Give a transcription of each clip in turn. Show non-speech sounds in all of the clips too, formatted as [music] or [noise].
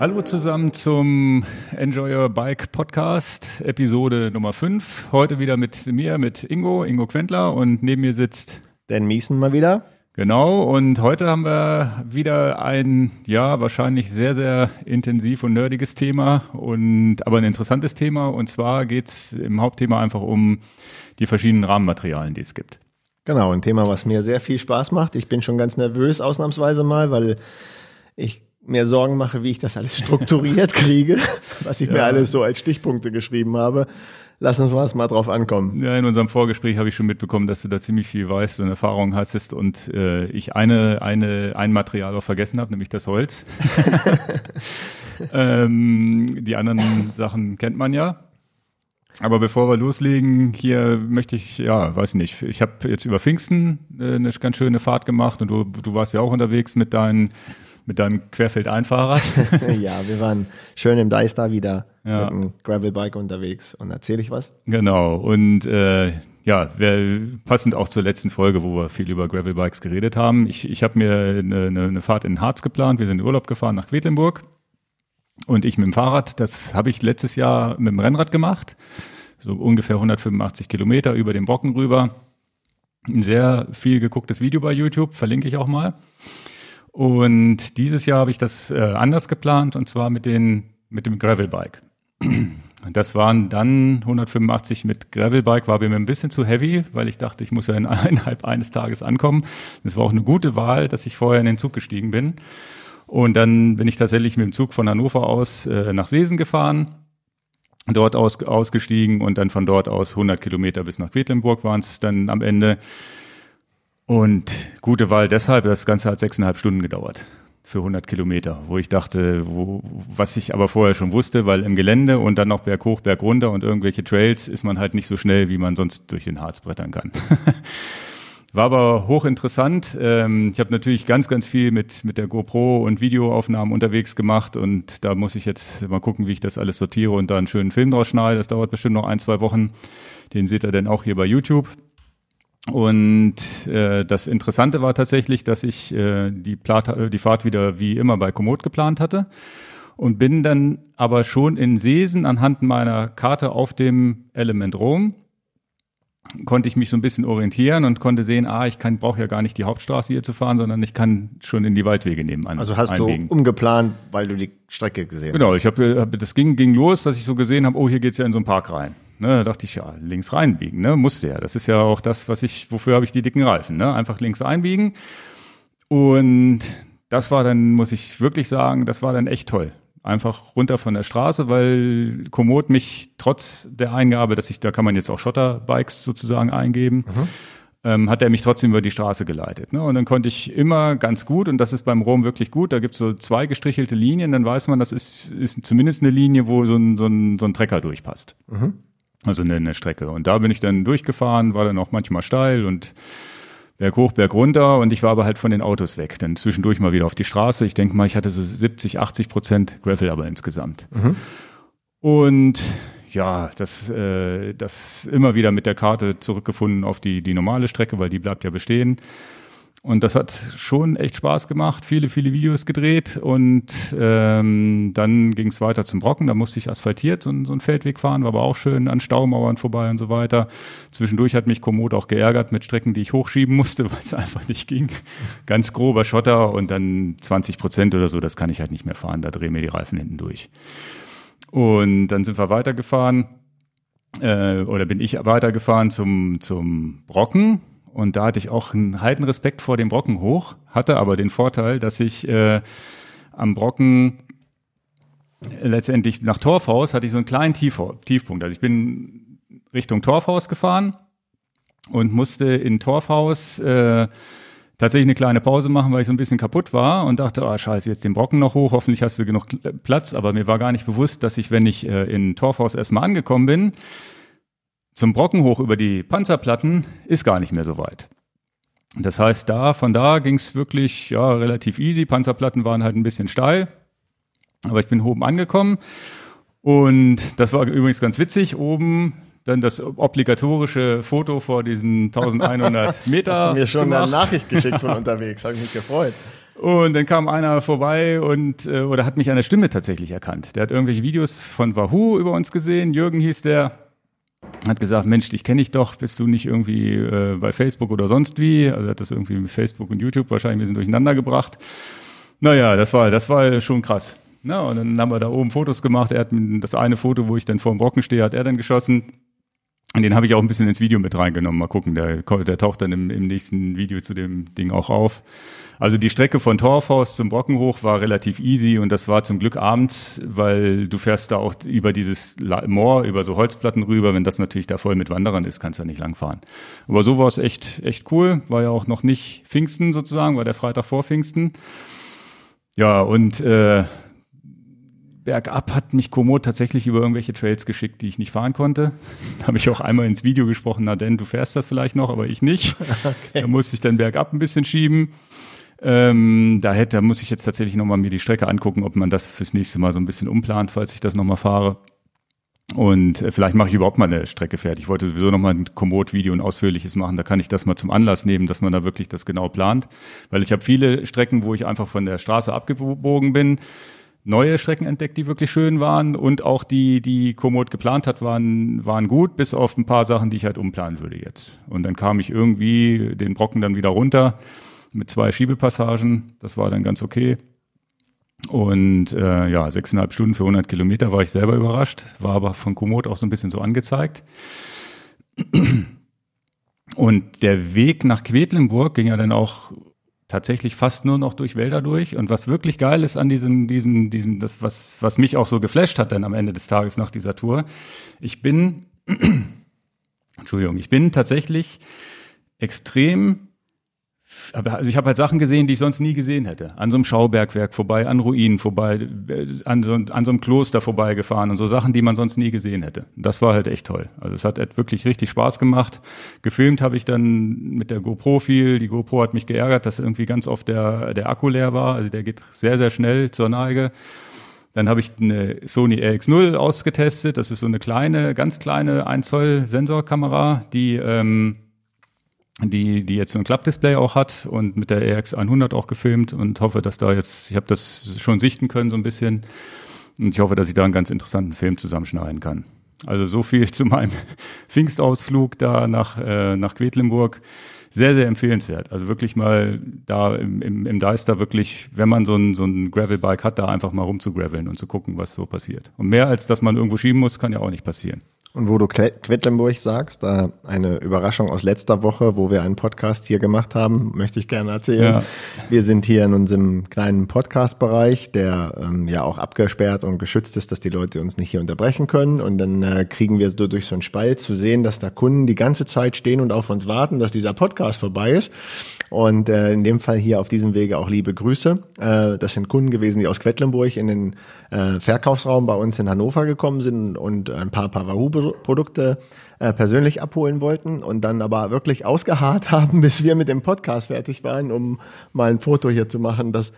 Hallo zusammen zum Enjoy Your Bike Podcast, Episode Nummer 5. Heute wieder mit mir, mit Ingo, Ingo Quentler und neben mir sitzt Dan Miesen mal wieder. Genau, und heute haben wir wieder ein, ja, wahrscheinlich sehr, sehr intensiv und nerdiges Thema und aber ein interessantes Thema. Und zwar geht's im Hauptthema einfach um die verschiedenen Rahmenmaterialien, die es gibt. Genau, ein Thema, was mir sehr viel Spaß macht. Ich bin schon ganz nervös ausnahmsweise mal, weil ich mir Sorgen mache, wie ich das alles strukturiert kriege, [laughs] was ich ja. mir alles so als Stichpunkte geschrieben habe. Lass uns was mal drauf ankommen. Ja, in unserem Vorgespräch habe ich schon mitbekommen, dass du da ziemlich viel weißt und Erfahrung hattest und äh, ich eine, eine, ein Material auch vergessen habe, nämlich das Holz. [laughs] ähm, die anderen Sachen kennt man ja. Aber bevor wir loslegen, hier möchte ich, ja, weiß nicht, ich habe jetzt über Pfingsten äh, eine ganz schöne Fahrt gemacht und du, du warst ja auch unterwegs mit deinen mit deinem Querfeldeinfahrrad. [laughs] ja, wir waren schön im Deister wieder ja. mit einem Gravelbike unterwegs und erzähle ich was? Genau und äh, ja, wär, passend auch zur letzten Folge, wo wir viel über Gravelbikes geredet haben. Ich, ich habe mir eine, eine, eine Fahrt in Harz geplant. Wir sind in Urlaub gefahren nach Quedlinburg und ich mit dem Fahrrad. Das habe ich letztes Jahr mit dem Rennrad gemacht, so ungefähr 185 Kilometer über den Brocken rüber. Ein sehr viel gegucktes Video bei YouTube, verlinke ich auch mal. Und dieses Jahr habe ich das äh, anders geplant und zwar mit, den, mit dem Gravelbike. Das waren dann 185 mit Gravelbike, war mir ein bisschen zu heavy, weil ich dachte, ich muss ja in [laughs] eineinhalb eines Tages ankommen. Das war auch eine gute Wahl, dass ich vorher in den Zug gestiegen bin. Und dann bin ich tatsächlich mit dem Zug von Hannover aus äh, nach Seesen gefahren, dort aus, ausgestiegen und dann von dort aus 100 Kilometer bis nach Quedlinburg waren es dann am Ende. Und gute Wahl deshalb, das Ganze hat sechseinhalb Stunden gedauert für 100 Kilometer, wo ich dachte, wo, was ich aber vorher schon wusste, weil im Gelände und dann noch Berg hoch, Berg runter und irgendwelche Trails ist man halt nicht so schnell, wie man sonst durch den Harz brettern kann. [laughs] War aber hochinteressant. Ähm, ich habe natürlich ganz, ganz viel mit, mit der GoPro und Videoaufnahmen unterwegs gemacht und da muss ich jetzt mal gucken, wie ich das alles sortiere und da einen schönen Film draus schneide. Das dauert bestimmt noch ein, zwei Wochen. Den seht ihr dann auch hier bei YouTube. Und äh, das Interessante war tatsächlich, dass ich äh, die, Plat äh, die Fahrt wieder wie immer bei Komoot geplant hatte und bin dann aber schon in Seesen anhand meiner Karte auf dem Element Rom konnte ich mich so ein bisschen orientieren und konnte sehen, ah, ich kann brauche ja gar nicht die Hauptstraße hier zu fahren, sondern ich kann schon in die Waldwege nebenan. Also hast einbiegen. du umgeplant, weil du die Strecke gesehen genau, hast. Genau, ich habe hab, das ging ging los, dass ich so gesehen habe, oh, hier geht's ja in so einen Park rein. Ne, da dachte ich, ja, links reinbiegen, ne, musste ja. Das ist ja auch das, was ich, wofür habe ich die dicken Reifen, ne? Einfach links einbiegen. Und das war dann, muss ich wirklich sagen, das war dann echt toll. Einfach runter von der Straße, weil Komoot mich trotz der Eingabe, dass ich, da kann man jetzt auch Schotterbikes sozusagen eingeben, mhm. ähm, hat er mich trotzdem über die Straße geleitet. Ne? Und dann konnte ich immer ganz gut, und das ist beim Rom wirklich gut, da gibt's so zwei gestrichelte Linien, dann weiß man, das ist, ist zumindest eine Linie, wo so ein, so ein, so ein Trecker durchpasst. Mhm. Also eine, eine Strecke. Und da bin ich dann durchgefahren, war dann auch manchmal steil und Berg hoch, Berg runter und ich war aber halt von den Autos weg. Dann zwischendurch mal wieder auf die Straße. Ich denke mal, ich hatte so 70, 80 Prozent Gravel aber insgesamt. Mhm. Und ja, das, äh, das immer wieder mit der Karte zurückgefunden auf die, die normale Strecke, weil die bleibt ja bestehen. Und das hat schon echt Spaß gemacht, viele, viele Videos gedreht und ähm, dann ging es weiter zum Brocken, da musste ich asphaltiert so, so einen Feldweg fahren, war aber auch schön an Staumauern vorbei und so weiter. Zwischendurch hat mich Komoot auch geärgert mit Strecken, die ich hochschieben musste, [laughs] weil es einfach nicht ging. Ganz grober Schotter und dann 20 Prozent oder so, das kann ich halt nicht mehr fahren, da drehen mir die Reifen hinten durch. Und dann sind wir weitergefahren äh, oder bin ich weitergefahren zum, zum Brocken und da hatte ich auch einen heiden Respekt vor dem Brocken hoch, hatte aber den Vorteil, dass ich äh, am Brocken letztendlich nach Torfhaus hatte ich so einen kleinen Tief Tiefpunkt. Also ich bin Richtung Torfhaus gefahren und musste in Torfhaus äh, tatsächlich eine kleine Pause machen, weil ich so ein bisschen kaputt war und dachte, oh scheiße, jetzt den Brocken noch hoch, hoffentlich hast du genug Platz. Aber mir war gar nicht bewusst, dass ich, wenn ich äh, in Torfhaus erstmal angekommen bin, zum Brocken hoch über die Panzerplatten ist gar nicht mehr so weit. Das heißt, da, von da ging es wirklich ja, relativ easy. Panzerplatten waren halt ein bisschen steil, aber ich bin oben angekommen. Und das war übrigens ganz witzig. Oben dann das obligatorische Foto vor diesem [laughs] 1100 Meter. Hast du mir schon gemacht. eine Nachricht geschickt von [laughs] unterwegs, habe ich mich gefreut. Und dann kam einer vorbei und äh, oder hat mich an der Stimme tatsächlich erkannt. Der hat irgendwelche Videos von Wahoo über uns gesehen. Jürgen hieß der. Hat gesagt, Mensch, dich kenne ich doch, bist du nicht irgendwie äh, bei Facebook oder sonst wie? Also hat das irgendwie mit Facebook und YouTube wahrscheinlich ein bisschen durcheinander gebracht. Naja, das war, das war schon krass. Na, und dann haben wir da oben Fotos gemacht. Er hat das eine Foto, wo ich dann vor dem Brocken stehe, hat er dann geschossen. Und den habe ich auch ein bisschen ins Video mit reingenommen. Mal gucken, der, der taucht dann im, im nächsten Video zu dem Ding auch auf. Also die Strecke von Torfhaus zum Brocken hoch war relativ easy und das war zum Glück abends, weil du fährst da auch über dieses Moor, über so Holzplatten rüber. Wenn das natürlich da voll mit Wanderern ist, kannst du ja nicht langfahren. Aber so war es echt, echt cool. War ja auch noch nicht Pfingsten sozusagen, war der Freitag vor Pfingsten. Ja, und äh, bergab hat mich Komoot tatsächlich über irgendwelche Trails geschickt, die ich nicht fahren konnte. [laughs] Da habe ich auch einmal ins Video gesprochen, na denn, du fährst das vielleicht noch, aber ich nicht. [laughs] Okay. Da musste ich dann bergab ein bisschen schieben. Ähm, da hätte, da muss ich jetzt tatsächlich nochmal mir die Strecke angucken, ob man das fürs nächste Mal so ein bisschen umplant, falls ich das nochmal fahre. Und äh, vielleicht mache ich überhaupt mal eine Strecke fertig. Ich wollte sowieso nochmal ein Komoot-Video, ein ausführliches machen. Da kann ich das mal zum Anlass nehmen, dass man da wirklich das genau plant. Weil ich habe viele Strecken, wo ich einfach von der Straße abgebogen bin neue Strecken entdeckt, die wirklich schön waren und auch die, die Komoot geplant hat, waren, waren gut, bis auf ein paar Sachen, die ich halt umplanen würde jetzt. Und dann kam ich irgendwie den Brocken dann wieder runter mit zwei Schiebepassagen. Das war dann ganz okay. Und äh, ja, sechseinhalb Stunden für 100 Kilometer war ich selber überrascht, war aber von Komoot auch so ein bisschen so angezeigt. Und der Weg nach Quedlinburg ging ja dann auch tatsächlich fast nur noch durch Wälder durch. Und was wirklich geil ist an diesem, diesem, diesem, das, was, was mich auch so geflasht hat dann am Ende des Tages nach dieser Tour, ich bin, [clears throat] Entschuldigung, ich bin tatsächlich extrem also ich habe halt Sachen gesehen, die ich sonst nie gesehen hätte. An so einem Schaubergwerk vorbei, an Ruinen vorbei, äh, an so, an so einem Kloster vorbeigefahren und so Sachen, die man sonst nie gesehen hätte. Das war halt echt toll. Also es hat wirklich richtig Spaß gemacht. Gefilmt habe ich dann mit der GoPro viel. Die GoPro hat mich geärgert, dass irgendwie ganz oft der, der Akku leer war. Also der geht sehr, sehr schnell zur Neige. Dann habe ich eine Sony RX0 ausgetestet. Das ist so eine kleine, ganz kleine 1 Zoll Sensorkamera, die ähm, die, die jetzt so ein Klappdisplay auch hat und mit der RX100 auch gefilmt und hoffe, dass da jetzt, ich habe das schon sichten können so ein bisschen und ich hoffe, dass ich da einen ganz interessanten Film zusammenschneiden kann. Also so viel [laughs] zu meinem Pfingstausflug da nach, äh, nach Quedlinburg. Sehr, sehr empfehlenswert. Also wirklich mal da im, im, im Deister wirklich, wenn man so ein, so ein Gravelbike hat, da einfach mal rumzugraveln und zu gucken, was so passiert. Und mehr als dass man irgendwo schieben muss, kann ja auch nicht passieren. Und wo du Quedlinburg sagst, da eine Überraschung aus letzter Woche, wo wir einen Podcast hier gemacht haben, möchte ich gerne erzählen. Ja. Wir sind hier in unserem kleinen Podcast-Bereich, der ähm, ja auch abgesperrt und geschützt ist, dass die Leute uns nicht hier unterbrechen können. Und dann äh, kriegen wir durch so einen Spalt zu sehen, dass da Kunden die ganze Zeit stehen und auf uns warten, dass dieser Podcast vorbei ist. Und äh, in dem Fall hier auf diesem Wege auch liebe Grüße. Äh, das sind Kunden gewesen, die aus Quedlinburg in den äh, Verkaufsraum bei uns in Hannover gekommen sind und ein paar Pavaru-Produkte äh, persönlich abholen wollten und dann aber wirklich ausgeharrt [laughs] haben, bis wir mit dem Podcast fertig waren, um mal ein Foto hier zu machen. Das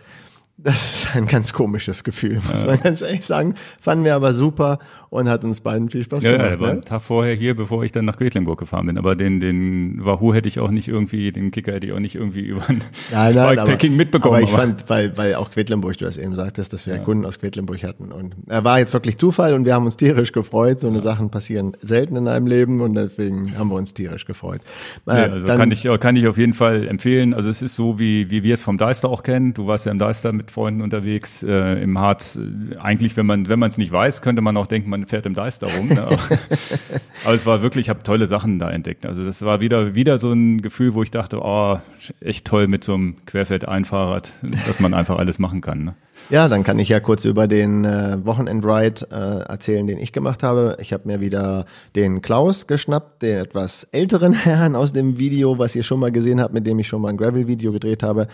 das ist ein ganz komisches Gefühl, muss man ganz ehrlich sagen. Fanden wir aber super und hat uns beiden viel Spaß ja, gemacht. Ja, er war ne? einen Tag vorher hier, bevor ich dann nach Quedlinburg gefahren bin. Aber den, den Wahoo hätte ich auch nicht irgendwie, den Kicker hätte ich auch nicht irgendwie [laughs] über ein nein, nein, Bikepacking mitbekommen. Aber ich aber. fand, weil, weil auch Quedlinburg, du das eben sagtest, dass wir ja. Kunden aus Quedlinburg hatten. Und er war jetzt wirklich Zufall und wir haben uns tierisch gefreut. So eine ja. Sachen passieren selten in einem Leben und deswegen haben wir uns tierisch gefreut. Äh, ja, also dann, kann ich, kann ich auf jeden Fall empfehlen. Also es ist so, wie, wie wir es vom Deister auch kennen. Du warst ja im Deister mit Freunden unterwegs, äh, im Harz. Eigentlich, wenn man, wenn man es nicht weiß, könnte man auch denken, man fährt im Deister rum rum. Ne? [laughs] Aber es war wirklich, ich habe tolle Sachen da entdeckt. Also das war wieder, wieder so ein Gefühl, wo ich dachte, oh, echt toll mit so einem Querfeld-Einfahrrad, dass man einfach alles machen kann. Ne? Ja, dann kann ich ja kurz über den äh, Wochenend-Ride äh, erzählen, den ich gemacht habe. Ich habe mir wieder den Klaus geschnappt, den etwas älteren [laughs] Herrn aus dem Video, was ihr schon mal gesehen habt, mit dem ich schon mal ein Gravel-Video gedreht habe.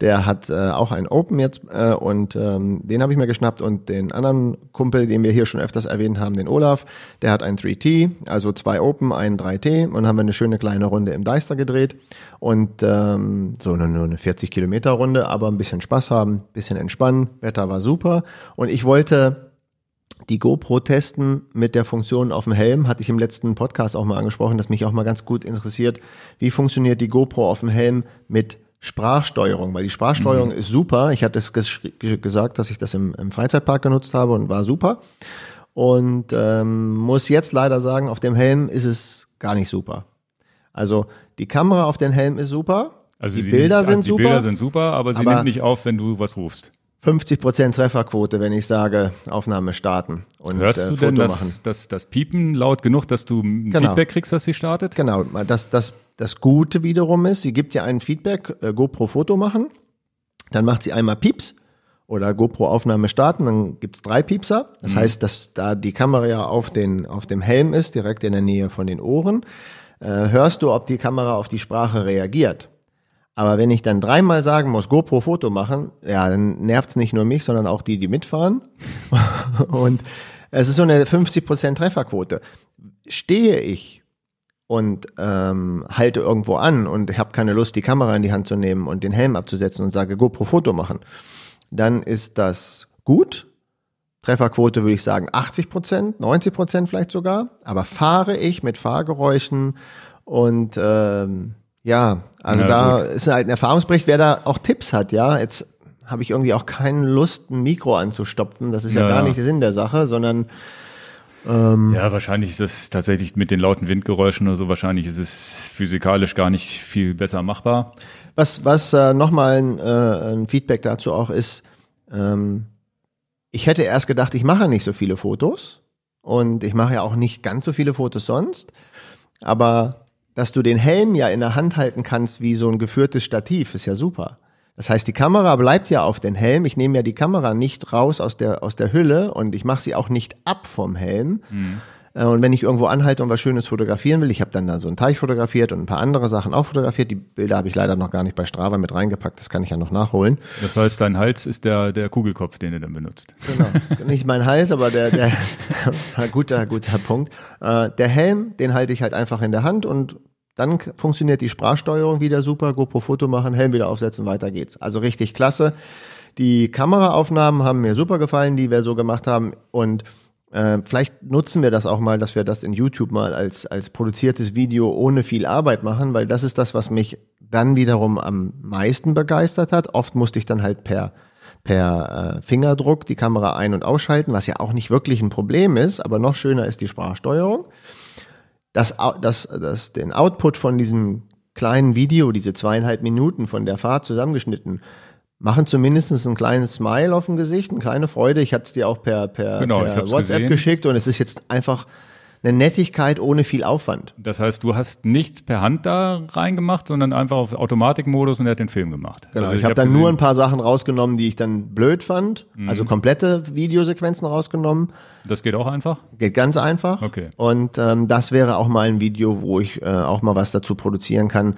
Der hat äh, auch ein Open jetzt äh, und ähm, den habe ich mir geschnappt und den anderen Kumpel, den wir hier schon öfters erwähnt haben, den Olaf, der hat ein 3T, also zwei Open, ein 3T und haben wir eine schöne kleine Runde im Deister gedreht und ähm, so nur, nur eine 40 Kilometer Runde, aber ein bisschen Spaß haben, bisschen entspannen, Wetter war super und ich wollte die GoPro testen mit der Funktion auf dem Helm, hatte ich im letzten Podcast auch mal angesprochen, dass mich auch mal ganz gut interessiert, wie funktioniert die GoPro auf dem Helm mit Sprachsteuerung, weil die Sprachsteuerung mhm. ist super. Ich hatte es ges gesagt, dass ich das im, im, Freizeitpark genutzt habe und war super. Und ähm, muss jetzt leider sagen, auf dem Helm ist es gar nicht super. Also die Kamera auf dem Helm ist super. Also die Bilder nimmt, sind die super. Die Bilder sind super, aber sie aber nimmt nicht auf, wenn du was rufst. 50 Prozent Trefferquote, wenn ich sage, Aufnahme starten und Hörst äh, du Foto denn das, das, das Piepen laut genug, dass du ein genau. Feedback kriegst, dass sie startet? Genau, das, das, das Gute wiederum ist, sie gibt dir ein Feedback, äh, GoPro Foto machen, dann macht sie einmal Pieps oder GoPro Aufnahme starten, dann gibt's drei Piepser. Das mhm. heißt, dass da die Kamera ja auf, den, auf dem Helm ist, direkt in der Nähe von den Ohren, äh, hörst du, ob die Kamera auf die Sprache reagiert. Aber wenn ich dann dreimal sagen muss, GoPro Foto machen, ja, dann nervt's nicht nur mich, sondern auch die, die mitfahren. [laughs] und es ist so eine 50% Trefferquote. Stehe ich und ähm, halte irgendwo an und habe keine Lust, die Kamera in die Hand zu nehmen und den Helm abzusetzen und sage GoPro Foto machen, dann ist das gut. Trefferquote würde ich sagen 80 Prozent, 90 Prozent vielleicht sogar. Aber fahre ich mit Fahrgeräuschen und ähm, ja, also ja, da gut. ist halt ein Erfahrungsbericht, wer da auch Tipps hat, ja. Jetzt habe ich irgendwie auch keine Lust, ein Mikro anzustopfen. Das ist ja, ja gar nicht der Sinn der Sache, sondern ähm, ja, wahrscheinlich ist es tatsächlich mit den lauten Windgeräuschen oder so, wahrscheinlich ist es physikalisch gar nicht viel besser machbar. Was, was äh, nochmal ein, äh, ein Feedback dazu auch ist, ähm, ich hätte erst gedacht, ich mache nicht so viele Fotos und ich mache ja auch nicht ganz so viele Fotos sonst, aber dass du den Helm ja in der Hand halten kannst wie so ein geführtes Stativ, ist ja super. Das heißt, die Kamera bleibt ja auf den Helm. Ich nehme ja die Kamera nicht raus aus der, aus der Hülle und ich mache sie auch nicht ab vom Helm. Mhm. Und wenn ich irgendwo anhalte und was Schönes fotografieren will, ich habe dann da so einen Teich fotografiert und ein paar andere Sachen auch fotografiert. Die Bilder habe ich leider noch gar nicht bei Strava mit reingepackt, das kann ich ja noch nachholen. Das heißt, dein Hals ist der, der Kugelkopf, den du dann benutzt. Genau, [laughs] nicht mein Hals, aber der, der [laughs] guter, guter Punkt. Äh, der Helm, den halte ich halt einfach in der Hand und dann funktioniert die Sprachsteuerung wieder super, GoPro Foto machen, Helm wieder aufsetzen, weiter geht's. Also richtig klasse. Die Kameraaufnahmen haben mir super gefallen, die wir so gemacht haben. Und äh, vielleicht nutzen wir das auch mal, dass wir das in YouTube mal als, als produziertes Video ohne viel Arbeit machen, weil das ist das, was mich dann wiederum am meisten begeistert hat. Oft musste ich dann halt per per äh, Fingerdruck die Kamera ein- und ausschalten, was ja auch nicht wirklich ein Problem ist, aber noch schöner ist die Sprachsteuerung das, das, das, den Output von diesem kleinen Video, diese zweieinhalb Minuten von der Fahrt zusammengeschnitten, machen zumindest ein kleines Smile auf dem Gesicht, eine kleine Freude. Ich hatte es dir auch per, per, genau, per WhatsApp gesehen. geschickt und es ist jetzt einfach eine Nettigkeit ohne viel Aufwand. Das heißt, du hast nichts per Hand da reingemacht, sondern einfach auf Automatikmodus und er hat den Film gemacht. Genau, also ich, ich habe hab dann gesehen, nur ein paar Sachen rausgenommen, die ich dann blöd fand, mhm. also komplette Videosequenzen rausgenommen. Das geht auch einfach? Geht ganz einfach. Okay. Und ähm, das wäre auch mal ein Video, wo ich äh, auch mal was dazu produzieren kann.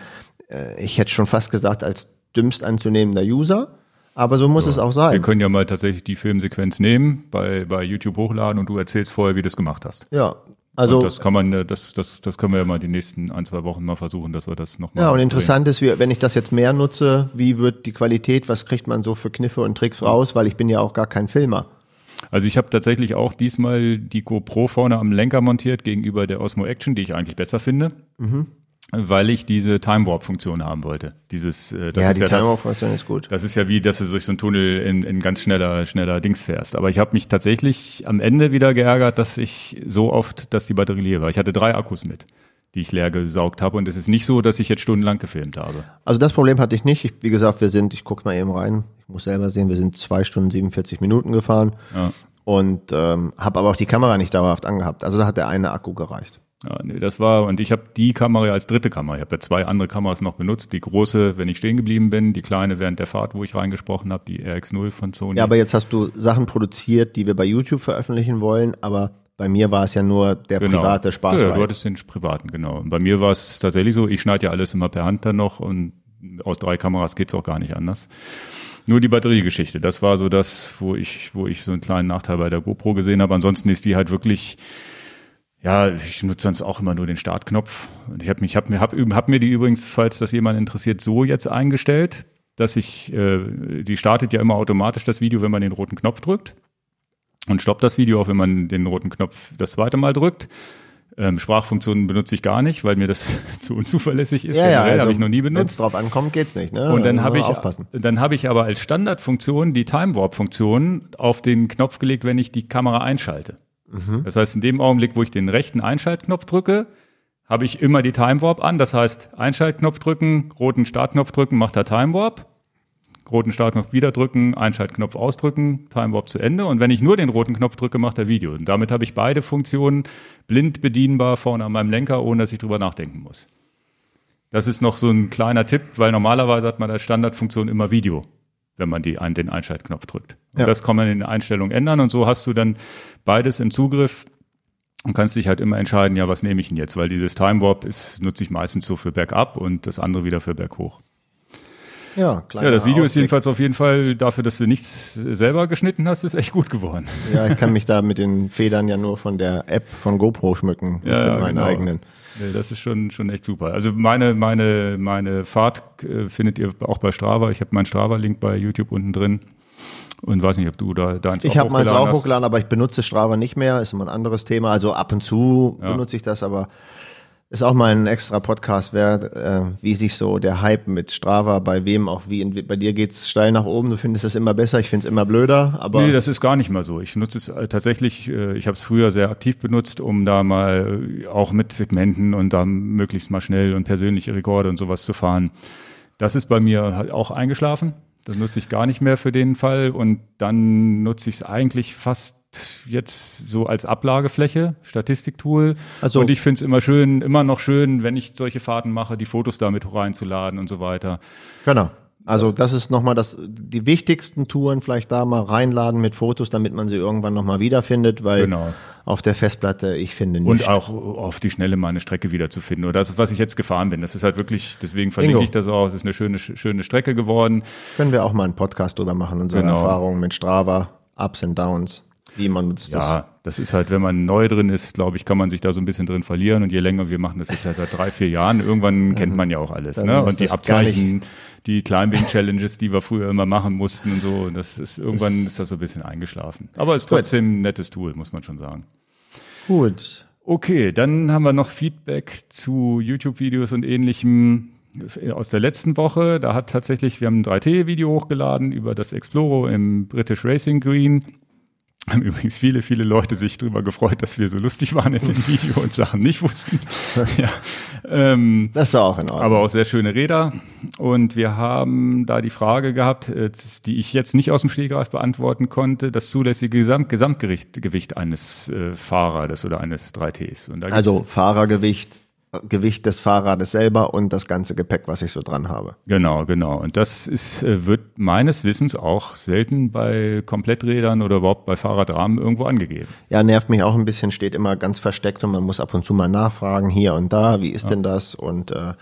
Äh, ich hätte schon fast gesagt, als dümmst anzunehmender User. Aber so muss ja. es auch sein. Wir können ja mal tatsächlich die Filmsequenz nehmen, bei, bei YouTube hochladen und du erzählst vorher, wie du es gemacht hast. Ja, also und das kann man, äh, das, das, das können wir ja mal die nächsten ein, zwei Wochen mal versuchen, dass wir das nochmal. Ja, und interessant ist, wenn ich das jetzt mehr nutze, wie wird die Qualität, was kriegt man so für Kniffe und Tricks raus, weil ich bin ja auch gar kein Filmer. Also ich habe tatsächlich auch diesmal die GoPro vorne am Lenker montiert gegenüber der Osmo Action, die ich eigentlich besser finde. Mhm weil ich diese Time Warp Funktion haben wollte. Dieses äh, das ja, ist die ja Time Warp Funktion ist gut. Das ist ja wie, dass du durch so einen Tunnel in, in ganz schneller schneller Dings fährst. Aber ich habe mich tatsächlich am Ende wieder geärgert, dass ich so oft, dass die Batterie leer war. Ich hatte drei Akkus mit, die ich leer gesaugt habe und es ist nicht so, dass ich jetzt stundenlang gefilmt habe. Also das Problem hatte ich nicht. Ich, wie gesagt, wir sind, ich gucke mal eben rein. Ich muss selber sehen, wir sind zwei Stunden 47 Minuten gefahren ja. und ähm, habe aber auch die Kamera nicht dauerhaft angehabt. Also da hat der eine Akku gereicht. Ja, nee, das war, und ich habe die Kamera als dritte Kamera. Ich habe ja zwei andere Kameras noch benutzt. Die große, wenn ich stehen geblieben bin, die kleine während der Fahrt, wo ich reingesprochen habe, die RX0 von Sony. Ja, aber jetzt hast du Sachen produziert, die wir bei YouTube veröffentlichen wollen, aber bei mir war es ja nur der genau. private Spaß. Ja, du hattest den privaten, genau. Und bei mir war es tatsächlich so, ich schneide ja alles immer per Hand dann noch und aus drei Kameras geht's auch gar nicht anders. Nur die Batteriegeschichte, das war so das, wo ich, wo ich so einen kleinen Nachteil bei der GoPro gesehen habe. Ansonsten ist die halt wirklich ja, ich nutze sonst auch immer nur den Startknopf. Und ich habe mich, hab mir, hab, hab mir die übrigens, falls das jemand interessiert, so jetzt eingestellt, dass ich, äh, die startet ja immer automatisch das Video, wenn man den roten Knopf drückt. Und stoppt das Video auch, wenn man den roten Knopf das zweite Mal drückt. Ähm, Sprachfunktionen benutze ich gar nicht, weil mir das [laughs] zu unzuverlässig ist. Ja, ja, Generell also, habe ich noch nie Wenn es benutzt. drauf ankommt, geht's nicht. Ne? Und dann Da habe muss ich, aufpassen. dann habe ich aber als Standardfunktion die Time Warp Funktion auf den Knopf gelegt, wenn ich die Kamera einschalte. Mhm. Das heißt, in dem Augenblick, wo ich den rechten Einschaltknopf drücke, habe ich immer die Time Warp an. Das heißt, Einschaltknopf drücken, roten Startknopf drücken, macht er Time Warp. Roten Startknopf wieder drücken, Einschaltknopf ausdrücken, Time Warp zu Ende. Und wenn ich nur den roten Knopf drücke, macht er Video. Und damit habe ich beide Funktionen blind bedienbar vorne an meinem Lenker, ohne dass ich drüber nachdenken muss. Das ist noch so ein kleiner Tipp, weil normalerweise hat man als Standardfunktion immer Video, wenn man die, den Einschaltknopf drückt. Und Ja. das kann man in den Einstellungen ändern und so hast du dann beides im Zugriff und kannst dich halt immer entscheiden, ja, was nehme ich denn jetzt? Weil dieses Time Warp ist, nutze ich meistens so für Bergab und das andere wieder für Berghoch. Ja, kleiner Ja, das Video ist Ausblick. jedenfalls auf jeden Fall dafür, dass du nichts selber geschnitten hast, ist echt gut geworden. Ja, ich kann mich da mit den Federn ja nur von der App von GoPro schmücken, nicht mit meinen genau. eigenen. Nee, das ist schon, schon echt super. Also meine, meine, meine Fahrt äh, findet ihr auch bei Strava. Ich habe meinen Strava-Link bei YouTube unten drin. Und weiß nicht, ob du da deins Ich habe meins auch hochgeladen, aber ich benutze Strava nicht mehr, ist immer ein anderes Thema. Also ab und zu Ja. benutze ich das, aber ist auch mal ein extra Podcast wert, äh, wie sich so der Hype mit Strava bei wem auch wie. Bei dir geht's steil nach oben, du findest es immer besser, ich finde es immer blöder, aber Nee, das ist gar nicht mal so. Ich nutze es äh, tatsächlich, äh, ich habe es früher sehr aktiv benutzt, um da mal äh, auch mit Segmenten und dann möglichst mal schnell und persönliche Rekorde und sowas zu fahren. Das ist bei mir halt auch eingeschlafen. Das nutze ich gar nicht mehr für den Fall und dann nutze ich es eigentlich fast jetzt so als Ablagefläche, Statistiktool. Also- und ich finde es immer schön, immer noch schön, wenn ich solche Fahrten mache, die Fotos damit reinzuladen und so weiter. genau. Also das ist nochmal das, die wichtigsten Touren vielleicht da mal reinladen mit Fotos, damit man sie irgendwann nochmal wiederfindet, weil Genau. auf der Festplatte, ich finde nicht. Und auch auf die Schnelle mal eine Strecke wiederzufinden. Oder das ist, was ich jetzt gefahren bin. Das ist halt wirklich, deswegen verlinke Ingo. ich das auch. Es ist eine schöne, schöne Strecke geworden. Können wir auch mal einen Podcast drüber machen, unsere Genau. Erfahrungen mit Strava, Ups and Downs, wie man nutzt das. Ja, das ist halt, wenn man neu drin ist, glaube ich, kann man sich da so ein bisschen drin verlieren. Und je länger wir machen das jetzt halt seit drei, vier Jahren, irgendwann kennt man ja auch alles. dann Ne? Und die das Abzeichen, die Climbing-Challenges, die wir früher immer machen mussten und so, das ist irgendwann ist das so ein bisschen eingeschlafen. Aber es ist trotzdem ein nettes Tool, muss man schon sagen. Gut. Okay, dann haben wir noch Feedback zu YouTube-Videos und ähnlichem aus der letzten Woche. Da hat tatsächlich, wir haben ein 3T-Video hochgeladen über das Exploro im British Racing Green. [laughs] Haben übrigens viele, viele Leute sich darüber gefreut, dass wir so lustig waren in dem Video und Sachen nicht wussten. [laughs] ja. ähm, Das ist auch in Ordnung. aber auch sehr schöne Räder. Und wir haben da die Frage gehabt, äh, die ich jetzt nicht aus dem Stehgreif beantworten konnte, das zulässige Gesamt Gesamtgewicht Gewicht eines äh, Fahrrades oder eines 3Ts. Und da gibt's- also Fahrergewicht, Gewicht des Fahrrades selber und das ganze Gepäck, was ich so dran habe. Genau, genau. Und das ist, äh, wird meines Wissens auch selten bei Kompletträdern oder überhaupt bei Fahrradrahmen irgendwo angegeben. Ja, nervt mich auch ein bisschen, steht immer ganz versteckt und man muss ab und zu mal nachfragen, hier und da, wie ist denn das? Und äh,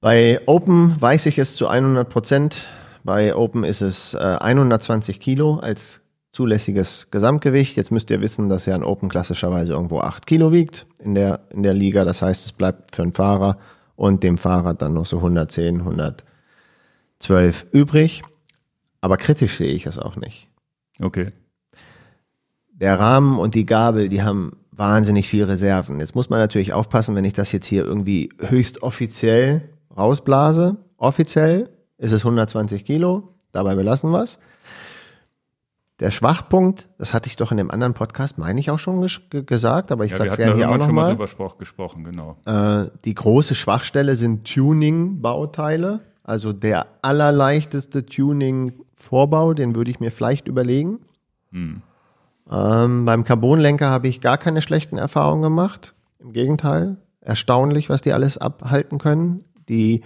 bei Open weiß ich es zu 100 Prozent. Bei Open ist es äh, 120 Kilo als zulässiges Gesamtgewicht. Jetzt müsst ihr wissen, dass ja ein Open klassischerweise irgendwo 8 Kilo wiegt in der, in der Liga. Das heißt, es bleibt für den Fahrer und dem Fahrrad dann noch so 110, 112 übrig. Aber kritisch sehe ich es auch nicht Okay. der Rahmen und die Gabel, die haben wahnsinnig viel Reserven. Jetzt muss man natürlich aufpassen, wenn ich das jetzt hier irgendwie höchst offiziell rausblase. Offiziell ist es 120 Kilo, dabei belassen wir's. Der Schwachpunkt, das hatte ich doch in dem anderen Podcast, meine ich auch schon ges ge gesagt, aber ich Ja, wir hatten da gerne hier auch irgendwann schon mal nochmal. drüber spro- gesprochen, genau. Äh, die große Schwachstelle sind Tuning-Bauteile. Also der allerleichteste Tuning-Vorbau, den würde ich mir vielleicht überlegen. Hm. Ähm, beim Carbonlenker habe ich gar keine schlechten Erfahrungen gemacht. Im Gegenteil, erstaunlich, was die alles abhalten können. Die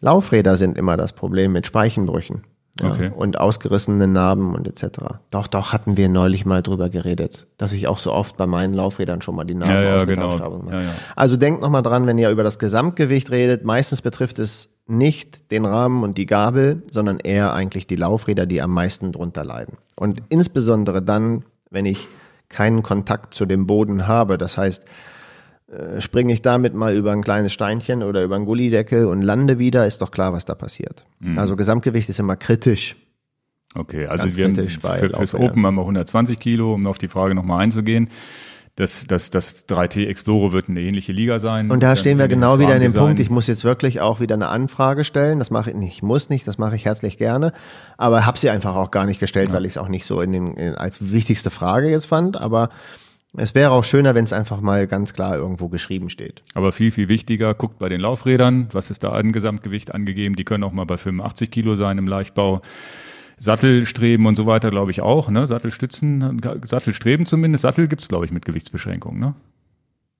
Laufräder sind immer das Problem mit Speichenbrüchen. Ja, Okay. Und ausgerissenen Narben und etc. Doch, doch, hatten wir neulich mal drüber geredet, dass ich auch so oft bei meinen Laufrädern schon mal die Narben Ja, ja, ausgetauscht genau. habe. Ja. Also denkt nochmal dran, wenn ihr über das Gesamtgewicht redet, meistens betrifft es nicht den Rahmen und die Gabel, sondern eher eigentlich die Laufräder, die am meisten drunter leiden. Und insbesondere dann, wenn ich keinen Kontakt zu dem Boden habe, das heißt, äh, springe ich damit mal über ein kleines Steinchen oder über einen Gullideckel und lande wieder, ist doch klar, was da passiert. Mhm. Also Gesamtgewicht ist immer kritisch. Okay, also Ganz wir haben für, fürs. Open haben wir 120 Kilo, um auf die Frage nochmal einzugehen. das, das, das 3T Explorer wird eine ähnliche Liga sein. Und da stehen wir genau wieder in dem. Punkt, ich muss jetzt wirklich auch wieder eine Anfrage stellen. Das mache ich nicht, ich muss nicht, das mache ich herzlich gerne. Aber habe sie einfach auch gar nicht gestellt, weil ich es auch nicht so in den, in, als wichtigste Frage jetzt fand. Aber es wäre auch schöner, wenn es einfach mal ganz klar irgendwo geschrieben steht. Aber viel, viel wichtiger, guckt bei den Laufrädern, was ist da an Gesamtgewicht angegeben. Die können auch mal bei 85 Kilo sein im Leichtbau. Sattelstreben und so weiter, glaube ich auch. Ne? Sattelstützen, Sattelstreben zumindest. Sattel gibt's glaube ich, mit Gewichtsbeschränkung. Ne?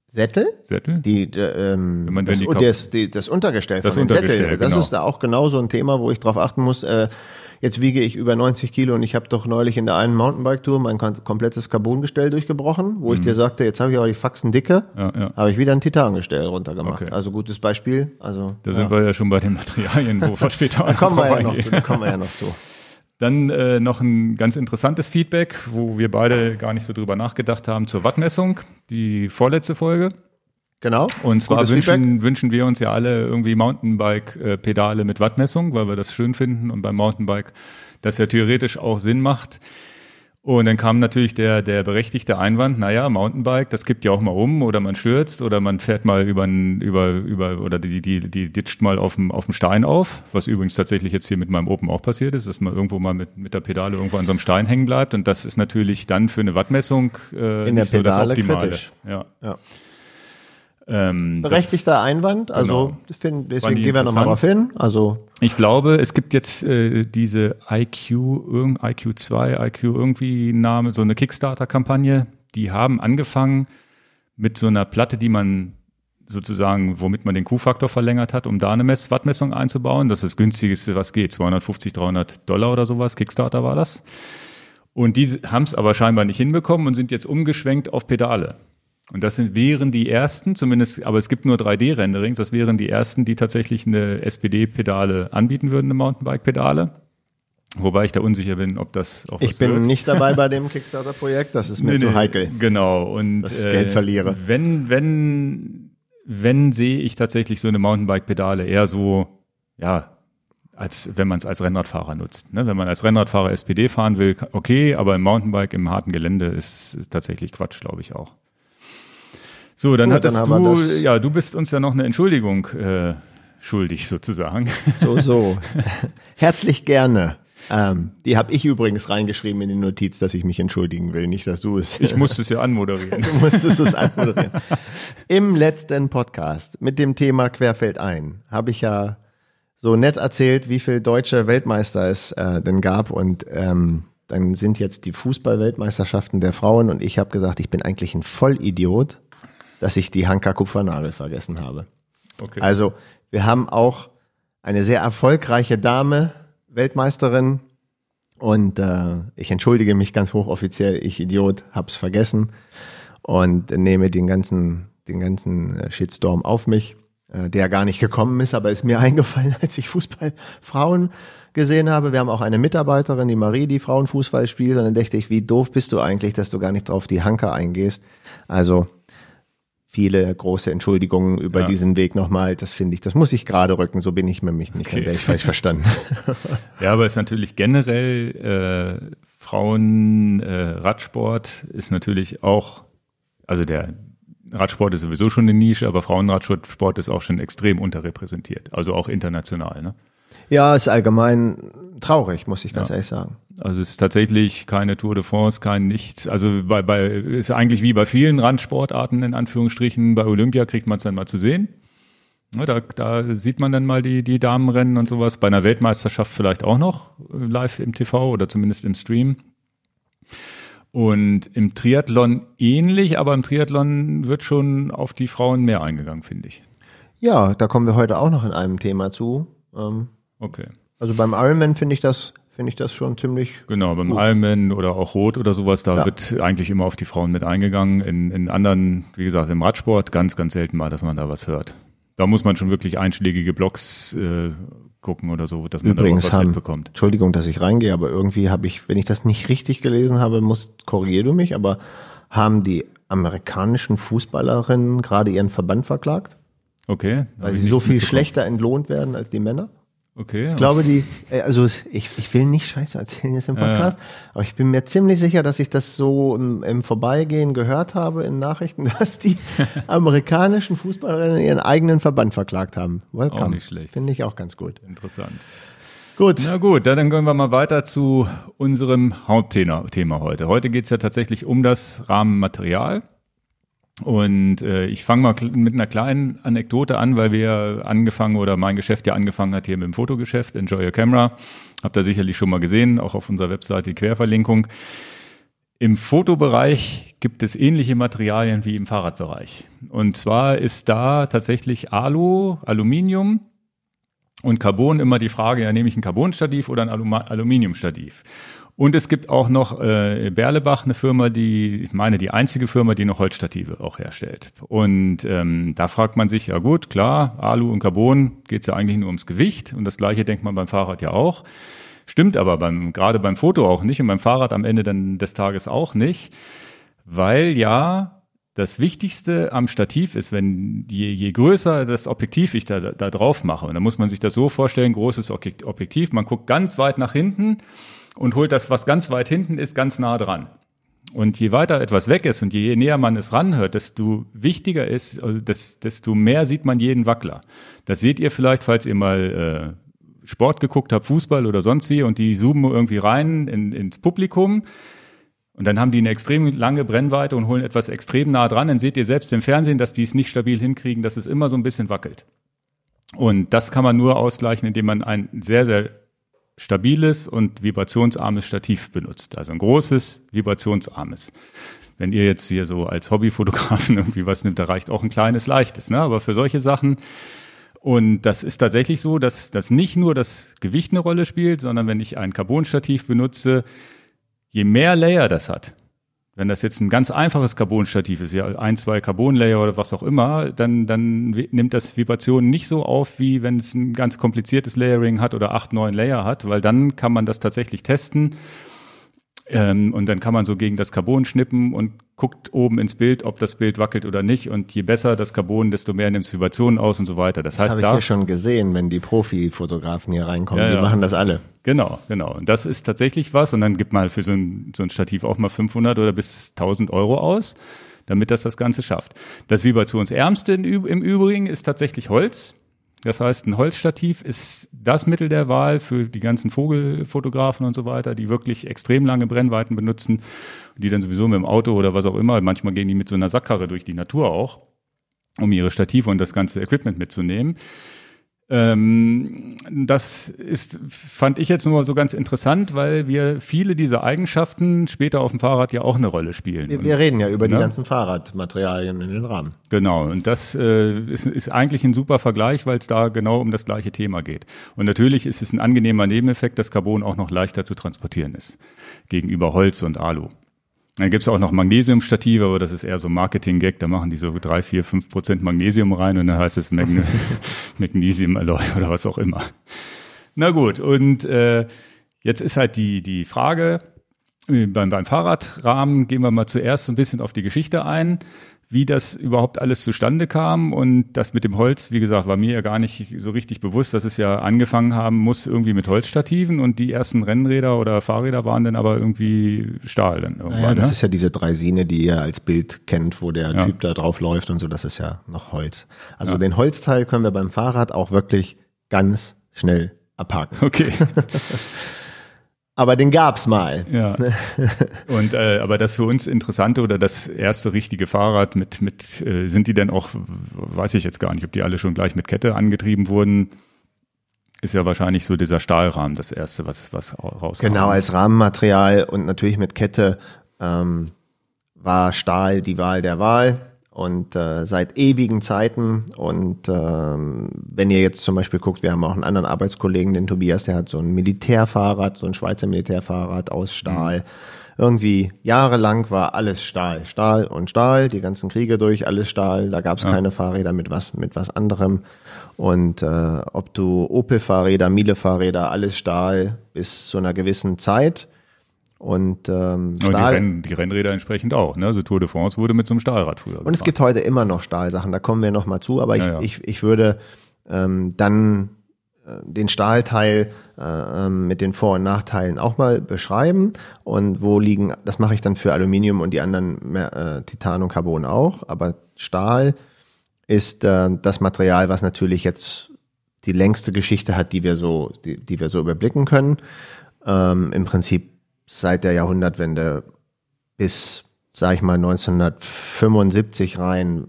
Sättel? Sättel? Die, äh, ähm, Wenn man das, die das, die, das Untergestell Das von den Untergestell, Sätteln. Das genau. ist da auch genau so ein Thema, wo ich drauf achten muss. Äh, jetzt wiege ich über 90 Kilo und ich habe doch neulich in der einen Mountainbike-Tour mein kom- komplettes Carbongestell durchgebrochen, wo ich dir sagte, jetzt habe ich aber die Faxen dicke, Mhm. Ja, ja. habe ich wieder ein Titangestell runtergemacht. Okay. Also gutes Beispiel. Also Da sind wir ja schon bei den Materialien, wo wir [laughs] später da kommen wir ja noch zu. Kommen wir ja noch zu. Dann äh, noch ein ganz interessantes Feedback, wo wir beide gar nicht so drüber nachgedacht haben zur Wattmessung, die vorletzte Folge. Genau. Und zwar wünschen, wünschen wir uns ja alle irgendwie Mountainbike-Pedale mit Wattmessung, weil wir das schön finden und beim Mountainbike das ja theoretisch auch Sinn macht. Und dann kam natürlich der, der berechtigte Einwand, naja, Mountainbike, das kippt ja auch mal um oder man stürzt oder man fährt mal über, über, über oder die, die, die ditcht mal auf dem, auf dem Stein auf, was übrigens tatsächlich jetzt hier mit meinem Open auch passiert ist, dass man irgendwo mal mit, mit der Pedale irgendwo an so einem Stein hängen bleibt. Und das ist natürlich dann für eine Wattmessung äh, In der nicht so das Pedale Optimale. kritisch. Ja. Ja. Ähm, Berechtigter Einwand. Also Genau. find, Fand deswegen gehen wir nochmal drauf hin. Also Ich glaube, es gibt jetzt äh, diese IQ, irgend IQ2, IQ irgendwie Name, so eine Kickstarter-Kampagne. Die haben angefangen mit so einer Platte, die man sozusagen, womit man den Q-Faktor verlängert hat, um da eine Mess Wattmessung einzubauen. Das ist das günstigste, was geht. 250, 300 Dollar oder sowas. Kickstarter war das. Und die haben es aber scheinbar nicht hinbekommen und sind jetzt umgeschwenkt auf Pedale. Und das sind, wären die ersten, zumindest, aber es gibt nur 3D-Renderings, das wären die ersten, die tatsächlich eine SPD-Pedale anbieten würden, eine Mountainbike-Pedale. Wobei ich da unsicher bin, ob das auch ich bin wird. nicht dabei bei dem [laughs] Kickstarter-Projekt. Das ist mir Nee, zu heikel. Genau. Und Dass ich Geld verliere. Wenn, wenn, wenn sehe ich tatsächlich so eine Mountainbike-Pedale eher so, ja, als wenn man es als Rennradfahrer nutzt. Ne? Wenn man als Rennradfahrer SPD fahren will, okay, aber im Mountainbike im harten Gelände ist tatsächlich Quatsch, glaube ich auch. So, dann Gut, hattest dann du, ja, du bist uns ja noch eine Entschuldigung äh, schuldig sozusagen. [laughs] So, so. [laughs] Herzlich gerne. Ähm, die habe ich übrigens reingeschrieben in die Notiz, dass ich mich entschuldigen will, nicht, dass du es. Ich musste es ja anmoderieren. [laughs] du musstest es anmoderieren. Im letzten Podcast mit dem Thema Querfeld ein habe ich ja so nett erzählt, wie viel deutsche Weltmeister es äh, denn gab und ähm, dann sind jetzt die Fußball-Weltmeisterschaften der Frauen und ich habe gesagt, ich bin eigentlich ein Vollidiot, dass ich die Hanka Kupfernagel vergessen habe. Okay. Also wir haben auch eine sehr erfolgreiche Dame, Weltmeisterin. Und äh, ich entschuldige mich ganz hochoffiziell, ich Idiot, hab's vergessen und nehme den ganzen, den ganzen äh, Shitstorm auf mich, äh, der gar nicht gekommen ist, aber ist mir [laughs] eingefallen, als ich Fußballfrauen gesehen habe. Wir haben auch eine Mitarbeiterin, die Marie, die Frauenfußball spielt. Und dann dachte ich, wie doof bist du eigentlich, dass du gar nicht drauf die Hanker eingehst. Also viele große Entschuldigungen über Ja. diesen Weg nochmal. Das finde ich, das muss ich gerade rücken. So bin ich nämlich nicht. Dann wäre ich falsch verstanden. [laughs] Ja, aber es ist natürlich generell äh, Frauen äh, Radsport ist natürlich auch, also der Radsport ist sowieso schon eine Nische, aber Frauenradsport ist auch schon extrem unterrepräsentiert, also auch international. Ne? Ja, ist allgemein traurig, muss ich ganz Ja. ehrlich sagen. Also es ist tatsächlich keine Tour de France, kein nichts. Also bei, bei ist eigentlich wie bei vielen Randsportarten in Anführungsstrichen. Bei Olympia kriegt man es dann mal zu sehen. Da, da sieht man dann mal die, die Damenrennen und sowas. Bei einer Weltmeisterschaft vielleicht auch noch äh, live im TV oder zumindest im Stream. Und im Triathlon ähnlich, aber im Triathlon wird schon auf die Frauen mehr eingegangen, finde ich. Ja, da kommen wir heute auch noch in einem Thema zu. Ähm, Okay. also beim Ironman finde ich das, finde ich das schon ziemlich. Genau, beim Ironman oder auch Rot oder sowas, da Ja. wird eigentlich immer auf die Frauen mit eingegangen. In, in anderen, wie gesagt, im Radsport ganz, ganz selten mal, dass man da was hört. Da muss man schon wirklich einschlägige Blogs äh, gucken oder so, dass man Übrigens da was haben, mitbekommt. Entschuldigung, dass ich reingehe, aber irgendwie habe ich, wenn ich das nicht richtig gelesen habe, muss, korrigier du mich, aber haben die amerikanischen Fußballerinnen gerade ihren Verband verklagt, Okay. weil sie so viel schlechter entlohnt werden als die Männer? Okay. Ich glaube, die, äh, also es- ich, ich will nicht Scheiße erzählen jetzt im Podcast, aber ich bin mir ziemlich sicher, dass ich das so im, im Vorbeigehen gehört habe in Nachrichten, [laughs] dass die [laughs] amerikanischen Fußballerinnen ihren eigenen Verband verklagt haben. Welcome. Auch nicht schlecht. Finde ich auch ganz gut. Interessant. Gut. Na gut, dann gehen wir mal weiter zu unserem Hauptthema Thema heute. Heute geht's ja tatsächlich um das Rahmenmaterial. Und äh, ich fange mal mit einer kleinen Anekdote an, weil wir angefangen oder mein Geschäft ja angefangen hat hier mit dem Fotogeschäft, Enjoy Your Camera. Habt ihr sicherlich schon mal gesehen, auch auf unserer Webseite die Querverlinkung. Im Fotobereich gibt es ähnliche Materialien wie im Fahrradbereich. Und zwar ist da tatsächlich Alu, Aluminium und Carbon immer die Frage, ja, nehme ich ein Carbonstativ oder ein Aluminiumstativ? Und es gibt auch noch äh, Berlebach, eine Firma, die, ich meine, die einzige Firma, die noch Holzstative auch herstellt. Und ähm, da fragt man sich, ja gut, klar, Alu und Carbon geht es ja eigentlich nur ums Gewicht. Und das gleiche denkt man beim Fahrrad ja auch. Stimmt aber beim, gerade beim Foto auch nicht und beim Fahrrad am Ende dann des Tages auch nicht, weil ja das Wichtigste am Stativ ist, wenn je, je größer das Objektiv ich da, da drauf mache, und dann muss man sich das so vorstellen, großes Objek- Objektiv, man guckt ganz weit nach hinten und holt das, was ganz weit hinten ist, ganz nah dran. Und je weiter etwas weg ist und je näher man es ranhört, desto wichtiger ist, also des- desto mehr sieht man jeden Wackler. Das seht ihr vielleicht, falls ihr mal äh, Sport geguckt habt, Fußball oder sonst wie, und die zoomen irgendwie rein in, ins Publikum. Und dann haben die eine extrem lange Brennweite und holen etwas extrem nah dran. Dann seht ihr selbst im Fernsehen, dass die es nicht stabil hinkriegen, dass es immer so ein bisschen wackelt. Und das kann man nur ausgleichen, indem man ein sehr, sehr stabiles und vibrationsarmes Stativ benutzt. Also ein großes, vibrationsarmes. Wenn ihr jetzt hier so als Hobbyfotografen [laughs] irgendwie was nimmt, da reicht auch ein kleines, leichtes. Ne? Aber für solche Sachen und das ist tatsächlich so, dass, dass nicht nur das Gewicht eine Rolle spielt, sondern wenn ich ein Carbonstativ benutze, je mehr Layer das hat, wenn das jetzt ein ganz einfaches Carbonstativ ist, ja ein, zwei Carbonlayer oder was auch immer, dann, dann nimmt das Vibrationen nicht so auf, wie wenn es ein ganz kompliziertes Layering hat oder acht, neun Layer hat, weil dann kann man das tatsächlich testen. Ähm, und dann kann man so gegen das Carbon schnippen und guckt oben ins Bild, ob das Bild wackelt oder nicht. Und je besser das Carbon, desto mehr nimmt es Vibrationen aus und so weiter. Das Das heißt, habe ich da hier schon gesehen, wenn die Profifotografen hier reinkommen. Ja, die ja. machen das alle. Genau, genau. Und das ist tatsächlich was. Und dann gibt man für so ein, so ein Stativ auch mal 500 oder bis 1000 Euro aus, damit das das Ganze schafft. Das vibrationsärmste im Übrigen ist tatsächlich Holz. Das heißt, ein Holzstativ ist das Mittel der Wahl für die ganzen Vogelfotografen und so weiter, die wirklich extrem lange Brennweiten benutzen die dann sowieso mit dem Auto oder was auch immer, manchmal gehen die mit so einer Sackkarre durch die Natur auch, um ihre Stative und das ganze Equipment mitzunehmen. Ähm, das ist, fand ich jetzt nur so ganz interessant, weil wir viele dieser Eigenschaften später auf dem Fahrrad ja auch eine Rolle spielen. Wir, Und- wir reden ja über die Ne? ganzen Fahrradmaterialien in den Rahmen. Genau, und das äh, ist, ist eigentlich ein super Vergleich, weil es da genau um das gleiche Thema geht. Und natürlich ist es ein angenehmer Nebeneffekt, dass Carbon auch noch leichter zu transportieren ist gegenüber Holz und Alu. Dann gibt's auch noch Magnesiumstative, aber das ist eher so Marketing-Gag. Da machen die so drei, vier, fünf Prozent Magnesium rein und dann heißt es Magne [laughs] Magnesium-Alloy oder was auch immer. Na gut, und äh, jetzt ist halt die, die Frage, äh, beim, beim Fahrradrahmen gehen wir mal zuerst so ein bisschen auf die Geschichte ein, wie das überhaupt alles zustande kam. Und das mit dem Holz, wie gesagt, war mir ja gar nicht so richtig bewusst, dass es ja angefangen haben muss irgendwie mit Holzstativen und die ersten Rennräder oder Fahrräder waren dann aber irgendwie Stahl dann irgendwann. Ja, das ne? ist ja diese Dreisine, die ihr als Bild kennt, wo der Ja. Typ da drauf läuft und so, das ist ja noch Holz. Also den Holzteil können wir beim Fahrrad auch wirklich ganz schnell abhaken. Okay. [laughs] Aber den gab's mal. Ja. [laughs] Und äh, aber das für uns interessante oder das erste richtige Fahrrad mit mit äh, sind die denn auch weiß ich jetzt gar nicht, ob die alle schon gleich mit Kette angetrieben wurden. Ist ja wahrscheinlich so dieser Stahlrahmen das erste, was was rauskam. Genau, als Rahmenmaterial und natürlich mit Kette ähm, war Stahl die Wahl der Wahl und äh, seit ewigen Zeiten. Und ähm, wenn ihr jetzt zum Beispiel guckt, wir haben auch einen anderen Arbeitskollegen, den Tobias, der hat so ein Militärfahrrad, so ein Schweizer Militärfahrrad aus Stahl. Irgendwie jahrelang war alles Stahl, Stahl und Stahl, die ganzen Kriege durch, alles Stahl. Da gab es keine Fahrräder mit was mit was anderem. Und äh, ob du Opel-Fahrräder, Miele-Fahrräder, alles Stahl bis zu einer gewissen Zeit. Und ähm, Und die, Stahl. Renn, die Rennräder entsprechend auch. Ne? Also Tour de France wurde mit so einem Stahlrad früher. Und es gibt heute immer noch Stahlsachen, da kommen wir noch mal zu, aber ich, Ja, ja. ich, ich würde ähm, dann den Stahlteil äh, ähm, mit den Vor- und Nachteilen auch mal beschreiben und wo liegen, das mache ich dann für Aluminium und die anderen äh, Titan und Carbon auch, aber Stahl ist äh, das Material, was natürlich jetzt die längste Geschichte hat, die wir so, die, die wir so überblicken können. Ähm, Im Prinzip seit der Jahrhundertwende bis, sag ich mal, 1975 rein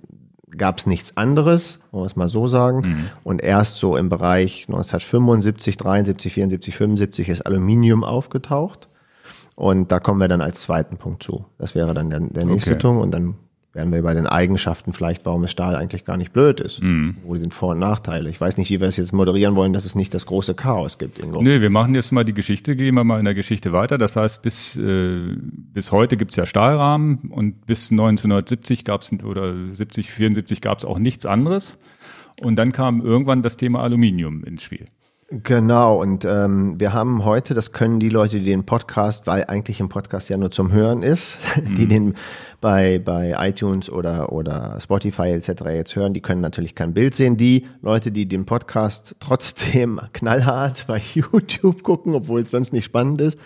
gab es nichts anderes, wollen wir es mal so sagen. Mhm. Und erst so im Bereich 1975, 73, 74, 75 ist Aluminium aufgetaucht. Und da kommen wir dann als zweiten Punkt zu. Das wäre dann der, der nächste okay. Punkt. Und dann wären wir bei den Eigenschaften vielleicht, warum es Stahl eigentlich gar nicht blöd ist. Mhm. Wo sind Vor- und Nachteile? Ich weiß nicht, wie wir es jetzt moderieren wollen, dass es nicht das große Chaos gibt. Ingo. Nee, wir machen jetzt mal die Geschichte, gehen wir mal in der Geschichte weiter. Das heißt, bis, äh, bis heute gibt's ja Stahlrahmen und bis 1970 gab's oder 70, 74 gab's auch nichts anderes. Und dann kam irgendwann das Thema Aluminium ins Spiel. Genau, und ähm, wir haben heute, das können die Leute, die den Podcast, weil eigentlich ein Podcast ja nur zum Hören ist, [laughs] mhm. die den bei, bei iTunes oder, oder Spotify etc. jetzt hören, die können natürlich kein Bild sehen. Die Leute, die den Podcast trotzdem [laughs] knallhart bei YouTube gucken, obwohl es sonst nicht spannend ist,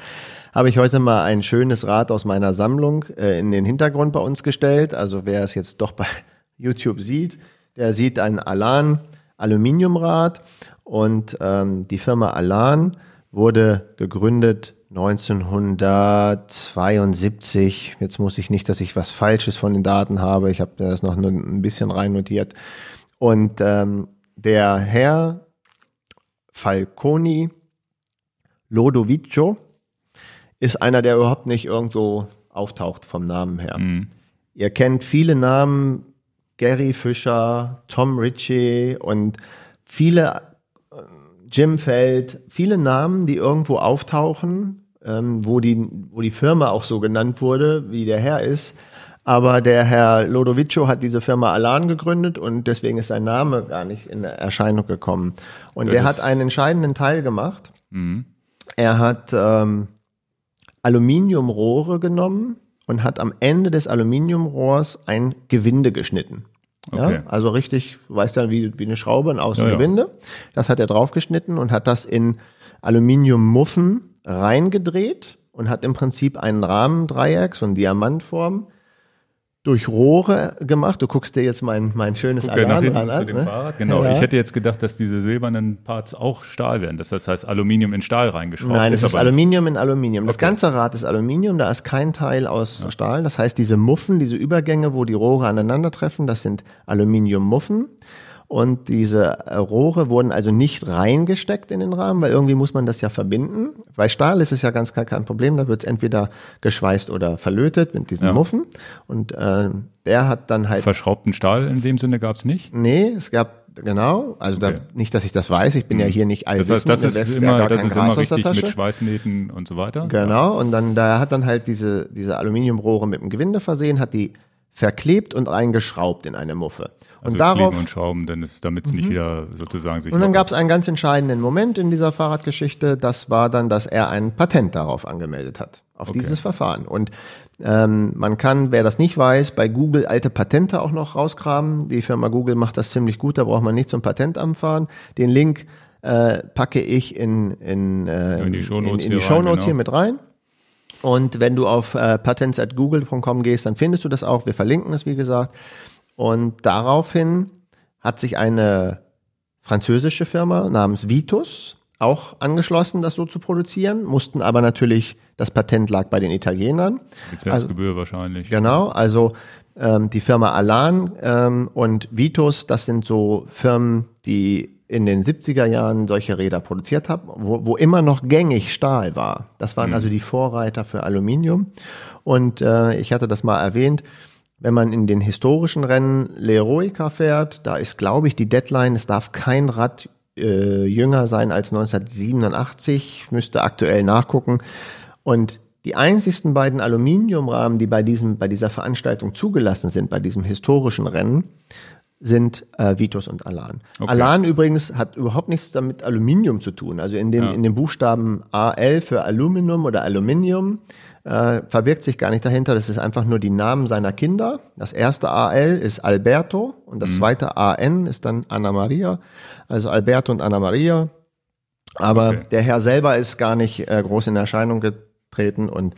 habe ich heute mal ein schönes Rad aus meiner Sammlung äh, in den Hintergrund bei uns gestellt. Also wer es jetzt doch bei [laughs] YouTube sieht, der sieht ein Alan Aluminiumrad und ähm, die Firma Alan wurde gegründet 1972. Jetzt muss ich nicht, dass ich was Falsches von den Daten habe. Ich habe das noch ein bisschen rein notiert. Und ähm, der Herr Falconi Lodovico ist einer, der überhaupt nicht irgendwo auftaucht vom Namen her. Mhm. Ihr kennt viele Namen, Gary Fischer, Tom Ritchie und viele Jim Feld, viele Namen, die irgendwo auftauchen, ähm, wo, die, wo die Firma auch so genannt wurde, wie der Herr ist. Aber der Herr Lodovico hat diese Firma Alan gegründet und deswegen ist sein Name gar nicht in Erscheinung gekommen. Und ja, der hat einen entscheidenden Teil gemacht. Mhm. Er hat ähm, Aluminiumrohre genommen und hat am Ende des Aluminiumrohrs ein Gewinde geschnitten. Okay. Ja, also richtig, weißt ja, wie, wie eine Schraube, ein Außengewinde. Ja, ja. Das hat er draufgeschnitten und hat das in Aluminiummuffen reingedreht und hat im Prinzip einen Rahmendreieck, so eine Diamantform, durch Rohre gemacht. Du guckst dir jetzt mein, mein schönes Guck Alarm an. Zu dem ne? Fahrrad. Genau. Ja. Ich hätte jetzt gedacht, dass diese silbernen Parts auch Stahl wären. Das heißt Aluminium in Stahl reingeschraubt. Nein, es ist, ist Aluminium in Aluminium. Das okay. ganze Rad ist Aluminium. Da ist kein Teil aus ja. Stahl. Das heißt, diese Muffen, diese Übergänge, wo die Rohre aneinandertreffen, das sind Aluminiummuffen. Und diese Rohre wurden also nicht reingesteckt in den Rahmen, weil irgendwie muss man das ja verbinden. Bei Stahl ist es ja ganz klar kein Problem, da wird es entweder geschweißt oder verlötet mit diesen ja. Muffen. Und äh, der hat dann halt. Verschraubten Stahl in dem Sinne gab es nicht? Nee, es gab Genau, also okay. da, nicht, dass ich das weiß, ich bin ja hm. hier nicht allwissend. Das heißt, das ist immer, ja das ist immer wichtig mit Schweißnähten und so weiter. Genau, und dann, da hat dann halt diese, diese Aluminiumrohre mit dem Gewinde versehen, hat die verklebt und eingeschraubt in eine Muffe. Also und darauf und Schrauben, denn es, damit es nicht mhm. wieder sozusagen sich. Und dann gab es einen ganz entscheidenden Moment in dieser Fahrradgeschichte. Das war dann, dass er ein Patent darauf angemeldet hat auf okay. dieses Verfahren. Und ähm, man kann, wer das nicht weiß, bei Google alte Patente auch noch rauskramen. Die Firma Google macht das ziemlich gut. Da braucht man nicht zum Patentamt fahren. Den Link äh, packe ich in, in, äh, in die Shownotes, in, in die Show genau. hier mit rein. Und wenn du auf äh, patents.google.com gehst, dann findest du das auch. Wir verlinken es, wie gesagt. Und daraufhin hat sich eine französische Firma namens Vitus auch angeschlossen, das so zu produzieren, mussten aber natürlich, das Patent lag bei den Italienern. Lizenzgebühr also, wahrscheinlich. Genau, also ähm, die Firma Alan ähm, und Vitus, das sind so Firmen, die in den 70er Jahren solche Räder produziert haben, wo, wo immer noch gängig Stahl war. Das waren mhm. also die Vorreiter für Aluminium. Und äh, ich hatte das mal erwähnt, wenn man in den historischen Rennen L'Eroica fährt, da ist, glaube ich, die Deadline, es darf kein Rad äh, jünger sein als 1987, müsste aktuell nachgucken. Und die einzigsten beiden Aluminiumrahmen, die bei diesem, bei dieser Veranstaltung zugelassen sind, bei diesem historischen Rennen, sind äh, Vitus und Alan. Okay. Alan übrigens hat überhaupt nichts damit Aluminium zu tun. Also in dem, ja. in dem Buchstaben AL für Aluminium oder Aluminium äh, verbirgt sich gar nicht dahinter. Das ist einfach nur die Namen seiner Kinder. Das erste AL ist Alberto und das mhm. zweite AN ist dann Anna Maria. Also Alberto und Anna Maria. Aber Okay. der Herr selber ist gar nicht äh, groß in Erscheinung getreten und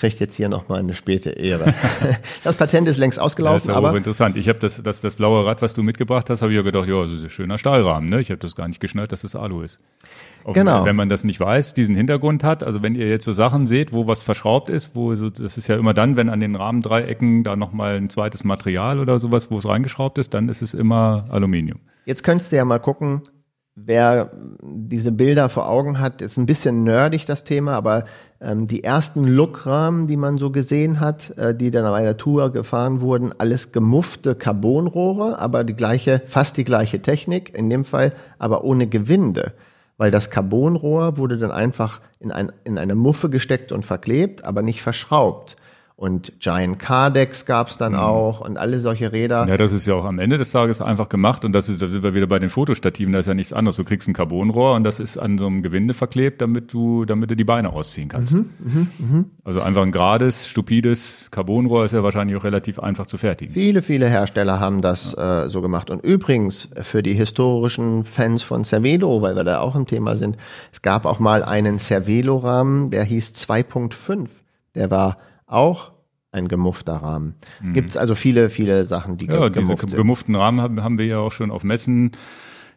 kriegt jetzt hier nochmal eine späte Ehre. [laughs] das Patent ist längst Das ist ausgelaufen, aber interessant. Ich habe das, das, das blaue Rad, was du mitgebracht hast, habe ich ja gedacht, ja, das ist ein schöner Stahlrahmen. Ne? Ich habe das gar nicht geschnallt, dass das Alu ist. Auf- Genau. Wenn man das nicht weiß, diesen Hintergrund hat, also wenn ihr jetzt so Sachen seht, wo was verschraubt ist, wo so, das ist ja immer dann, wenn an den Rahmendreiecken da nochmal ein zweites Material oder sowas, wo es reingeschraubt ist, dann ist es immer Aluminium. Jetzt könntest du ja mal gucken, wer diese Bilder vor Augen hat, ist ein bisschen nerdig das Thema, aber ähm, die ersten Lookrahmen, die man so gesehen hat, äh, die dann bei der Tour gefahren wurden, alles gemuffte Carbonrohre, aber die gleiche, fast die gleiche Technik, in dem Fall aber ohne Gewinde. Weil das Carbonrohr wurde dann einfach in, ein, in eine Muffe gesteckt und verklebt, aber nicht verschraubt. Und Giant Cardex gab's dann auch und alle solche Räder. Ja, das ist ja auch am Ende des Tages einfach gemacht und das ist, da sind wir wieder bei den Fotostativen, da ist ja nichts anderes. Du kriegst ein Carbonrohr und das ist an so einem Gewinde verklebt, damit du, damit du die Beine ausziehen kannst. Also einfach ein gerades, stupides Carbonrohr ist ja wahrscheinlich auch relativ einfach zu fertigen. Viele, viele Hersteller haben das äh, so gemacht. Und übrigens, für die historischen Fans von Cervelo, weil wir da auch im Thema sind, es gab auch mal einen Cervelo-Rahmen, der hieß 2.5. Der war auch ein gemuffter Rahmen. Gibt's also viele, viele Sachen, die Mhm. Ja, ge diese gemufft sind. gemufften Rahmen haben, haben wir ja auch schon auf Messen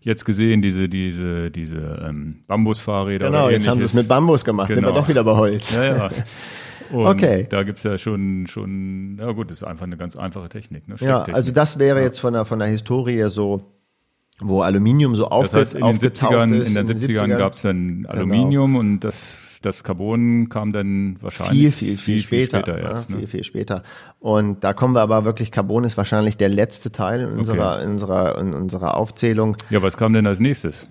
jetzt gesehen, diese, diese, diese ähm, Bambusfahrräder. Genau, jetzt haben sie es mit Bambus gemacht, sind wir Genau. doch wieder bei Holz. Ja, ja. [laughs] Und Okay. Da gibt's ja schon, schon, ja gut, das ist einfach eine ganz einfache Technik. Ne? Ja, also das wäre jetzt von der, von der Historie so, wo Aluminium so Das aufge, heißt, in den aufgetaucht 70ern, ist. in den 70ern, 70ern. gab's dann Aluminium und das, das Carbon kam dann viel, wahrscheinlich viel, viel, später. erst. ja, ne? Viel, viel später. Und da kommen wir aber wirklich, Carbon ist wahrscheinlich der letzte Teil in unserer, in unserer, in unserer Aufzählung. Ja, was kam denn als nächstes?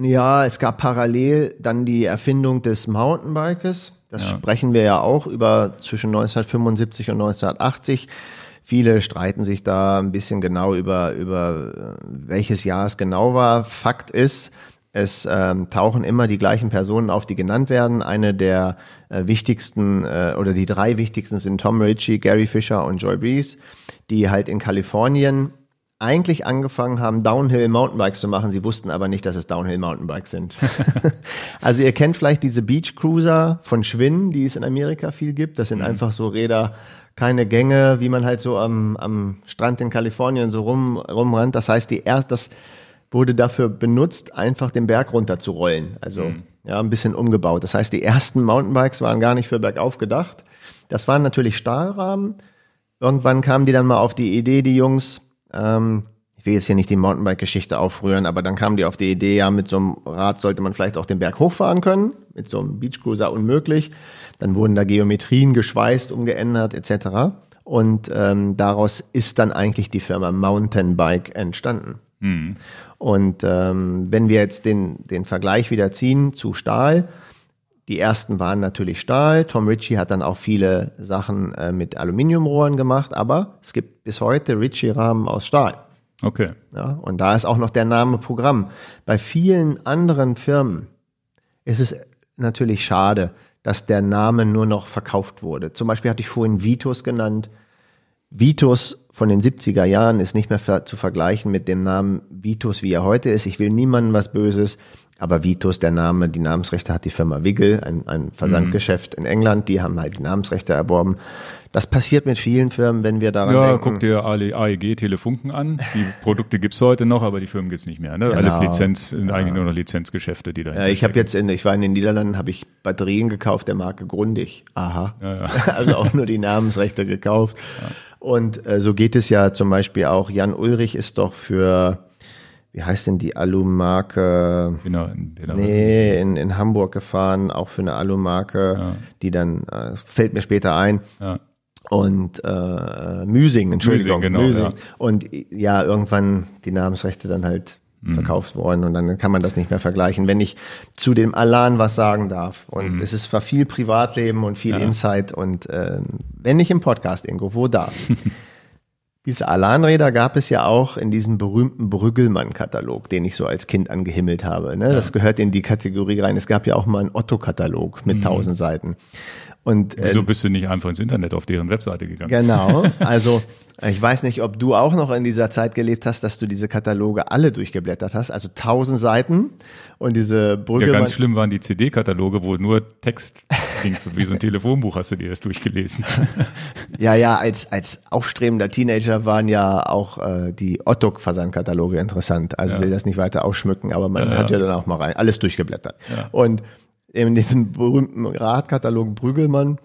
Ja, es gab parallel dann die Erfindung des Mountainbikes. Das sprechen wir ja auch über zwischen 1975 und 1980. Viele streiten sich da ein bisschen genau über, über äh, welches Jahr es genau war. Fakt ist, es ähm, tauchen immer die gleichen Personen auf, die genannt werden. Eine der äh, wichtigsten äh, oder die drei wichtigsten sind Tom Ritchie, Gary Fisher und Joy Breeze, die halt in Kalifornien eigentlich angefangen haben, Downhill Mountainbikes zu machen. Sie wussten aber nicht, dass es Downhill Mountainbikes sind. [laughs] also ihr kennt vielleicht diese Beach Cruiser von Schwinn, die es in Amerika viel gibt. Das sind einfach so Räder, keine Gänge, wie man halt so am, am Strand in Kalifornien so rum, rumrennt. Das heißt, die erst, das wurde dafür benutzt, einfach den Berg runter zu rollen. Also ja, ein bisschen umgebaut. Das heißt, die ersten Mountainbikes waren gar nicht für bergauf gedacht. Das waren natürlich Stahlrahmen. Irgendwann kamen die dann mal auf die Idee, die Jungs, ähm, ich will jetzt hier nicht die Mountainbike-Geschichte aufrühren, aber dann kamen die auf die Idee, ja, mit so einem Rad sollte man vielleicht auch den Berg hochfahren können, mit so einem Beachcruiser unmöglich. Dann wurden da Geometrien geschweißt, umgeändert etc. Und ähm, daraus ist dann eigentlich die Firma Mountainbike entstanden. Und ähm, wenn wir jetzt den, den Vergleich wieder ziehen zu Stahl, die ersten waren natürlich Stahl. Tom Ritchie hat dann auch viele Sachen äh, mit Aluminiumrohren gemacht, aber es gibt bis heute Ritchie-Rahmen aus Stahl. Okay. Ja, und da ist auch noch der Name Programm. Bei vielen anderen Firmen ist es natürlich schade, dass der Name nur noch verkauft wurde. Zum Beispiel hatte ich vorhin Vitus genannt. Vitus von den 70er Jahren ist nicht mehr zu vergleichen mit dem Namen Vitus, wie er heute ist. Ich will niemandem was Böses, aber Vitus, der Name, die Namensrechte hat die Firma Wiggle, ein, ein Versandgeschäft in England, die haben halt die Namensrechte erworben. Das passiert mit vielen Firmen, wenn wir daran Ja, denken. guck dir AEG Telefunken an. Die [laughs] Produkte gibt's heute noch, aber die Firmen gibt's nicht mehr. Ne? Alles Lizenz, sind eigentlich nur noch Lizenzgeschäfte, die da Ja, ich habe jetzt in, ich war in den Niederlanden, habe ich Batterien gekauft der Marke Grundig. Aha. [laughs] Also auch nur die Namensrechte gekauft. Und äh, so geht es ja zum Beispiel auch. Jan Ulrich ist doch für, wie heißt denn die Alu-Marke? Genau, genau. Nee, in, in Hamburg gefahren, auch für eine Alu-Marke, die dann, äh, fällt mir später ein. Ja. Und äh, Müsing, Entschuldigung, Müsing, genau, ja. Und ja, irgendwann die Namensrechte dann halt Mhm. verkauft worden und dann kann man das nicht mehr vergleichen. Wenn ich zu dem Alan was sagen darf und Mhm. es ist zwar viel Privatleben und viel Insight und äh, wenn nicht im Podcast irgendwo, wo da? [laughs] Diese Alarmräder gab es ja auch in diesem berühmten Brüggelmann-Katalog, den ich so als Kind angehimmelt habe. Ne? Das gehört in die Kategorie rein. Es gab ja auch mal einen Otto-Katalog mit tausend Seiten. Und äh, Wieso bist du nicht einfach ins Internet auf deren Webseite gegangen? Genau. [laughs] Also ich weiß nicht, ob du auch noch in dieser Zeit gelebt hast, dass du diese Kataloge alle durchgeblättert hast. Also tausend Seiten und diese Ja, Brügge. ganz schlimm waren die CD-Kataloge, wo nur Text ging, wie so ein [laughs] Telefonbuch hast du dir das durchgelesen. ja, ja, als, als aufstrebender Teenager waren ja auch äh, die Otto-Versandkataloge interessant. Also will das nicht weiter ausschmücken, aber man Ja, hat ja ja. dann auch mal rein, alles durchgeblättert. Und in diesem berühmten Radkatalog Brüggelmann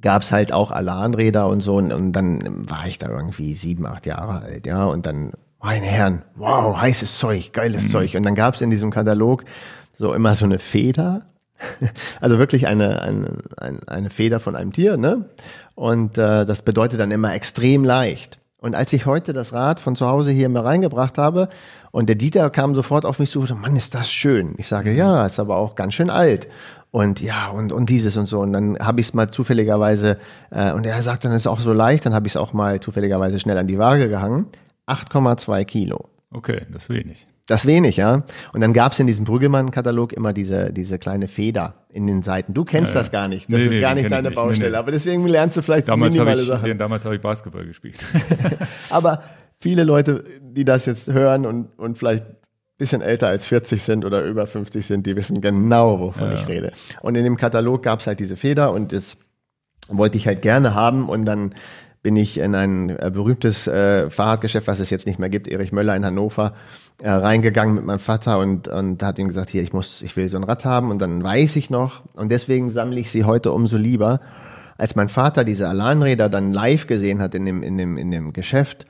gab es halt auch Alarmräder und so. Und, und dann war ich da irgendwie sieben, acht Jahre alt, ja. Und dann, meine Herren, wow, heißes Zeug, geiles Zeug. Und dann gab es in diesem Katalog so immer so eine Feder. [laughs] Also wirklich eine, eine, eine, eine Feder von einem Tier, ne? Und äh, das bedeutet dann immer extrem leicht. Und als ich heute das Rad von zu Hause hier mal reingebracht habe und der Dieter kam sofort auf mich zu, Mann, ist das schön. Ich sage, ja, ist aber auch ganz schön alt. Und ja, und, und dieses und so. Und dann habe ich es mal zufälligerweise, äh, und er sagt, dann ist es auch so leicht, dann habe ich es auch mal zufälligerweise schnell an die Waage gehangen. 8,2 Kilo. Okay, das ist wenig. Das wenig, ja. Und dann gab es in diesem Brüggemann-Katalog immer diese, diese kleine Feder in den Seiten. Du kennst das gar nicht. Das Nee, ist nee, gar nicht deine nicht. Baustelle. nee. Aber deswegen lernst du vielleicht Damals minimale ich, Sachen. den, damals habe ich Basketball gespielt. [laughs] Aber viele Leute, die das jetzt hören und, und vielleicht ein bisschen älter als 40 sind oder über 50 sind, die wissen genau, wovon ich rede. Und in dem Katalog gab es halt diese Feder und das wollte ich halt gerne haben und dann bin ich in ein äh, berühmtes äh, Fahrradgeschäft, was es jetzt nicht mehr gibt, Erich Möller in Hannover, äh, reingegangen mit meinem Vater und, und hat ihm gesagt, hier, ich muss, ich will so ein Rad haben und dann weiß ich noch und deswegen sammle ich sie heute umso lieber. Als mein Vater diese Alarmräder dann live gesehen hat in dem, in dem, in dem Geschäft,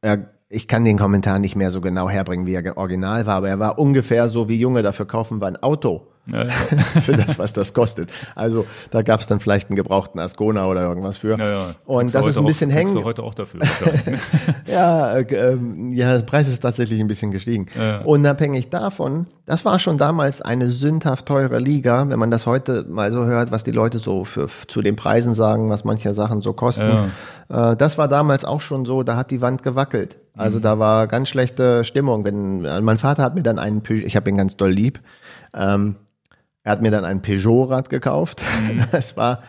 er, ich kann den Kommentar nicht mehr so genau herbringen, wie er original war, aber er war ungefähr so, wie Junge dafür kaufen wir ein Auto Ja, ja. [laughs] für das, was das kostet. Also da gab es dann vielleicht einen gebrauchten Ascona oder irgendwas für. Ja, ja. Und Kriegst das ist ein bisschen auch, hängen. heute auch dafür. [laughs] Ja, äh, ähm, ja, der Preis ist tatsächlich ein bisschen gestiegen. Unabhängig davon, das war schon damals eine sündhaft teure Liga, wenn man das heute mal so hört, was die Leute so für, zu den Preisen sagen, was manche Sachen so kosten. Äh, das war damals auch schon so, da hat die Wand gewackelt. Also da war ganz schlechte Stimmung. Wenn, mein Vater hat mir dann einen, Peugeot- ich habe ihn ganz doll lieb, ähm, er hat mir dann ein Peugeot-Rad gekauft. [laughs] Das war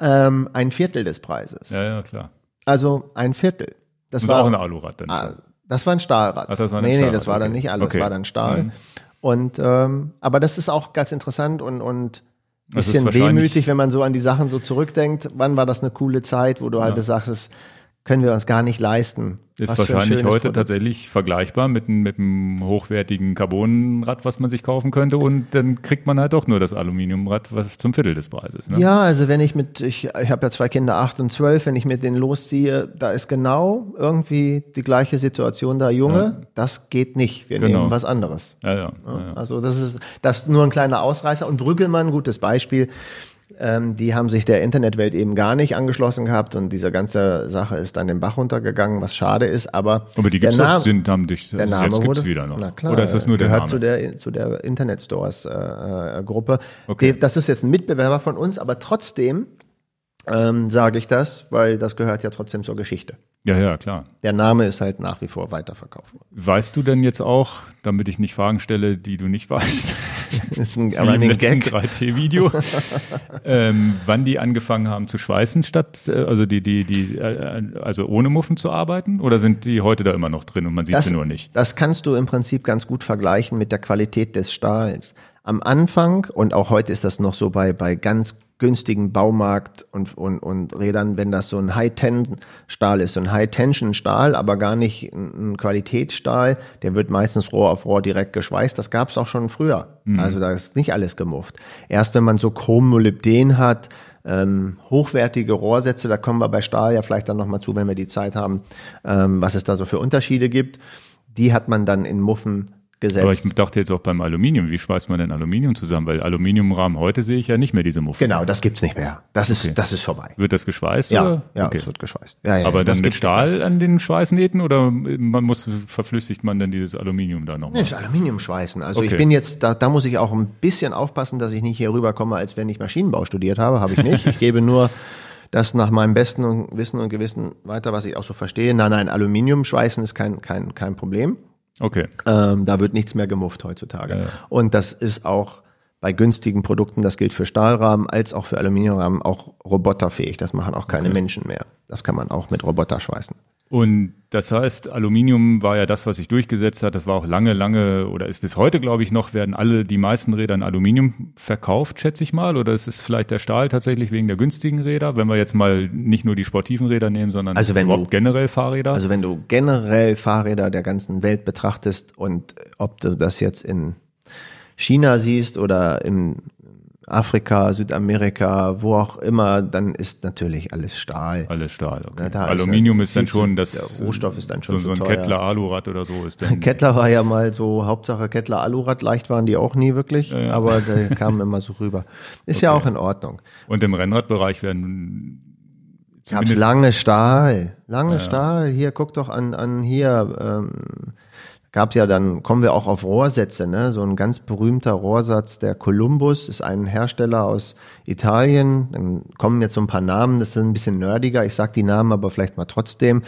ähm, ein Viertel des Preises. ja, ja, klar. Also ein Viertel. Das Und war auch ein Alurad dann. Ah, das war ein Stahlrad. Ach, das war nee, nee, Stahlrad, das war dann okay. nicht alles, Okay. das war dann Stahl. Mhm. Und ähm, aber das ist auch ganz interessant und und bisschen wehmütig, wenn man so an die Sachen so zurückdenkt. Wann war das eine coole Zeit, wo du halt sagst, das können wir uns gar nicht leisten. Ist Was wahrscheinlich heute Produkt. tatsächlich vergleichbar mit, einem- mit einem hochwertigen Carbonrad, was man sich kaufen könnte. Und dann kriegt man halt doch nur das Aluminiumrad, was zum Viertel des Preises. Ne? Ja, also wenn ich mit, ich, ich habe ja zwei Kinder, acht und zwölf, wenn ich mit denen losziehe, da ist genau irgendwie die gleiche Situation da. Junge, das geht nicht. Wir Genau. nehmen was anderes. Ja, ja, ja, ja. Also das ist das ist nur ein kleiner Ausreißer. Und Brüggelmann, gutes Beispiel, ähm, die haben sich der Internetwelt eben gar nicht angeschlossen gehabt und diese ganze Sache ist dann den Bach runtergegangen, was schade ist. Aber, Aber die der gibt's Name, sind, haben dich, der Name jetzt wurde, wieder noch. Na klar, Oder ist das nur der gehört Name? zu der zu der Internet Stores äh, äh, Gruppe. Okay. Die, das ist jetzt ein Mitbewerber von uns, aber trotzdem ähm, sage ich das, weil das gehört ja trotzdem zur Geschichte. Ja, ja, klar. Der Name ist halt nach wie vor weiterverkauft worden. Weißt du denn jetzt auch, damit ich nicht Fragen stelle, die du nicht weißt, [laughs] Das ist ein [laughs] im Running letzten Gag. 3T-Video, [laughs] ähm, wann die angefangen haben zu schweißen, statt, äh, also die, die, die, äh, also ohne Muffen zu arbeiten? Oder sind die heute da immer noch drin und man sieht sie nur nicht? Das kannst du im Prinzip ganz gut vergleichen mit der Qualität des Stahls. Am Anfang, und auch heute ist das noch so bei, bei ganz günstigen Baumarkt und, und, und Rädern, wenn das so ein High-Ten-Stahl ist, so ein High-Tension-Stahl, aber gar nicht ein Qualitätsstahl, der wird meistens Rohr auf Rohr direkt geschweißt. Das gab es auch schon früher. Also da ist nicht alles gemufft. Erst wenn man so Chrommolybden hat, ähm, hochwertige Rohrsätze, da kommen wir bei Stahl ja vielleicht dann nochmal zu, wenn wir die Zeit haben, ähm, was es da so für Unterschiede gibt. Die hat man dann in Muffen gesetzt. Aber ich dachte jetzt auch beim Aluminium, wie schweißt man denn Aluminium zusammen? Weil Aluminiumrahmen heute sehe ich ja nicht mehr diese Muffen. genau, das gibt's nicht mehr. Das ist, das ist vorbei. Wird das geschweißt? Ja, oder? ja, okay. es wird geschweißt. Ja, ja, Aber das dann mit Stahl an den Schweißnähten oder man muss, verflüssigt man dann dieses Aluminium da nochmal? Das Aluminium schweißen. Also ich Okay. bin jetzt, da, da muss ich auch ein bisschen aufpassen, dass ich nicht hier rüberkomme, als wenn ich Maschinenbau studiert habe. Habe ich nicht. Ich gebe nur das nach meinem besten Wissen und Gewissen weiter, was ich auch so verstehe. Nein, nein, Aluminium schweißen ist kein, kein, kein Problem. Okay. Ähm, da wird nichts mehr gemufft heutzutage. Ja, ja. Und das ist auch bei günstigen Produkten, das gilt für Stahlrahmen als auch für Aluminiumrahmen, auch roboterfähig. Das machen auch keine Menschen mehr. Das kann man auch mit Roboter schweißen. Und das heißt, Aluminium war ja das, was sich durchgesetzt hat. Das war auch lange, lange oder ist bis heute, glaube ich, noch, werden alle, die meisten Räder in Aluminium verkauft, schätze ich mal. Oder ist es vielleicht der Stahl tatsächlich wegen der günstigen Räder, wenn wir jetzt mal nicht nur die sportiven Räder nehmen, sondern Also wenn überhaupt du- generell Fahrräder? Also wenn du generell Fahrräder der ganzen Welt betrachtest und ob du das jetzt in China siehst oder in Afrika, Südamerika, wo auch immer, dann ist natürlich alles Stahl. Alles Stahl, okay. Ja, da Aluminium ja ist dann schon das. der Rohstoff ist dann schon so, so ein. Kettler Alurad oder so ist dann. [laughs] Kettler war ja mal so, Hauptsache Kettler Alurad, leicht waren die auch nie wirklich, ja. aber [laughs] die kamen immer so rüber. Ist ja Okay. auch in Ordnung. Und im Rennradbereich werden Gab's lange Stahl, lange Ja. Stahl. Hier, guck doch an, an hier. Ähm, gab's ja dann, kommen wir auch auf Rohrsätze, ne? So ein ganz berühmter Rohrsatz, der Columbus, ist ein Hersteller aus Italien. Dann kommen jetzt so ein paar Namen, das ist ein bisschen nerdiger. Ich sag die Namen aber vielleicht mal trotzdem.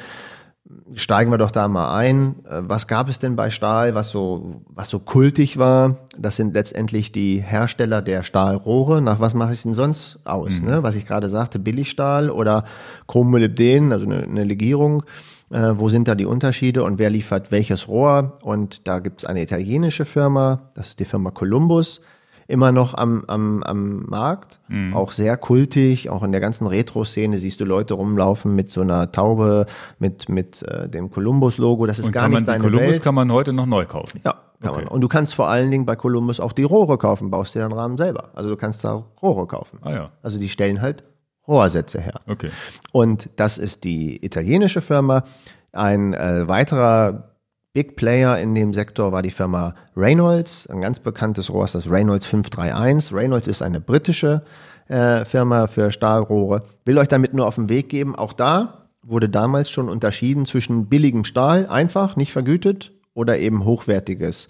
Steigen wir doch da mal ein. Äh, Was gab es denn bei Stahl, was so, was so kultig war? Das sind letztendlich die Hersteller der Stahlrohre. Nach was mache ich denn sonst aus? Ne? Was ich gerade sagte, Billigstahl oder Chrommolybden, also eine, eine Legierung. Äh, wo sind da die Unterschiede und wer liefert welches Rohr? Und da gibt es eine italienische Firma, das ist die Firma Columbus immer noch am, am, am Markt, auch sehr kultig, auch in der ganzen Retro-Szene siehst du Leute rumlaufen mit so einer Taube, mit, mit äh, dem Columbus-Logo, das ist und gar man nicht die deine Columbus Welt. kann man heute noch neu kaufen. Ja, kann Okay. man. Und du kannst vor allen Dingen bei Columbus auch die Rohre kaufen, baust dir den Rahmen selber. Also du kannst da Rohre kaufen. Ah ja, Also die stellen halt Rohrsätze her. okay. Und das ist die italienische Firma. Ein äh, weiterer Big Player in dem Sektor war die Firma Reynolds. Ein ganz bekanntes Rohr ist das Reynolds 531. Reynolds ist eine britische äh, Firma für Stahlrohre. Will euch damit nur auf den Weg geben. Auch da wurde damals schon unterschieden zwischen billigem Stahl, einfach, nicht vergütet, oder eben hochwertiges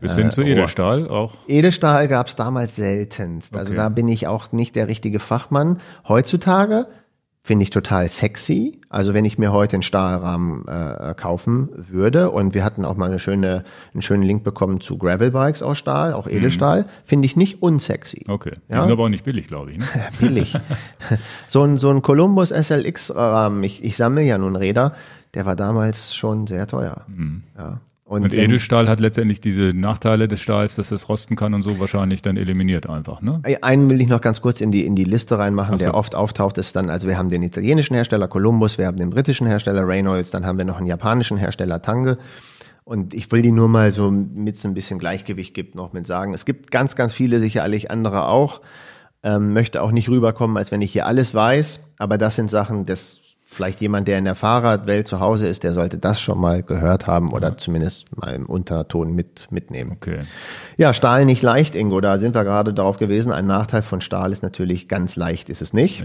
Bis hin zu Rohr. Edelstahl auch. Edelstahl gab es damals seltenst. Also Okay. da bin ich auch nicht der richtige Fachmann. Heutzutage finde ich total sexy. Also wenn ich mir heute einen Stahlrahmen äh, kaufen würde und wir hatten auch mal eine schöne, einen schönen Link bekommen zu Gravelbikes aus Stahl, auch Edelstahl, finde ich nicht unsexy. Okay. Die Ja? sind aber auch nicht billig, glaube ich. Ne? [laughs] Billig. so ein, so ein Columbus SLX-Rahmen, ich, ich sammle ja nun Räder, der war damals schon sehr teuer. Ja. Und im- Edelstahl hat letztendlich diese Nachteile des Stahls, dass es rosten kann und so wahrscheinlich dann eliminiert einfach. Ne? Einen will ich noch ganz kurz in die, in die Liste reinmachen, Ach so. der oft auftaucht, ist dann, also wir haben den italienischen Hersteller Columbus, wir haben den britischen Hersteller Reynolds, dann haben wir noch einen japanischen Hersteller Tange. Und ich will die nur mal so, mit es ein bisschen Gleichgewicht gibt, noch mit sagen. Es gibt ganz, ganz viele, sicherlich andere auch. Ähm, möchte auch nicht rüberkommen, als wenn ich hier alles weiß. Aber das sind Sachen, das vielleicht jemand, der in der Fahrradwelt zu Hause ist, der sollte das schon mal gehört haben oder zumindest mal im Unterton mit, mitnehmen. Okay. Ja, Stahl nicht leicht, Ingo. Da sind wir gerade drauf gewesen. Ein Nachteil von Stahl ist natürlich ganz leicht, ist es nicht.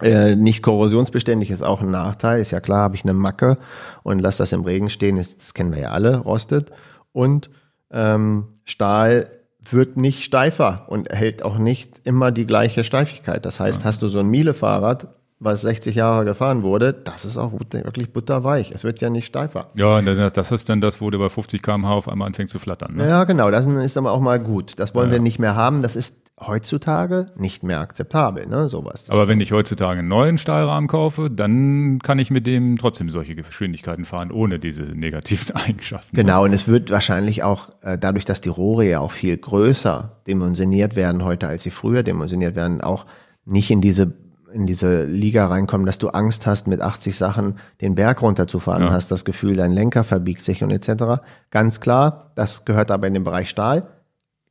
Äh, nicht korrosionsbeständig ist auch ein Nachteil. Ist ja klar, habe ich eine Macke und lass das im Regen stehen, ist, das kennen wir ja alle, rostet. Und ähm, Stahl wird nicht steifer und erhält auch nicht immer die gleiche Steifigkeit. Das heißt, hast du so ein Miele-Fahrrad, was 60 Jahre gefahren wurde, das ist auch wirklich butterweich. Es wird ja nicht steifer. Ja, und das ist dann das, wo du bei 50 km/h auf einmal anfängst zu flattern. Ne? Ja, genau, das ist aber auch mal gut. Das wollen wir nicht mehr haben. Das ist heutzutage nicht mehr akzeptabel, ne, sowas. Aber wenn ich heutzutage einen neuen Stahlrahmen kaufe, dann kann ich mit dem trotzdem solche Geschwindigkeiten fahren, ohne diese negativen [laughs] Eigenschaften. Genau, und es wird wahrscheinlich auch äh, dadurch, dass die Rohre ja auch viel größer dimensioniert werden heute, als sie früher dimensioniert werden, auch nicht in diese in diese Liga reinkommen, dass du Angst hast, mit 80 Sachen den Berg runterzufahren, Ja. hast das Gefühl, dein Lenker verbiegt sich und etc. Ganz klar, das gehört aber in den Bereich Stahl.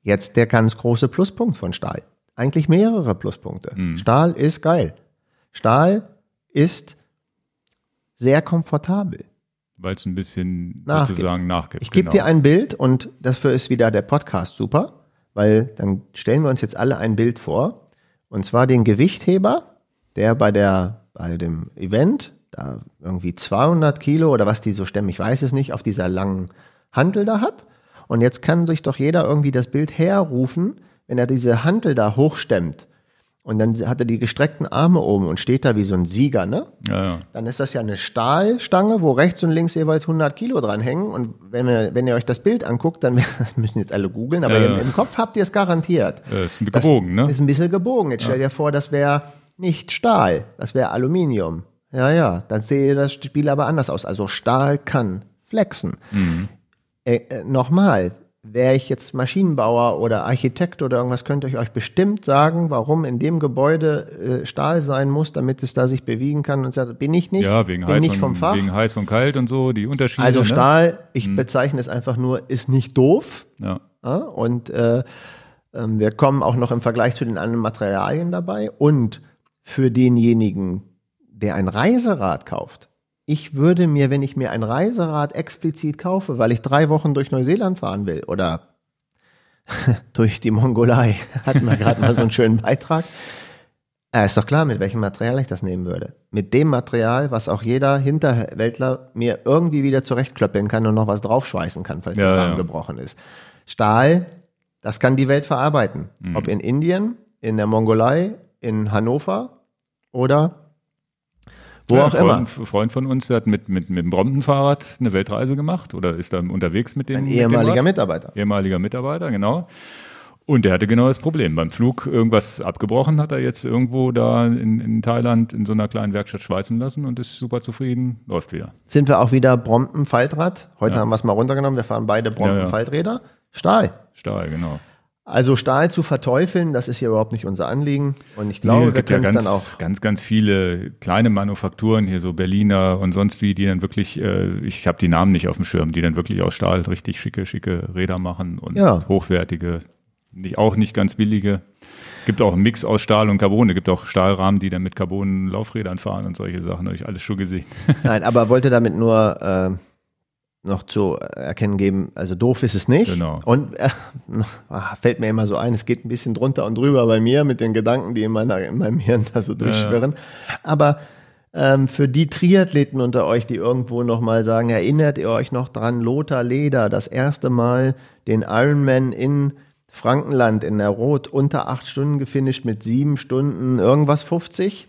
Jetzt der ganz große Pluspunkt von Stahl. Eigentlich mehrere Pluspunkte. Stahl ist geil. Stahl ist sehr komfortabel. Weil es ein bisschen Nachgibt. sozusagen nachgibt. Ich gebe genau. dir ein Bild und dafür ist wieder der Podcast super, weil dann stellen wir uns jetzt alle ein Bild vor. Und zwar den Gewichtheber, der bei der, bei dem Event, da irgendwie 200 Kilo oder was die so stemmen, ich weiß es nicht, auf dieser langen Hantel da hat. Und jetzt kann sich doch jeder irgendwie das Bild herrufen, wenn er diese Hantel da hochstemmt. und dann hat er die gestreckten Arme oben und steht da wie so ein Sieger, ne? Ja, ja. Dann ist das ja eine Stahlstange, wo rechts und links jeweils 100 Kilo dran hängen. Und wenn ihr, wenn ihr euch das Bild anguckt, dann [laughs] das müssen jetzt alle googeln, aber Ja, im, im Kopf habt ihr es garantiert. Ist Das gebogen, ne? Ist ein bisschen gebogen. Jetzt stell dir vor, das wäre nicht Stahl, das wäre Aluminium. Ja, ja, dann sehe das Spiel aber anders aus. Also Stahl kann flexen. Mhm. Äh, äh, Nochmal, wäre ich jetzt Maschinenbauer oder Architekt oder irgendwas, könnte ich euch bestimmt sagen, warum in dem Gebäude äh, Stahl sein muss, damit es da sich bewegen kann. Und sagt, bin ich nicht, Ja, wegen bin heiß, nicht vom und, Fach. wegen heiß und kalt und so, die Unterschiede. also ne? Stahl, ich bezeichne es einfach nur, ist nicht doof. Ja. Ja, und äh, ähm, wir kommen auch noch im Vergleich zu den anderen Materialien dabei. Und für denjenigen, der ein Reiserad kauft, ich würde mir, wenn ich mir ein Reiserad explizit kaufe, weil ich drei Wochen durch Neuseeland fahren will oder [laughs] durch die Mongolei, [laughs] hatten wir gerade mal so einen schönen Beitrag, äh, ist doch klar, mit welchem Material ich das nehmen würde. Mit dem Material, was auch jeder Hinterwäldler mir irgendwie wieder zurechtklöppeln kann und noch was draufschweißen kann, falls Ja, der Rahmen ja. gebrochen ist. Stahl, das kann die Welt verarbeiten. Mhm. Ob in Indien, in der Mongolei, in Hannover oder wo Ja, auch ein immer. Freund, ein Freund von uns, der hat mit, mit, mit dem Brompton-Fahrrad eine Weltreise gemacht oder ist da unterwegs mit dem. Ein mit ehemaliger Rad. Mitarbeiter. Ehemaliger Mitarbeiter, genau. Und der hatte genau das Problem. Beim Flug irgendwas abgebrochen, hat er jetzt irgendwo da in, in Thailand in so einer kleinen Werkstatt schweißen lassen und ist super zufrieden, läuft wieder. Sind wir auch wieder Brompton Faltrad? Heute Ja. haben wir es mal runtergenommen. Wir fahren beide Brompton Ja, ja. Falträder. Stahl. Stahl, genau. Also Stahl zu verteufeln, das ist hier überhaupt nicht unser Anliegen. Und ich glaube, nee, es wir gibt ja ganz, dann auch. ganz, ganz viele kleine Manufakturen hier, so Berliner und sonst wie, die dann wirklich, äh, ich habe die Namen nicht auf dem Schirm, die dann wirklich aus Stahl richtig schicke, schicke Räder machen und Ja. hochwertige, nicht, auch nicht ganz billige. Gibt auch einen Mix aus Stahl und Carbon. Es gibt auch Stahlrahmen, die dann mit Carbon-Laufrädern fahren und solche Sachen. Habe ich alles schon gesehen. [laughs] Nein, aber wollte damit nur äh, noch zu erkennen geben, also doof ist es nicht. Genau. Und äh, [laughs] ah, fällt mir immer so ein, es geht ein bisschen drunter und drüber bei mir mit den Gedanken, die in, meiner, in meinem Hirn da so durchschwirren. Aber ähm, für die Triathleten unter euch, die irgendwo nochmal sagen, erinnert ihr euch noch dran, Lothar Leder, das erste Mal den Ironman in Frankenland in der Rot unter acht Stunden gefinisht mit sieben Stunden irgendwas 50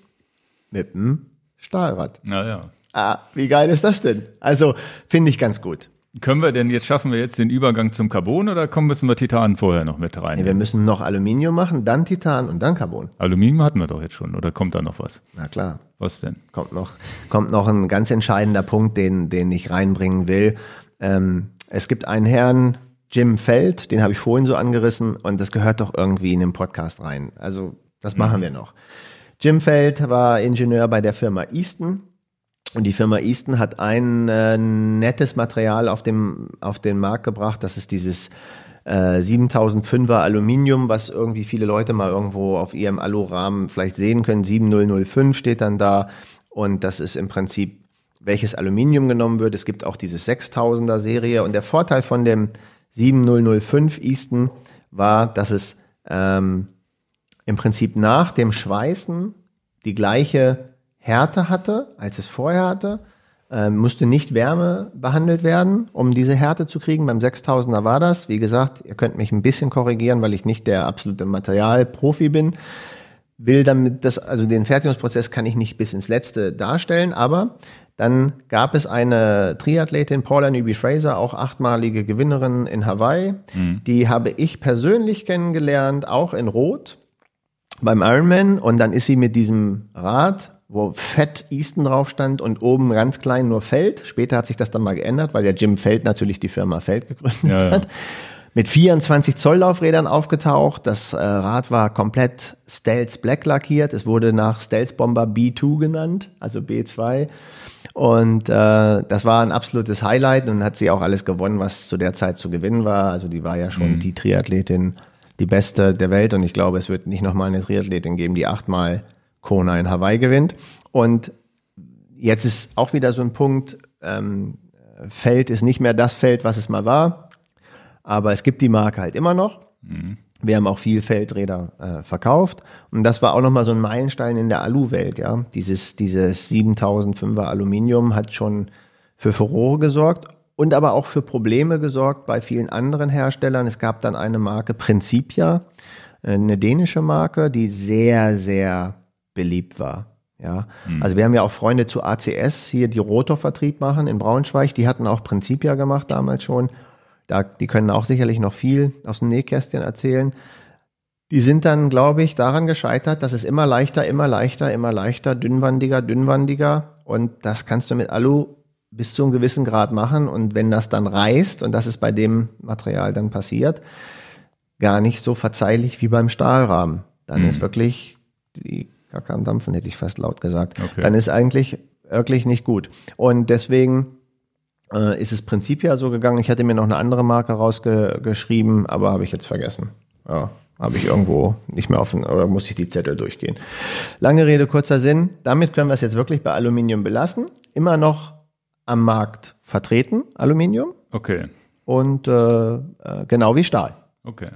mit dem Stahlrad. Naja. Ah, wie geil ist das denn? Also, finde ich ganz gut. Können wir denn jetzt, schaffen wir jetzt den Übergang zum Carbon oder kommen müssen wir Titan vorher noch mit rein? Nee, wir müssen noch Aluminium machen, dann Titan und dann Carbon. Aluminium hatten wir doch jetzt schon, oder kommt da noch was? Na klar, Was denn? kommt noch, kommt noch ein ganz entscheidender Punkt, den, den ich reinbringen will. Ähm, es gibt einen Herrn, Jim Feld, den habe ich vorhin so angerissen und das gehört doch irgendwie in den Podcast rein. Also, das machen wir noch. Jim Feld war Ingenieur bei der Firma Easton Und die Firma Easton hat ein äh, nettes Material auf, dem, auf den Markt gebracht. Das ist dieses äh, 7005er Aluminium, was irgendwie viele Leute mal irgendwo auf ihrem Alurahmen vielleicht sehen können. 7005 steht dann da. Und das ist im Prinzip, welches Aluminium genommen wird. Es gibt auch diese 6000er Serie. Und der Vorteil von dem 7005 Easton war, dass es ähm, im Prinzip nach dem Schweißen die gleiche Härte hatte, als es vorher hatte, ähm, musste nicht Wärme behandelt werden, um diese Härte zu kriegen. Beim 6000er war das. Wie gesagt, ihr könnt mich ein bisschen korrigieren, weil ich nicht der absolute Materialprofi bin. Will damit das, also den Fertigungsprozess kann ich nicht bis ins Letzte darstellen, aber dann gab es eine Triathletin, Paula Newby Fraser, auch achtmalige Gewinnerin in Hawaii. Die habe ich persönlich kennengelernt, auch in Rot beim Ironman. Und dann ist sie mit diesem Rad, wo Fett Easton drauf stand und oben ganz klein nur Feld. Später hat sich das dann mal geändert, weil der Jim Feld natürlich die Firma Feld gegründet Ja, ja. hat. Mit 24 Zoll Laufrädern aufgetaucht. Das äh, Rad war komplett Stealth Black lackiert. Es wurde nach Stealth Bomber B2 genannt, also B2. Und äh, das war ein absolutes Highlight und hat sie auch alles gewonnen, was zu der Zeit zu gewinnen war. Also die war ja schon die Triathletin, die beste der Welt. Und ich glaube, es wird nicht nochmal eine Triathletin geben, die achtmal Kona in Hawaii gewinnt. Und jetzt ist auch wieder so ein Punkt, ähm, Feld ist nicht mehr das Feld, was es mal war. Aber es gibt die Marke halt immer noch. Wir haben auch viel Feldräder äh, verkauft. Und das war auch nochmal so ein Meilenstein in der Alu-Welt, ja. Dieses, dieses 7005er Aluminium hat schon für Furore gesorgt und aber auch für Probleme gesorgt bei vielen anderen Herstellern. Es gab dann eine Marke Principia, äh, eine dänische Marke, die sehr, sehr beliebt war. Ja, also wir haben ja auch Freunde zu ACS, hier die Rotorvertrieb machen in Braunschweig, die hatten auch Prinzipia gemacht damals schon. Da, die können auch sicherlich noch viel aus dem Nähkästchen erzählen. Die sind dann, glaube ich, daran gescheitert, dass es immer leichter, immer leichter, immer leichter, dünnwandiger, dünnwandiger. Und das kannst du mit Alu bis zu einem gewissen Grad machen. Und wenn das dann reißt, und das ist bei dem Material dann passiert, gar nicht so verzeihlich wie beim Stahlrahmen. Dann Mhm. ist wirklich die Kacke am Dampfen, hätte ich fast laut gesagt. Okay. Dann ist eigentlich wirklich nicht gut. Und deswegen äh, ist es Prinzip ja so gegangen. Ich hatte mir noch eine andere Marke rausgeschrieben, aber habe ich jetzt vergessen. Ja, habe ich irgendwo nicht mehr offen oder muss ich die Zettel durchgehen. Lange Rede, kurzer Sinn. Damit können wir es jetzt wirklich bei Aluminium belassen. Immer noch am Markt vertreten, Aluminium. Okay, Und äh, äh, genau wie Stahl. okay.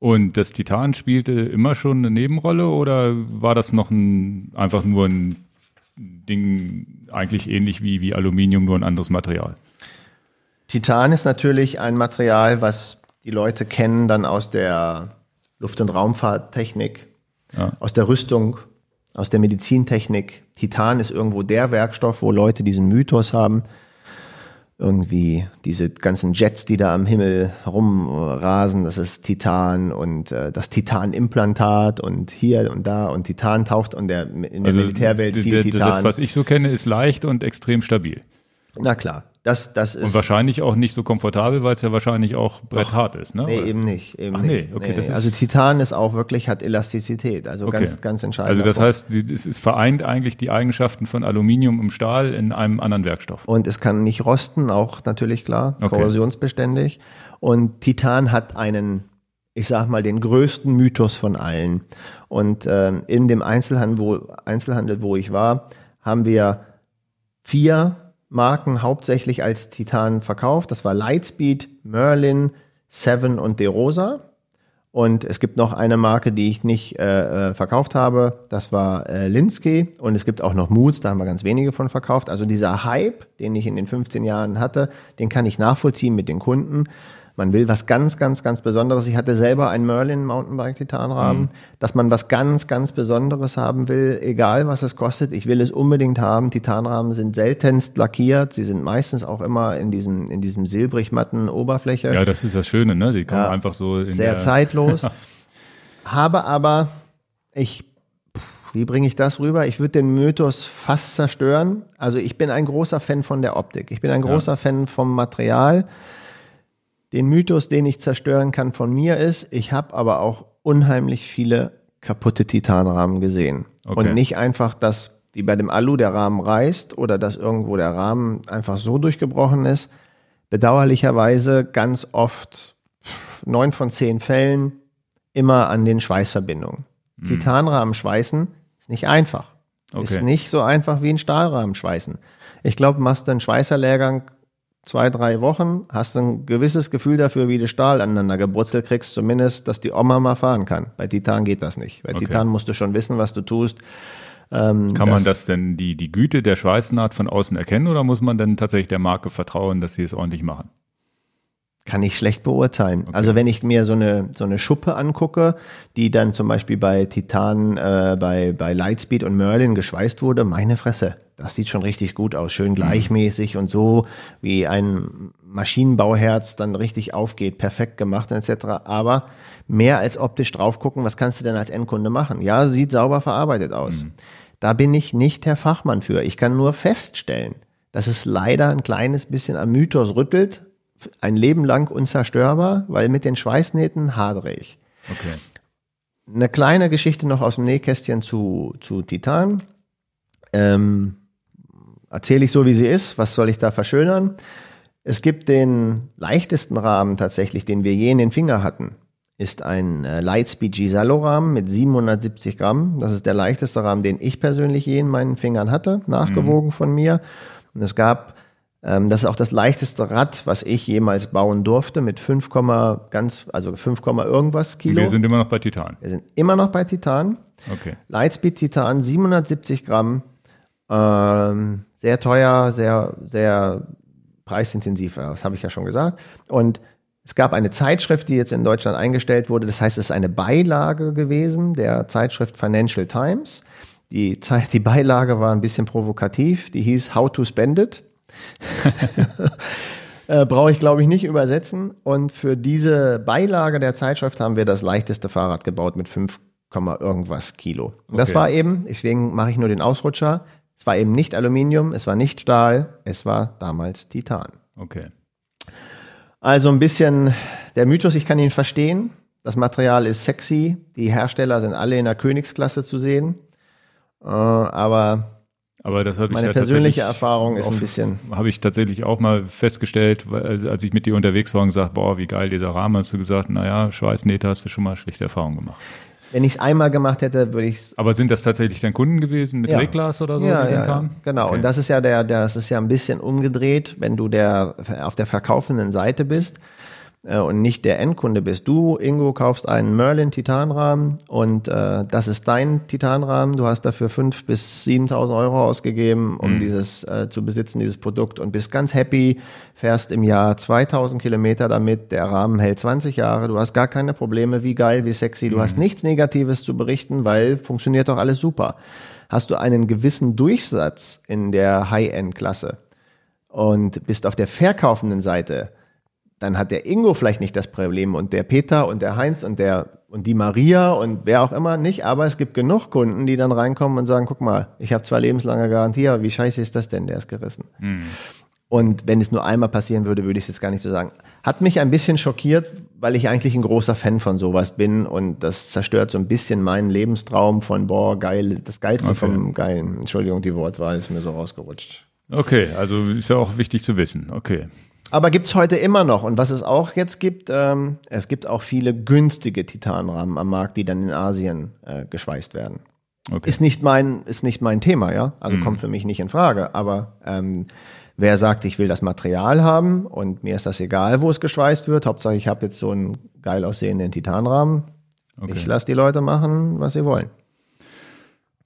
Und das Titan spielte immer schon eine Nebenrolle oder war das noch ein, einfach nur ein Ding, eigentlich ähnlich wie, wie Aluminium, nur ein anderes Material? Titan ist natürlich ein Material, was die Leute kennen dann aus der Luft- und Raumfahrttechnik, Ja. aus der Rüstung, aus der Medizintechnik. Titan ist irgendwo der Werkstoff, wo Leute diesen Mythos haben. Irgendwie diese ganzen Jets, die da am Himmel rumrasen, das ist Titan und äh, das Titan-Implantat und hier und da und Titan taucht und der in der Militärwelt d- viel Titan. Das, was ich so kenne, ist leicht und extrem stabil. Na klar, das, das ist. Und wahrscheinlich auch nicht so komfortabel, weil es ja wahrscheinlich auch bretthart ist, ne? Nee, Oder? eben nicht. Eben Ach nee, nicht. okay, das ist- also Titan ist auch wirklich, hat Elastizität, also Okay. ganz, ganz entscheidend. Also das heißt, es ist vereint eigentlich die Eigenschaften von Aluminium im Stahl in einem anderen Werkstoff. Und es kann nicht rosten, auch natürlich klar, Okay. korrosionsbeständig. Und Titan hat einen, ich sag mal, den größten Mythos von allen. Und ähm, in dem Einzelhandel wo, Einzelhandel, wo ich war, haben wir vier Marken hauptsächlich als Titan verkauft. Das war Lightspeed, Merlin, Seven und DeRosa. Und es gibt noch eine Marke, die ich nicht äh, äh, verkauft habe. Das war äh, Linsky. Und es gibt auch noch Moods, da haben wir ganz wenige von verkauft. Also dieser Hype, den ich in den 15 Jahren hatte, den kann ich nachvollziehen mit den Kunden. Man will was ganz, ganz, ganz Besonderes. Ich hatte selber einen Merlin Mountainbike Titanrahmen, dass man was ganz, ganz Besonderes haben will, egal was es kostet. Ich will es unbedingt haben. Titanrahmen sind seltenst lackiert. Sie sind meistens auch immer in diesem, in diesem silbrig matten Oberfläche Ja, das ist das Schöne, ne? Die kommen Ja. einfach so in sehr zeitlos. [laughs] Habe aber, ich, wie bringe ich das rüber? Ich würde den Mythos fast zerstören. Also ich bin ein großer Fan von der Optik. Ich bin ein großer Fan vom Material. Den Mythos, den ich zerstören kann von mir ist, ich habe aber auch unheimlich viele kaputte Titanrahmen gesehen. Okay. Und nicht einfach, dass wie bei dem Alu der Rahmen reißt oder dass irgendwo der Rahmen einfach so durchgebrochen ist. Bedauerlicherweise ganz oft, neun von zehn Fällen, immer an den Schweißverbindungen. Titanrahmen schweißen ist nicht einfach. Okay. Ist nicht so einfach wie ein Stahlrahmen schweißen. Ich glaube, machst du einen Schweißerlehrgang zwei, drei Wochen, hast ein gewisses Gefühl dafür, wie du Stahl aneinander gebrutzelt kriegst, zumindest, dass die Oma mal fahren kann. Bei Titan geht das nicht. Bei Okay. Titan musst du schon wissen, was du tust. Ähm, Kann man das denn, die, die Güte der Schweißnaht von außen erkennen oder muss man dann tatsächlich der Marke vertrauen, dass sie es ordentlich machen? Kann ich schlecht beurteilen. Also wenn ich mir so eine so eine Schuppe angucke, die dann zum Beispiel bei Titan, äh, bei bei Lightspeed und Merlin geschweißt wurde, meine Fresse, das sieht schon richtig gut aus, schön gleichmäßig und so wie ein Maschinenbauherz dann richtig aufgeht, perfekt gemacht etc. Aber mehr als optisch drauf gucken, was kannst du denn als Endkunde machen? Ja, sieht sauber verarbeitet aus. Da bin ich nicht der Fachmann für. Ich kann nur feststellen, dass es leider ein kleines bisschen am Mythos rüttelt, ein Leben lang unzerstörbar, weil mit den Schweißnähten hadere ich. Okay. Eine kleine Geschichte noch aus dem Nähkästchen zu, zu Titan. Ähm, Erzähle ich so, wie sie ist. Was soll ich da verschönern? Es gibt den leichtesten Rahmen tatsächlich, den wir je in den Finger hatten. Ist ein äh, Lightspeed Gisalo Rahmen mit 770 Gramm. Das ist der leichteste Rahmen, den ich persönlich je in meinen Fingern hatte, nachgewogen von mir. Und es gab ähm, das ist auch das leichteste Rad, was ich jemals bauen durfte, mit 5, ganz, also 5, irgendwas Kilo. Wir sind immer noch bei Titan. Wir sind immer noch bei Titan. Okay. Lightspeed Titan, 770 Gramm. Ähm, sehr teuer, sehr, sehr preisintensiv, das habe ich ja schon gesagt. Und Es gab eine Zeitschrift, die jetzt in Deutschland eingestellt wurde. Das heißt, es ist eine Beilage gewesen der Zeitschrift Financial Times. Die, die Beilage war ein bisschen provokativ. Die hieß How to Spend It. [laughs] äh, Brauche ich, glaube ich, nicht übersetzen. Und für diese Beilage der Zeitschrift haben wir das leichteste Fahrrad gebaut mit 5, irgendwas Kilo. Und das Okay. war eben, deswegen mache ich nur den Ausrutscher. Es war eben nicht Aluminium, es war nicht Stahl, es war damals Titan. Okay. Also ein bisschen der Mythos, ich kann ihn verstehen. Das Material ist sexy. Die Hersteller sind alle in der Königsklasse zu sehen. Äh, aber Aber das habe ich meine ja persönliche Erfahrung ist ein bisschen. Habe ich tatsächlich auch mal festgestellt, weil, als ich mit dir unterwegs war und gesagt, boah, wie geil dieser Rahmen, hast du gesagt, naja, Schweißnähte hast du schon mal schlechte Erfahrungen gemacht. Wenn ich es einmal gemacht hätte, würde ich es. Aber sind das tatsächlich dann Kunden gewesen mit Ja. Reglas oder so, Ja, die ja, dann ja, genau. Okay. Und das ist ja der, der, das ist ja ein bisschen umgedreht, wenn du der auf der verkaufenden Seite bist und nicht der Endkunde bist. Du, Ingo, kaufst einen Merlin Titanrahmen und äh, das ist dein Titanrahmen. Du hast dafür 5.000 bis 7.000 Euro ausgegeben, um Mhm. dieses äh, zu besitzen, dieses Produkt und bist ganz happy, fährst im Jahr 2.000 Kilometer damit, der Rahmen hält 20 Jahre, du hast gar keine Probleme, wie geil, wie sexy, du hast Mhm. nichts Negatives zu berichten, weil funktioniert doch alles super. Hast du einen gewissen Durchsatz in der High-End-Klasse und bist auf der verkaufenden Seite, dann hat der Ingo vielleicht nicht das Problem und der Peter und der Heinz und der und die Maria und wer auch immer nicht, aber es gibt genug Kunden, die dann reinkommen und sagen, guck mal, ich habe zwar lebenslange Garantie, aber wie scheiße ist das denn, der ist gerissen. Und wenn es nur einmal passieren würde, würde ich es jetzt gar nicht so sagen. Hat mich ein bisschen schockiert, weil ich eigentlich ein großer Fan von sowas bin und das zerstört so ein bisschen meinen Lebenstraum von, boah, geil, das Geilste Okay. vom Geilen. Entschuldigung, die Wortwahl ist mir so rausgerutscht. Okay, also ist ja auch wichtig zu wissen. Okay. Aber gibt's heute immer noch. Und was es auch jetzt gibt, ähm, es gibt auch viele günstige Titanrahmen am Markt, die dann in Asien äh, geschweißt werden. okay. Ist nicht mein, ist nicht mein Thema, ja. Also kommt für mich nicht in Frage. Aber ähm, wer sagt, ich will das Material haben und mir ist das egal, wo es geschweißt wird, Hauptsache ich habe jetzt so einen geil aussehenden Titanrahmen. okay. Ich lasse die Leute machen, was sie wollen.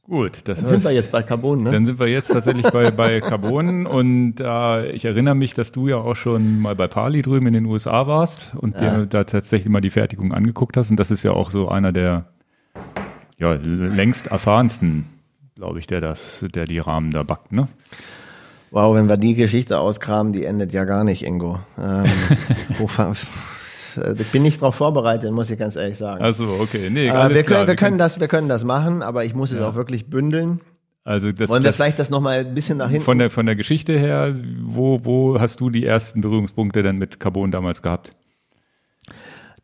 Gut, das Dann heißt, sind wir jetzt bei Carbon, ne? Dann sind wir jetzt tatsächlich bei, bei Carbon und äh, ich erinnere mich, dass du ja auch schon mal bei Pali drüben in den USA warst und dir da tatsächlich mal die Fertigung angeguckt hast und das ist ja auch so einer der ja, längst erfahrensten, glaube ich, der das, der die Rahmen da backt, ne? Wow, wenn wir die Geschichte auskramen, die endet ja gar nicht, Ingo. Ähm, [laughs] ich bin nicht darauf vorbereitet, muss ich ganz ehrlich sagen. Also okay, nee, Äh, wir, klar. können, wir, können das, wir können das machen, aber ich muss es auch wirklich bündeln. also das, Wollen wir das, vielleicht das nochmal ein bisschen nach hinten? von der von der Geschichte her, wo wo hast du die ersten Berührungspunkte denn mit Carbon damals gehabt?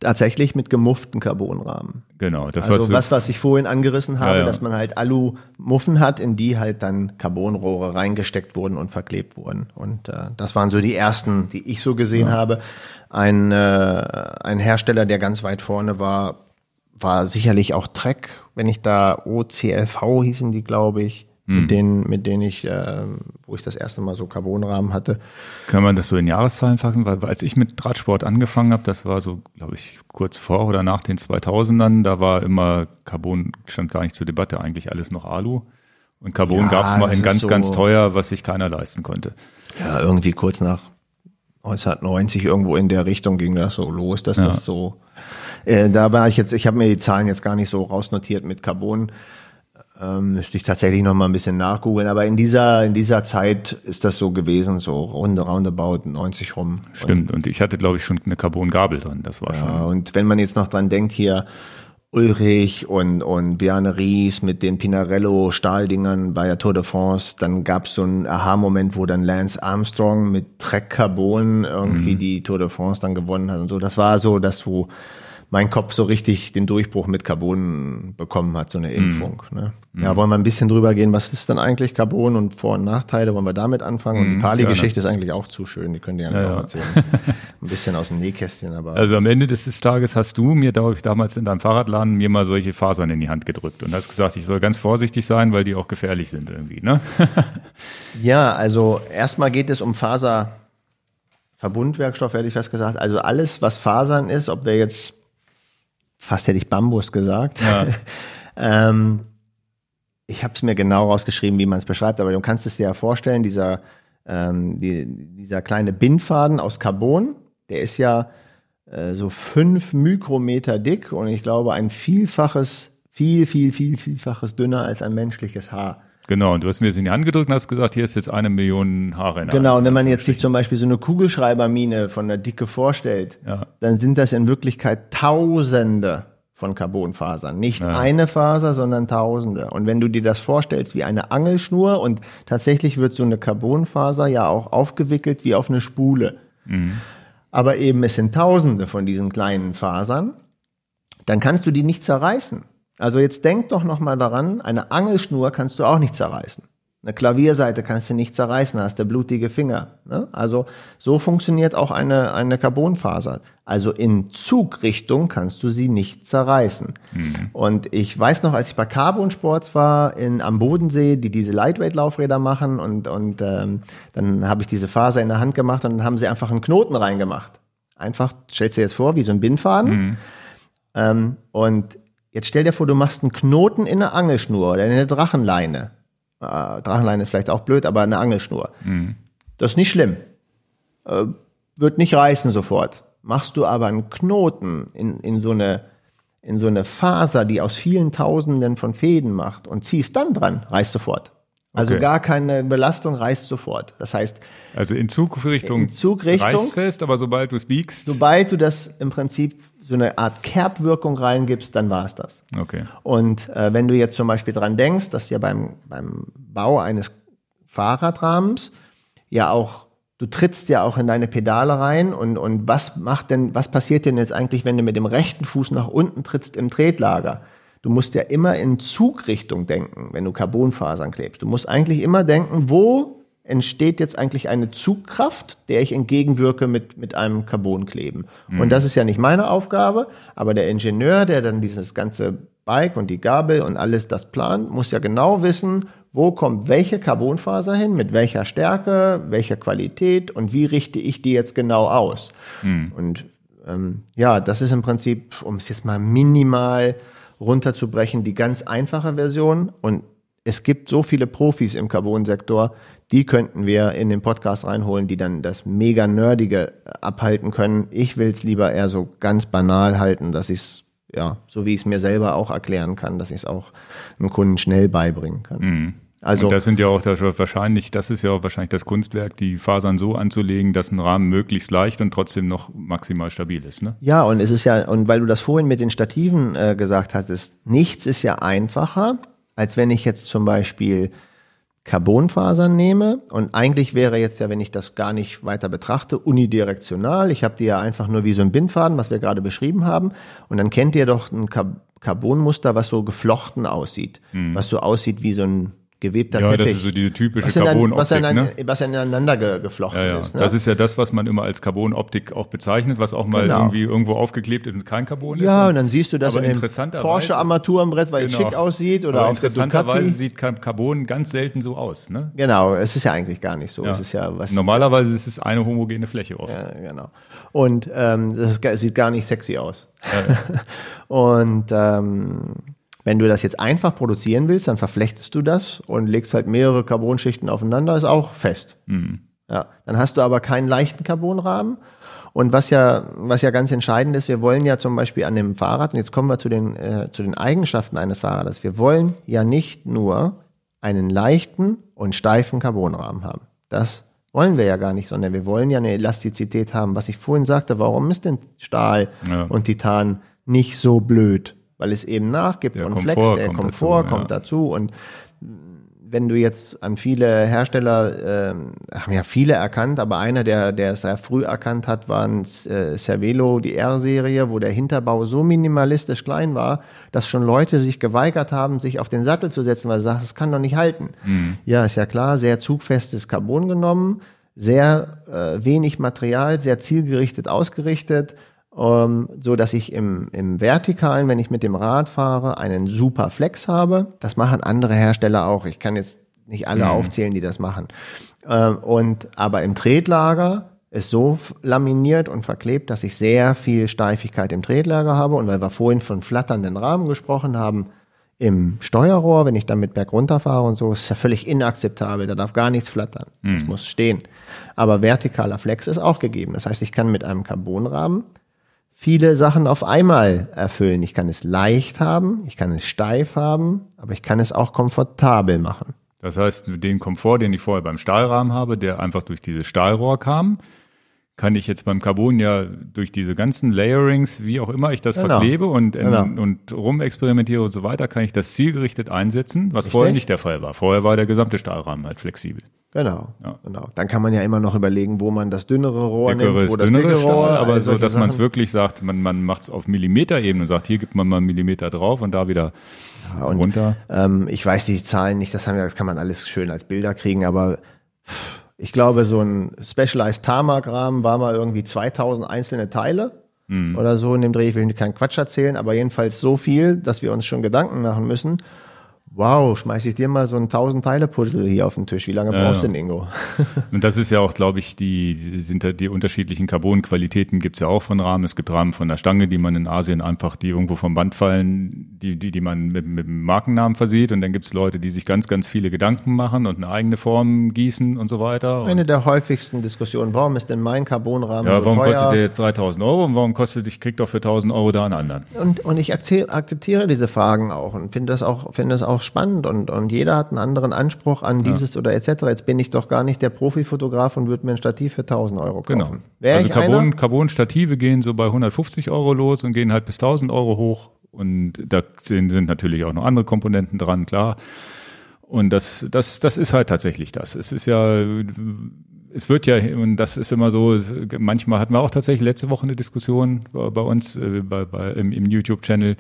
Tatsächlich mit gemufften Carbonrahmen. Genau, das Also was, was, was ich vorhin angerissen habe, Ja, ja. dass man halt Alu-Muffen hat, in die halt dann Carbonrohre reingesteckt wurden und verklebt wurden. Und äh, das waren so die ersten, die ich so gesehen habe. Ein, äh, ein Hersteller, der ganz weit vorne war, war sicherlich auch Trek, wenn ich da OCLV hießen die, glaube ich, Hm. mit denen, mit denen ich, äh, wo ich das erste Mal so Carbonrahmen hatte. Kann man das so in Jahreszahlen fassen? Weil als ich mit Radsport angefangen habe, das war so, glaube ich, kurz vor oder nach den 2000ern, da war immer Carbon, stand gar nicht zur Debatte, eigentlich alles noch Alu. Und Carbon Ja, gab es mal in ganz, so- ganz teuer, was sich keiner leisten konnte. Ja, irgendwie kurz nach 1990 irgendwo in der Richtung ging das so los, dass das so. Äh, da war ich jetzt, ich habe mir die Zahlen jetzt gar nicht so rausnotiert mit Carbon. Ähm, müsste ich tatsächlich noch mal ein bisschen nachgoogeln. Aber in dieser in dieser Zeit ist das so gewesen, so rund roundabout 90 rum. Stimmt. Und ich hatte, glaube ich, schon eine Carbon-Gabel drin. Das war Ja, schon. und wenn man jetzt noch dran denkt hier, Ulrich und, und Bjarne Ries mit den Pinarello Stahldingern bei der Tour de France, dann gab es so einen Aha-Moment, wo dann Lance Armstrong mit Trek Carbon irgendwie Mhm. die Tour de France dann gewonnen hat und so. Das war so, dass wo mein Kopf so richtig den Durchbruch mit Carbon bekommen hat, so eine Mhm. Impfung. Ne? Ja, wollen wir ein bisschen drüber gehen, was ist denn eigentlich Carbon und Vor- und Nachteile? Wollen wir damit anfangen? Und die Pali-Geschichte ist eigentlich auch zu schön, die könnt ihr ja, Mhm, Ja, noch erzählen. [laughs] ein bisschen aus dem Nähkästchen, aber. Also am Ende des Tages hast du mir, glaube ich, damals in deinem Fahrradladen mir mal solche Fasern in die Hand gedrückt und hast gesagt, ich soll ganz vorsichtig sein, weil die auch gefährlich sind irgendwie, ne? [laughs] Ja, also erstmal geht es um Faserverbundwerkstoff, hätte ich fast gesagt. Also alles, was Fasern ist, ob wir jetzt, fast hätte ich Bambus gesagt. Ja. [laughs] ähm, ich habe es mir genau rausgeschrieben, wie man es beschreibt, aber du kannst es dir ja vorstellen, dieser, ähm, die, dieser kleine Bindfaden aus Carbon, der ist ja äh, so fünf Mikrometer dick und ich glaube ein Vielfaches, viel, viel, viel, vielfaches dünner als ein menschliches Haar. Genau, und du hast mir das in die Hand gedrückt und hast gesagt, hier ist jetzt eine Million Haare in der Genau, Hand. und wenn man jetzt sich zum Beispiel so eine Kugelschreibermine von der Dicke vorstellt, Ja. dann sind das in Wirklichkeit Tausende von Carbonfasern. Nicht eine Faser, sondern Tausende. Und wenn du dir das vorstellst wie eine Angelschnur und tatsächlich wird so eine Carbonfaser ja auch aufgewickelt wie auf eine Spule. Aber eben es sind Tausende von diesen kleinen Fasern, dann kannst du die nicht zerreißen. Also jetzt denk doch noch mal daran, eine Angelschnur kannst du auch nicht zerreißen. Eine Klavierseite kannst du nicht zerreißen, hast du blutige Finger. Ne? Also so funktioniert auch eine, eine Carbonfaser. Also in Zugrichtung kannst du sie nicht zerreißen. Und ich weiß noch, als ich bei Carbon Sports war in, am Bodensee, die diese Lightweight-Laufräder machen und, und ähm, dann habe ich diese Faser in der Hand gemacht und dann haben sie einfach einen Knoten reingemacht. Einfach, stellst dir jetzt vor, wie so ein Bindfaden. Ähm, und jetzt stell dir vor, du machst einen Knoten in eine Angelschnur oder in eine Drachenleine. Äh, Drachenleine ist vielleicht auch blöd, aber eine Angelschnur. Das ist nicht schlimm. Äh, wird nicht reißen sofort. Machst du aber einen Knoten in, in so eine in so eine Faser, die aus vielen Tausenden von Fäden macht und ziehst dann dran, reißt sofort. Also Okay. gar keine Belastung, reißt sofort. Das heißt, Also in Zugrichtung, In Zugrichtung. reicht's fest, aber sobald du es biegst, sobald du das im Prinzip so eine Art Kerbwirkung reingibst, dann war es das. okay. Und äh, wenn du jetzt zum Beispiel dran denkst, dass ja beim, beim Bau eines Fahrradrahmens ja auch, du trittst ja auch in deine Pedale rein und, und was macht denn, was passiert denn jetzt eigentlich, wenn du mit dem rechten Fuß nach unten trittst im Tretlager? Du musst ja immer in Zugrichtung denken, wenn du Carbonfasern klebst. Du musst eigentlich immer denken, wo entsteht jetzt eigentlich eine Zugkraft, der ich entgegenwirke mit, mit einem Carbonkleben. Und das ist ja nicht meine Aufgabe, aber der Ingenieur, der dann dieses ganze Bike und die Gabel und alles das plant, muss ja genau wissen, wo kommt welche Carbonfaser hin, mit welcher Stärke, welcher Qualität und wie richte ich die jetzt genau aus. Und ähm, ja, das ist im Prinzip, um es jetzt mal minimal runterzubrechen, die ganz einfache Version. Und es gibt so viele Profis im Carbon-Sektor, die könnten wir in den Podcast reinholen, die dann das mega Nerdige abhalten können. Ich will es lieber eher so ganz banal halten, dass ich es, ja, so wie ich es mir selber auch erklären kann, dass ich es auch einem Kunden schnell beibringen kann. Also, und das sind ja auch das wahrscheinlich, das ist ja auch wahrscheinlich das Kunstwerk, die Fasern so anzulegen, dass ein Rahmen möglichst leicht und trotzdem noch maximal stabil ist. Ne? Ja, und es ist ja, und weil du das vorhin mit den Stativen äh, gesagt hattest, nichts ist ja einfacher, als wenn ich jetzt zum Beispiel Carbonfasern nehme und eigentlich wäre jetzt ja, wenn ich das gar nicht weiter betrachte, unidirektional. Ich habe die ja einfach nur wie so ein Bindfaden, was wir gerade beschrieben haben. Und dann kennt ihr doch ein Car Carbonmuster, was so geflochten aussieht, was so aussieht wie so ein gewebter Mhm. Ja, das Teppich. ist so diese typische was, was, Carbonoptik. inan- Ne? was ineinander ge geflochten Ja, ja. ist. Ne? Das ist ja das, was man immer als Carbonoptik auch bezeichnet, was auch mal Genau. irgendwie irgendwo aufgeklebt ist und kein Carbon Ja, ist. und dann siehst du das in dem interessanterweise- Porsche Armaturenbrett, weil Genau. es schick aussieht oder aber auf interessanterweise sieht Car- Carbon ganz selten so aus. Ne? Genau, es ist ja eigentlich gar nicht so. Ja. Es ist ja was. Normalerweise ist es eine homogene Fläche oft. Ja, genau. Und ähm, das sieht gar nicht sexy aus. [laughs] und ähm, wenn du das jetzt einfach produzieren willst, dann verflechtest du das und legst halt mehrere Carbonschichten aufeinander, ist auch fest. Ja, dann hast du aber keinen leichten Carbonrahmen. Und was ja, was ja ganz entscheidend ist, wir wollen ja zum Beispiel an dem Fahrrad, und jetzt kommen wir zu den, äh, zu den Eigenschaften eines Fahrrades, wir wollen ja nicht nur einen leichten und steifen Carbonrahmen haben. Das wollen wir ja gar nicht, sondern wir wollen ja eine Elastizität haben. Was ich vorhin sagte, warum ist denn Stahl Ja. und Titan nicht so blöd? Weil es eben nachgibt Der und Komfort flext, der kommt Komfort dazu, ja. kommt dazu und wenn du jetzt an viele Hersteller, ähm, haben ja viele erkannt, aber einer, der, der es sehr früh erkannt hat, war ein äh, Cervelo, die R-Serie, wo der Hinterbau so minimalistisch klein war, dass schon Leute sich geweigert haben, sich auf den Sattel zu setzen, weil sie sagen, das kann doch nicht halten. Ja, ist ja klar, sehr zugfestes Carbon genommen, sehr äh, wenig Material, sehr zielgerichtet ausgerichtet, ähm, so dass ich im, im Vertikalen, wenn ich mit dem Rad fahre, einen super Flex habe. Das machen andere Hersteller auch. Ich kann jetzt nicht alle aufzählen, die das machen. Ähm, und aber im Tretlager ist so laminiert und verklebt, dass ich sehr viel Steifigkeit im Tretlager habe. Und weil wir vorhin von flatternden Rahmen gesprochen haben, im Steuerrohr, wenn ich damit bergunter fahre und so, ist ja völlig inakzeptabel. Da darf gar nichts flattern. Es muss stehen. Aber vertikaler Flex ist auch gegeben. Das heißt, ich kann mit einem Carbonrahmen viele Sachen auf einmal erfüllen. Ich kann es leicht haben, ich kann es steif haben, aber ich kann es auch komfortabel machen. Das heißt, den Komfort, den ich vorher beim Stahlrahmen habe, der einfach durch dieses Stahlrohr kam, kann ich jetzt beim Carbon ja durch diese ganzen Layerings, wie auch immer ich das genau. verklebe und, genau. und rumexperimentiere und so weiter, kann ich das zielgerichtet einsetzen, was Richtig. vorher nicht der Fall war. Vorher war der gesamte Stahlrahmen halt flexibel. Genau, ja. genau. Dann kann man ja immer noch überlegen, wo man das dünnere Rohr Dickeres, nimmt, wo das dünnere Rohr, aber so, dass man es wirklich sagt, man, man macht es auf Millimeterebene und sagt, hier gibt man mal einen Millimeter drauf und da wieder ja, und, runter. Ähm, ich weiß die Zahlen nicht, das haben wir, das kann man alles schön als Bilder kriegen, aber ich glaube, so ein Specialized Tarmac-Rahmen war mal irgendwie 2000 einzelne Teile mhm. oder so in dem Dreh. Ich will keinen Quatsch erzählen, aber jedenfalls so viel, dass wir uns schon Gedanken machen müssen. Wow, schmeiß ich dir mal so ein 1000 Teile Puzzle hier auf den Tisch. Wie lange ja, brauchst du denn, Ingo? [laughs] Und das ist ja auch, glaube ich, die sind da die unterschiedlichen Carbon-Qualitäten gibt's ja auch von Rahmen. Es gibt Rahmen von der Stange, die man in Asien einfach, die irgendwo vom Band fallen, die, die, die man mit, mit einem Markennamen versieht. Und dann gibt's Leute, die sich ganz, ganz viele Gedanken machen und eine eigene Form gießen und so weiter. Eine der häufigsten Diskussionen. Warum ist denn mein Carbonrahmen ja, so warum teuer? kostet der jetzt 3000 Euro und warum kostet, ich krieg doch für 1000 Euro da einen anderen? Und, und ich akzeptiere diese Fragen auch und finde das auch, finde das auch spannend und, und jeder hat einen anderen Anspruch an dieses ja. oder etc. Jetzt bin ich doch gar nicht der Profifotograf und würde mir ein Stativ für 1000 Euro kaufen. Genau. Wär also Carbon, Carbon-Stative gehen so bei 150 Euro los und gehen halt bis 1000 Euro hoch und da sind, sind natürlich auch noch andere Komponenten dran, klar. Und das, das, das ist halt tatsächlich das. Es ist ja, es wird ja, und das ist immer so, manchmal hatten wir auch tatsächlich letzte Woche eine Diskussion bei uns äh, bei, bei, im, im YouTube-Channel,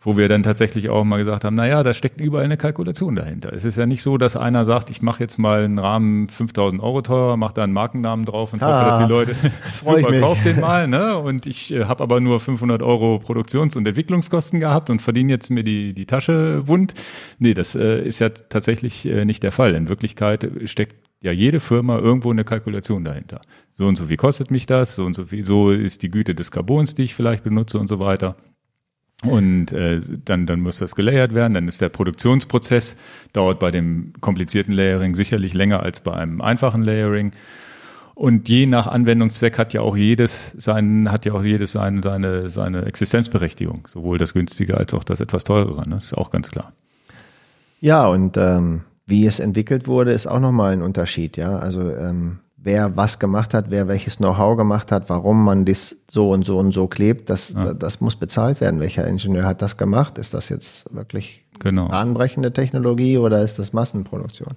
wo wir dann tatsächlich auch mal gesagt haben, naja, da steckt überall eine Kalkulation dahinter. Es ist ja nicht so, dass einer sagt, ich mache jetzt mal einen Rahmen 5000 Euro teurer, mache da einen Markennamen drauf und ah, hoffe, dass die Leute [laughs] super kaufen den mal. Ne? Und ich äh, habe aber nur 500 Euro Produktions- und Entwicklungskosten gehabt und verdiene jetzt mir die, die Tasche wund. Nee, das äh, ist ja tatsächlich äh, nicht der Fall. In Wirklichkeit steckt ja jede Firma irgendwo eine Kalkulation dahinter. So und so viel kostet mich das, so und so viel, so ist die Güte des Carbons, die ich vielleicht benutze und so weiter. Und äh, dann, dann muss das gelayert werden. Dann ist der Produktionsprozess, dauert bei dem komplizierten Layering sicherlich länger als bei einem einfachen Layering. Und je nach Anwendungszweck hat ja auch jedes sein, hat ja auch jedes seine, seine, seine Existenzberechtigung. Sowohl das günstige als auch das etwas teurere. Ne? Das ist auch ganz klar. Ja, und ähm, wie es entwickelt wurde, ist auch nochmal ein Unterschied, ja. Also ähm, wer was gemacht hat, wer welches Know-how gemacht hat, warum man das so und so und so klebt, das, ja. das muss bezahlt werden. Welcher Ingenieur hat das gemacht? Ist das jetzt wirklich genau. anbrechende Technologie oder ist das Massenproduktion?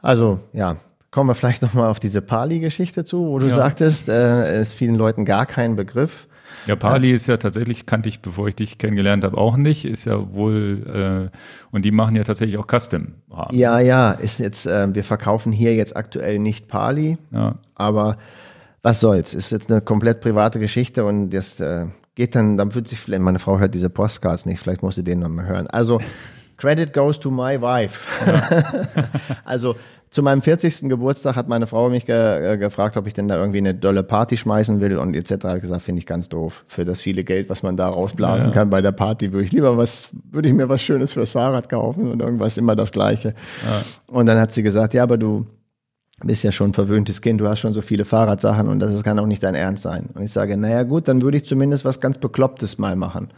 Also ja, kommen wir vielleicht nochmal auf diese Pali-Geschichte zu, wo du ja. sagtest, äh, ist vielen Leuten gar kein Begriff. Ja, Pali ja. ist ja tatsächlich, kannte ich, bevor ich dich kennengelernt habe, auch nicht. Ist ja wohl, äh, und die machen ja tatsächlich auch Custom. -Rahmen. Ja, ja, ist jetzt, äh, wir verkaufen hier jetzt aktuell nicht Pali, ja. aber was soll's, ist jetzt eine komplett private Geschichte und das äh, geht dann, dann wird sich vielleicht, meine Frau hört diese Postcards nicht, vielleicht muss sie den noch mal hören. Also, Credit goes to my wife. Ja. [laughs] also zu meinem 40. Geburtstag hat meine Frau mich ge äh, gefragt, ob ich denn da irgendwie eine dolle Party schmeißen will und etc. Habe ich gesagt, finde ich ganz doof. Für das viele Geld, was man da rausblasen ja, kann bei der Party, würde ich lieber was, würde ich mir was Schönes fürs Fahrrad kaufen und irgendwas immer das Gleiche. Ja. Und dann hat sie gesagt, ja, aber du bist ja schon ein verwöhntes Kind, du hast schon so viele Fahrradsachen und das kann auch nicht dein Ernst sein. Und ich sage, naja gut, dann würde ich zumindest was ganz Beklopptes mal machen.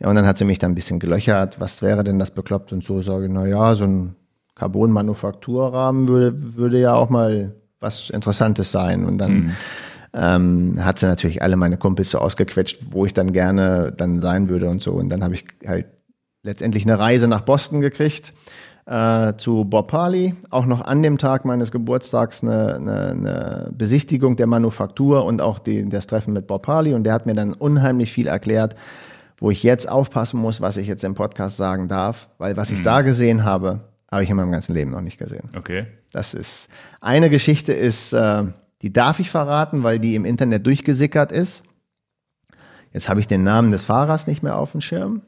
Ja, und dann hat sie mich da ein bisschen gelöchert, was wäre denn das bekloppt und so, sage, na ja, so ein Carbon-Manufakturrahmen würde, würde ja auch mal was Interessantes sein. Und dann mhm. ähm, hat sie natürlich alle meine Kumpels so ausgequetscht, wo ich dann gerne dann sein würde und so. Und dann habe ich halt letztendlich eine Reise nach Boston gekriegt äh, zu Bob Harley. Auch noch an dem Tag meines Geburtstags eine, eine, eine Besichtigung der Manufaktur und auch die, das Treffen mit Bob Harley. Und der hat mir dann unheimlich viel erklärt, wo ich jetzt aufpassen muss, was ich jetzt im Podcast sagen darf, weil was ich mhm. da gesehen habe, habe ich in meinem ganzen Leben noch nicht gesehen. Okay. Das ist eine Geschichte ist, äh, die darf ich verraten, weil die im Internet durchgesickert ist. Jetzt habe ich den Namen des Fahrers nicht mehr auf dem Schirm.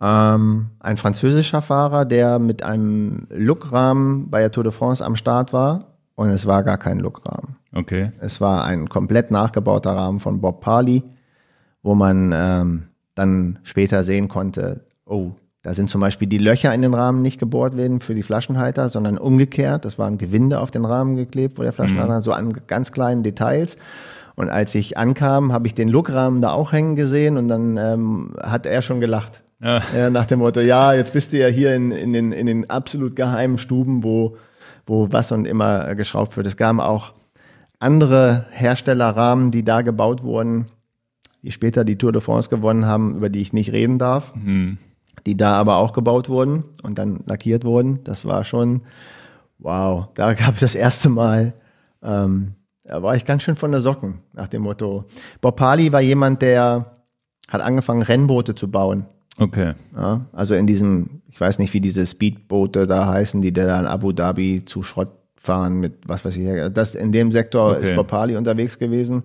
Ähm, ein französischer Fahrer, der mit einem Lookrahmen bei der Tour de France am Start war und es war gar kein Lookrahmen. Okay. Es war ein komplett nachgebauter Rahmen von Bob Parley, wo man ähm, dann später sehen konnte, oh, da sind zum Beispiel die Löcher in den Rahmen nicht gebohrt werden für die Flaschenhalter, sondern umgekehrt. Das waren Gewinde auf den Rahmen geklebt, wo der Flaschenhalter, mhm. so an ganz kleinen Details. Und als ich ankam, habe ich den Luckrahmen da auch hängen gesehen und dann ähm, hat er schon gelacht. Ja. ja. nach dem Motto, ja, jetzt bist du ja hier in, in, den, in den absolut geheimen Stuben, wo, wo was und immer geschraubt wird. Es gab auch andere Herstellerrahmen, die da gebaut wurden, die später die Tour de France gewonnen haben, über die ich nicht reden darf, mhm. Die da aber auch gebaut wurden und dann lackiert wurden. Das war schon, wow, da gab es das erste Mal, ähm, da war ich ganz schön von der Socken, nach dem Motto. Bob Pali war jemand, der hat angefangen, Rennboote zu bauen. Okay. Ja, also in diesem, ich weiß nicht, wie diese Speedboote da heißen, die da in Abu Dhabi zu Schrott fahren mit was weiß ich. Das, in dem Sektor okay. ist Bob Pali unterwegs gewesen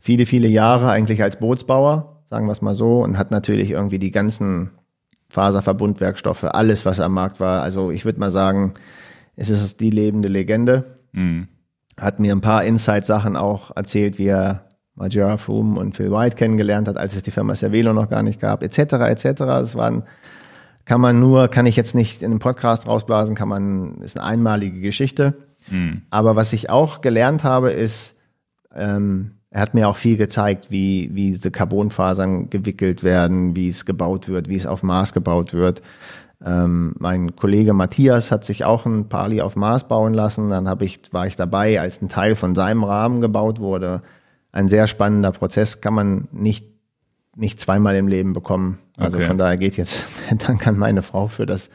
viele, viele Jahre eigentlich als Bootsbauer, sagen wir es mal so, und hat natürlich irgendwie die ganzen Faserverbundwerkstoffe, alles, was am Markt war. Also ich würde mal sagen, es ist die lebende Legende. Mhm. Hat mir ein paar Inside-Sachen auch erzählt, wie er Majora Froome und Phil White kennengelernt hat, als es die Firma Cervelo noch gar nicht gab, etc., etc. Das waren, kann man nur, kann ich jetzt nicht in einem Podcast rausblasen, kann man, ist eine einmalige Geschichte. Mhm. Aber was ich auch gelernt habe, ist, ähm, er hat mir auch viel gezeigt, wie, wie diese Carbonfasern gewickelt werden, wie es gebaut wird, wie es auf Maß gebaut wird. Ähm, mein Kollege Matthias hat sich auch ein Pali auf Maß bauen lassen. Dann hab ich, war ich dabei, als ein Teil von seinem Rahmen gebaut wurde. Ein sehr spannender Prozess, kann man nicht, nicht zweimal im Leben bekommen. Also okay. von daher geht jetzt [laughs] Dank an meine Frau für das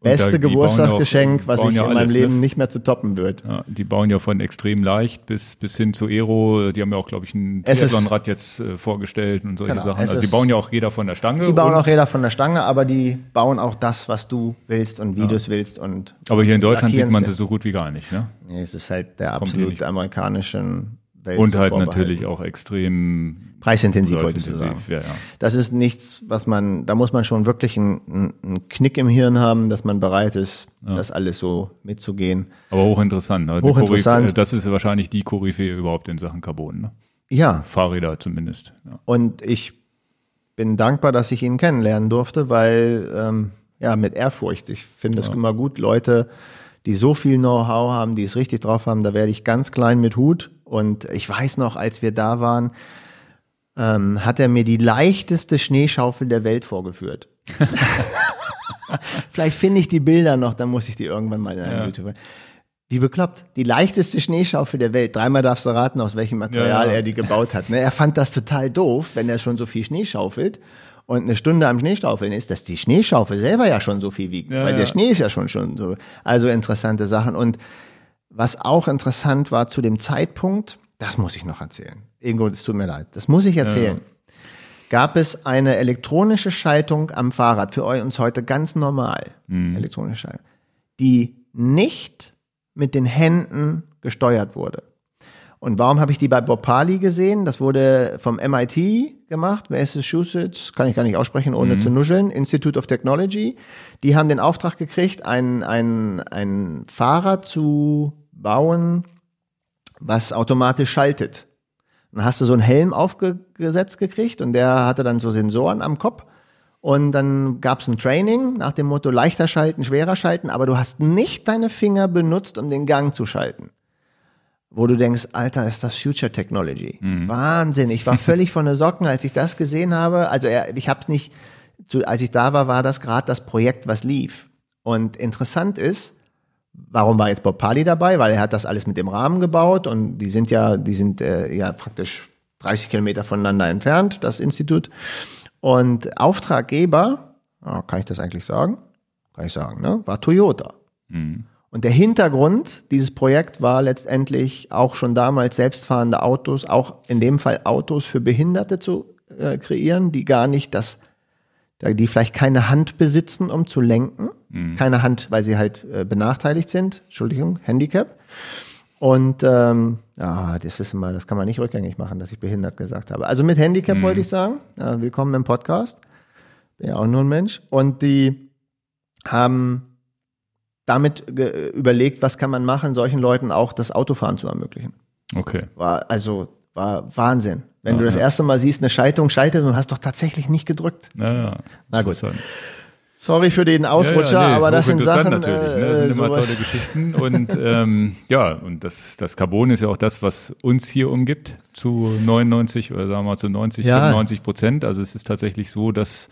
beste Geburtstagsgeschenk, was ich ja in meinem Leben ne? nicht mehr zu toppen wird. Ja, die bauen ja von extrem leicht bis, bis hin zu Aero. Die haben ja auch, glaube ich, ein Triathlon-Rad jetzt äh, vorgestellt und solche genau, Sachen. Also die bauen ja auch jeder von der Stange. Die bauen auch jeder von der Stange, aber die bauen auch das, was du willst und wie ja. du es willst. Und aber hier in Deutschland sieht man sie so gut wie gar nicht, ne? Nee, es ist halt der absolut amerikanischen Welt. Und halt natürlich auch extrem preisintensiv, wollte ich sagen. Ja, ja. Das ist nichts, was man, da muss man schon wirklich einen, einen Knick im Hirn haben, dass man bereit ist, ja. das alles so mitzugehen. Aber hochinteressant. Ne? Hochinteressant. Das ist wahrscheinlich die Koryphäe überhaupt in Sachen Carbon. Ne? Ja. Fahrräder zumindest. Und ich bin dankbar, dass ich ihn kennenlernen durfte, weil ähm, ja mit Ehrfurcht. Ich finde es immer gut, Leute, die so viel Know-how haben, die es richtig drauf haben. Da werde ich ganz klein mit Hut. Und ich weiß noch, als wir da waren, ähm, hat er mir die leichteste Schneeschaufel der Welt vorgeführt. [laughs] Vielleicht finde ich die Bilder noch, dann muss ich die irgendwann mal in ja. YouTube. Wie bekloppt. Die leichteste Schneeschaufel der Welt. Dreimal darfst du raten, aus welchem Material ja, ja. er die gebaut hat. Ne? Er fand das total doof, wenn er schon so viel Schnee schaufelt und eine Stunde am Schneestaufeln ist, dass die Schneeschaufel selber ja schon so viel wiegt, ja, weil ja. der Schnee ist ja schon schon so. Also interessante Sachen. Und was auch interessant war zu dem Zeitpunkt, das muss ich noch erzählen. Ingo, es tut mir leid, das muss ich erzählen. Ja. Gab es eine elektronische Schaltung am Fahrrad für uns heute ganz normal, mhm. elektronische Schaltung, die nicht mit den Händen gesteuert wurde. Und warum habe ich die bei Bob Pali gesehen? Das wurde vom MIT gemacht, Massachusetts, kann ich gar nicht aussprechen, ohne mhm. zu nuscheln, Institute of Technology. Die haben den Auftrag gekriegt, ein, ein, ein Fahrrad zu bauen, was automatisch schaltet. Dann hast du so einen Helm aufgesetzt gekriegt und der hatte dann so Sensoren am Kopf. Und dann gab es ein Training nach dem Motto leichter schalten, schwerer schalten, aber du hast nicht deine Finger benutzt, um den Gang zu schalten wo du denkst, Alter, ist das Future Technology. Mhm. Wahnsinn. Ich war [laughs] völlig von der Socken, als ich das gesehen habe. Also ich habe es nicht, als ich da war, war das gerade das Projekt, was lief. Und interessant ist, warum war jetzt Bob Pali dabei? Weil er hat das alles mit dem Rahmen gebaut und die sind ja, die sind äh, ja praktisch 30 Kilometer voneinander entfernt, das Institut. Und Auftraggeber, oh, kann ich das eigentlich sagen? Kann ich sagen, ne? War Toyota. Mhm. Und der Hintergrund dieses Projekt war letztendlich auch schon damals selbstfahrende Autos, auch in dem Fall Autos für Behinderte zu äh, kreieren, die gar nicht das, die vielleicht keine Hand besitzen, um zu lenken. Mhm. Keine Hand, weil sie halt äh, benachteiligt sind. Entschuldigung, Handicap. Und ähm, ja, das ist immer, das kann man nicht rückgängig machen, dass ich behindert gesagt habe. Also mit Handicap mhm. wollte ich sagen. Äh, willkommen im Podcast. Bin ja auch nur ein Mensch. Und die haben damit überlegt, was kann man machen, solchen Leuten auch das Autofahren zu ermöglichen. Okay. War also war Wahnsinn. Wenn ja, du das ja. erste Mal siehst, eine Schaltung schaltet und hast doch tatsächlich nicht gedrückt. Ja, ja. Na gut. Sorry für den Ausrutscher, Ja, ja, nee, aber das sind Sachen, natürlich. Ne? Das äh, sind immer sowas- tolle Geschichten. Und ähm, ja, und das, das Carbon ist ja auch das, was uns hier umgibt, zu 99 oder sagen wir mal zu 90, Ja. 95 Prozent. Also es ist tatsächlich so, dass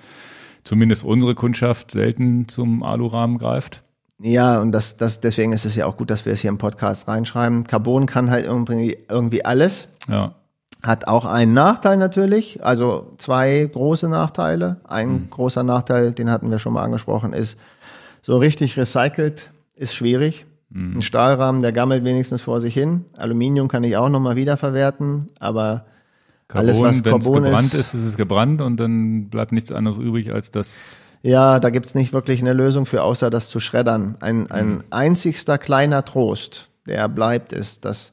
zumindest unsere Kundschaft selten zum Alurahmen greift. Ja, und das, das, deswegen ist es ja auch gut, dass wir es hier im Podcast reinschreiben. Carbon kann halt irgendwie, irgendwie alles. Ja. Hat auch einen Nachteil natürlich, also zwei große Nachteile. Ein Hm. großer Nachteil, den hatten wir schon mal angesprochen, ist, so richtig recycelt ist schwierig. Hm. Ein Stahlrahmen, der gammelt wenigstens vor sich hin. Aluminium kann ich auch nochmal wiederverwerten, aber Carbon, alles, was wenn es Carbon gebrannt ist, ist, ist es gebrannt und dann bleibt nichts anderes übrig als das. Ja, da gibt's nicht wirklich eine Lösung für, außer das zu schreddern. Ein, ein Hm. einzigster kleiner Trost, der bleibt, ist, dass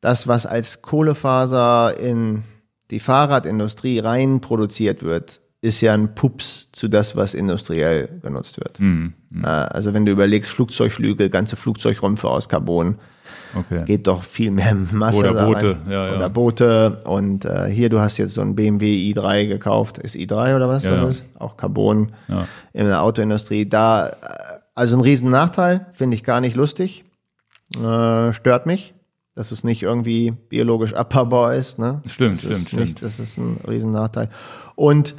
das, was als Kohlefaser in die Fahrradindustrie rein produziert wird, ist ja ein Pups zu das, was industriell genutzt wird. Hm, Äh, Also wenn du überlegst, Flugzeugflügel, ganze Flugzeugrümpfe aus Carbon, okay. geht doch viel mehr Masse Oder Boote, ja, ja. Oder Boote. Und äh, hier, du hast jetzt so ein BMW i3 gekauft. Ist i3 oder was Ja, das ja. ist? Auch Carbon in der Autoindustrie. Da, äh, also ein riesen Nachteil, finde ich gar nicht lustig. Äh, stört mich, dass es nicht irgendwie biologisch abbaubar ist. Ne? Stimmt, das stimmt, ist stimmt. Nicht, das ist ein riesen Nachteil. Und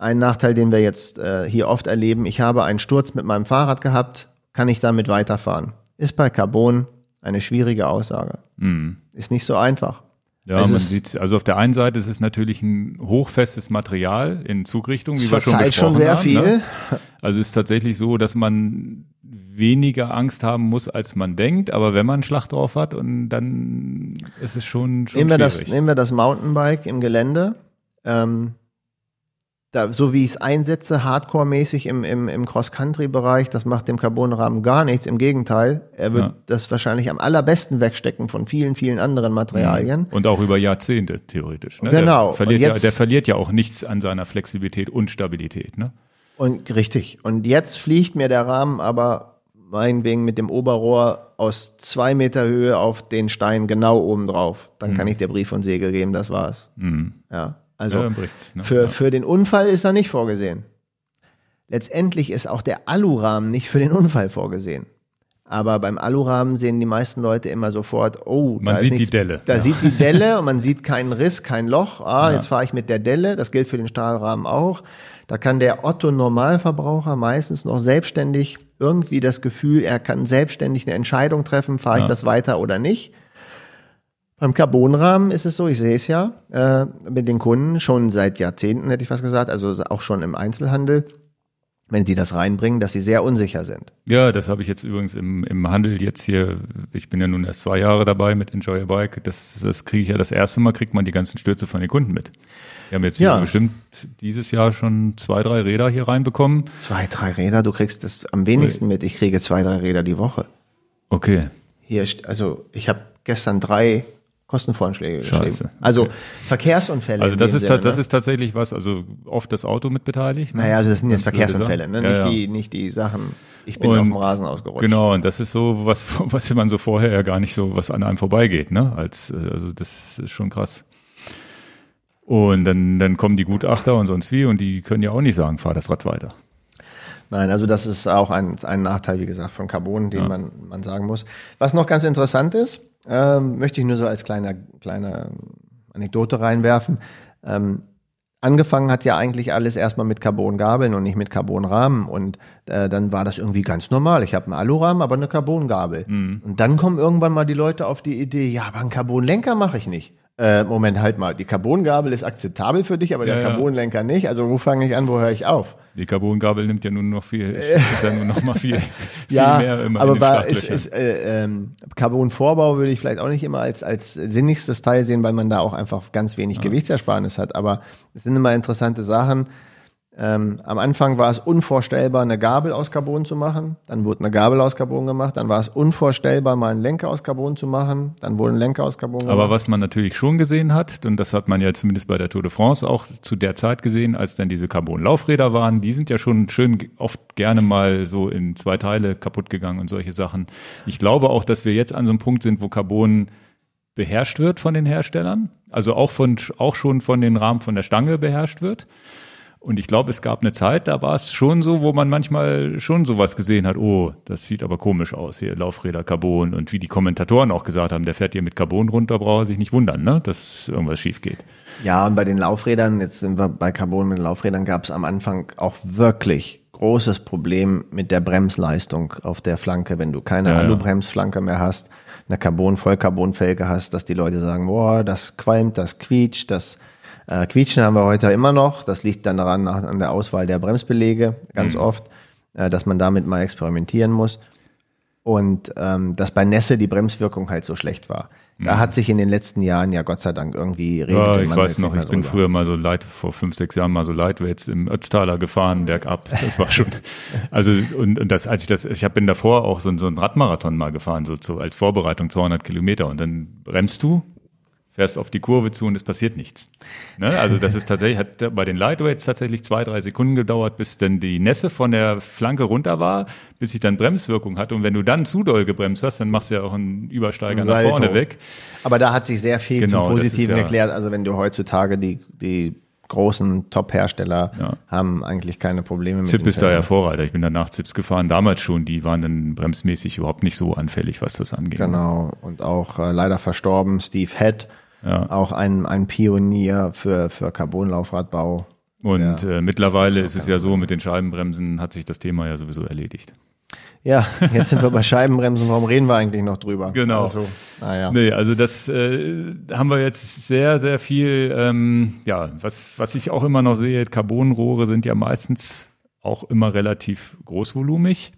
ein Nachteil, den wir jetzt äh, hier oft erleben, ich habe einen Sturz mit meinem Fahrrad gehabt, kann ich damit weiterfahren? Ist bei Carbon eine schwierige Aussage. Hm. Ist nicht so einfach. Ja, Es man sieht, also auf der einen Seite ist es natürlich ein hochfestes Material in Zugrichtung, wie wir schon besprochen schon sehr haben. viel. Ne? Also es ist tatsächlich so, dass man weniger Angst haben muss, als man denkt, aber wenn man einen Schlag drauf hat, und dann ist es schon, schon Nehmen wir, das, schwierig. nehmen wir das Mountainbike im Gelände. Ähm, da, so wie ich es einsetze, hardcore-mäßig im, im, im Cross-Country-Bereich, das macht dem Carbonrahmen gar nichts. Im Gegenteil, er wird Ja. das wahrscheinlich am allerbesten wegstecken von vielen, vielen anderen Materialien. Und auch über Jahrzehnte theoretisch. Ne? Genau. Der verliert, Und ja, jetzt- der verliert ja auch nichts an seiner Flexibilität und Stabilität. Ne? Und richtig. Und jetzt fliegt mir der Rahmen aber meinetwegen mit dem Oberrohr aus zwei Meter Höhe auf den Stein genau oben drauf. Dann kann ich dir Brief und Segel geben, das war's. Mhm. Ja. Also ja, ne? für, ja. für den Unfall ist er nicht vorgesehen. Letztendlich ist auch der Alurahmen nicht für den Unfall vorgesehen. Aber beim Alurahmen sehen die meisten Leute immer sofort, oh, Man sieht die nichts, Delle. Da Ja. sieht die Delle [laughs] und man sieht keinen Riss, kein Loch. Ah, jetzt fahre ich mit der Delle. Das gilt für den Stahlrahmen auch. Da kann der Otto Normalverbraucher meistens noch selbstständig irgendwie das Gefühl, er kann selbstständig eine Entscheidung treffen, fahre ich das weiter oder nicht. Beim Carbonrahmen ist es so, ich sehe es ja äh, mit den Kunden schon seit Jahrzehnten, hätte ich fast gesagt, also auch schon im Einzelhandel, wenn die das reinbringen, dass sie sehr unsicher sind. Ja, das habe ich jetzt übrigens im, im Handel jetzt hier, ich bin ja nun erst zwei Jahre dabei mit Enjoy a Bike, das, das kriege ich ja das erste Mal, kriegt man die ganzen Stürze von den Kunden mit. Wir haben jetzt hier Ja. bestimmt dieses Jahr schon zwei, drei Räder hier reinbekommen. Zwei, drei Räder, du kriegst das am wenigsten mit. Ich kriege zwei, drei Räder die Woche. Okay. Hier, also ich habe gestern drei Kostenvoranschläge geschrieben. Also Verkehrsunfälle. Also das ist, Sinne, das ne? ist tatsächlich was, also oft das Auto mit beteiligt. ne? Naja, also das sind jetzt Verkehrsunfälle, ne? Ja, nicht, ja. Die, nicht die Sachen, ich bin auf dem Rasen ausgerutscht. Genau, und das ist so, was, [laughs] was man so vorher ja gar nicht so, was an einem vorbeigeht, ne? Als, äh, also das ist schon krass. Und dann, dann kommen die Gutachter und sonst wie und die können ja auch nicht sagen, fahr das Rad weiter. Nein, also das ist auch ein, ein Nachteil, wie gesagt, von Carbon, den man, man sagen muss. Was noch ganz interessant ist, ähm, möchte ich nur so als kleine, kleine Anekdote reinwerfen. Ähm, angefangen hat ja eigentlich alles erstmal mit Carbongabeln und nicht mit Carbonrahmen. Und äh, dann war das irgendwie ganz normal. Ich habe einen Alurahmen, aber eine Carbongabel. Und dann kommen irgendwann mal die Leute auf die Idee, ja, aber einen Carbonlenker mache ich nicht. Äh, Moment, halt mal, die Carbongabel ist akzeptabel für dich, aber der Ja, ja. Carbonlenker nicht. Also wo fange ich an, wo höre ich auf? Die Carbongabel nimmt ja nun noch viel, [laughs] ist ja nun noch mal viel, [laughs] viel ja, mehr immer aber in war, ist, ist, äh, ähm, Carbon-Vorbau würde ich vielleicht auch nicht immer als, als sinnigstes Teil sehen, weil man da auch einfach ganz wenig Gewichtsersparnis hat. Aber es sind immer interessante Sachen. Ähm, am Anfang war es unvorstellbar, eine Gabel aus Carbon zu machen. Dann wurde eine Gabel aus Carbon gemacht. Dann war es unvorstellbar, mal einen Lenker aus Carbon zu machen. Dann wurde ein Lenker aus Carbon gemacht. Aber was man natürlich schon gesehen hat, und das hat man ja zumindest bei der Tour de France auch zu der Zeit gesehen, als dann diese Carbon-Laufräder waren, die sind ja schon schön oft gerne mal so in zwei Teile kaputt gegangen und solche Sachen. Ich glaube auch, dass wir jetzt an so einem Punkt sind, wo Carbon beherrscht wird von den Herstellern, also auch von auch schon von den Rahmen von der Stange beherrscht wird. Und ich glaube, es gab eine Zeit, da war es schon so, wo man manchmal schon sowas gesehen hat, oh, das sieht aber komisch aus, hier Laufräder Carbon und wie die Kommentatoren auch gesagt haben, der fährt hier mit Carbon runter, braucht er sich nicht wundern, ne, dass irgendwas schief geht. Ja, und bei den Laufrädern, jetzt sind wir bei Carbon mit den Laufrädern, gab es am Anfang auch wirklich großes Problem mit der Bremsleistung auf der Flanke, wenn du keine Ja. Alu-Bremsflanke mehr hast, eine Carbon, Vollcarbon-Felge hast, dass die Leute sagen, boah, das qualmt, das quietscht, das äh, Quietschen haben wir heute immer noch. Das liegt dann daran an der Auswahl der Bremsbelege ganz oft, äh, dass man damit mal experimentieren muss. Und ähm, dass bei Nässe die Bremswirkung halt so schlecht war. Da hat sich in den letzten Jahren ja Gott sei Dank irgendwie redet Ja, ich weiß jetzt noch, ich bin drüber. früher mal so Light, vor fünf, sechs Jahren mal so Lightweights im Ötztaler gefahren, bergab. Das war schon, [laughs] also, und, und das, als ich das, ich hab, bin davor auch so, so einen Radmarathon mal gefahren, so zu, als Vorbereitung 200 Kilometer und dann bremst du, fährst auf die Kurve zu und es passiert nichts. Ne? Also das ist tatsächlich, hat bei den Lightweights tatsächlich zwei, drei Sekunden gedauert, bis dann die Nässe von der Flanke runter war, bis ich dann Bremswirkung hatte und wenn du dann zu doll gebremst hast, dann machst du ja auch einen Übersteiger Ein nach Salto. vorne weg. Aber da hat sich sehr viel Genau, zum Positiven ja- erklärt. Also wenn du heutzutage die, die großen Top-Hersteller Ja. haben eigentlich keine Probleme mit Zip ist da ja. Vorreiter. Ich bin danach Zips gefahren, damals schon. Die waren dann bremsmäßig überhaupt nicht so anfällig, was das angeht. Genau. Und auch äh, leider verstorben Steve Head, Ja. auch ein, ein Pionier für, für Carbonlaufradbau. Und Ja. äh, mittlerweile ist es ja so, mit den Scheibenbremsen hat sich das Thema ja sowieso erledigt. Ja, jetzt sind wir bei Scheibenbremsen. Warum reden wir eigentlich noch drüber? Genau. Also, naja. Nee, also das äh, haben wir jetzt sehr, sehr viel, ähm, ja, was, was ich auch immer noch sehe, Carbonrohre sind ja meistens auch immer relativ großvolumig.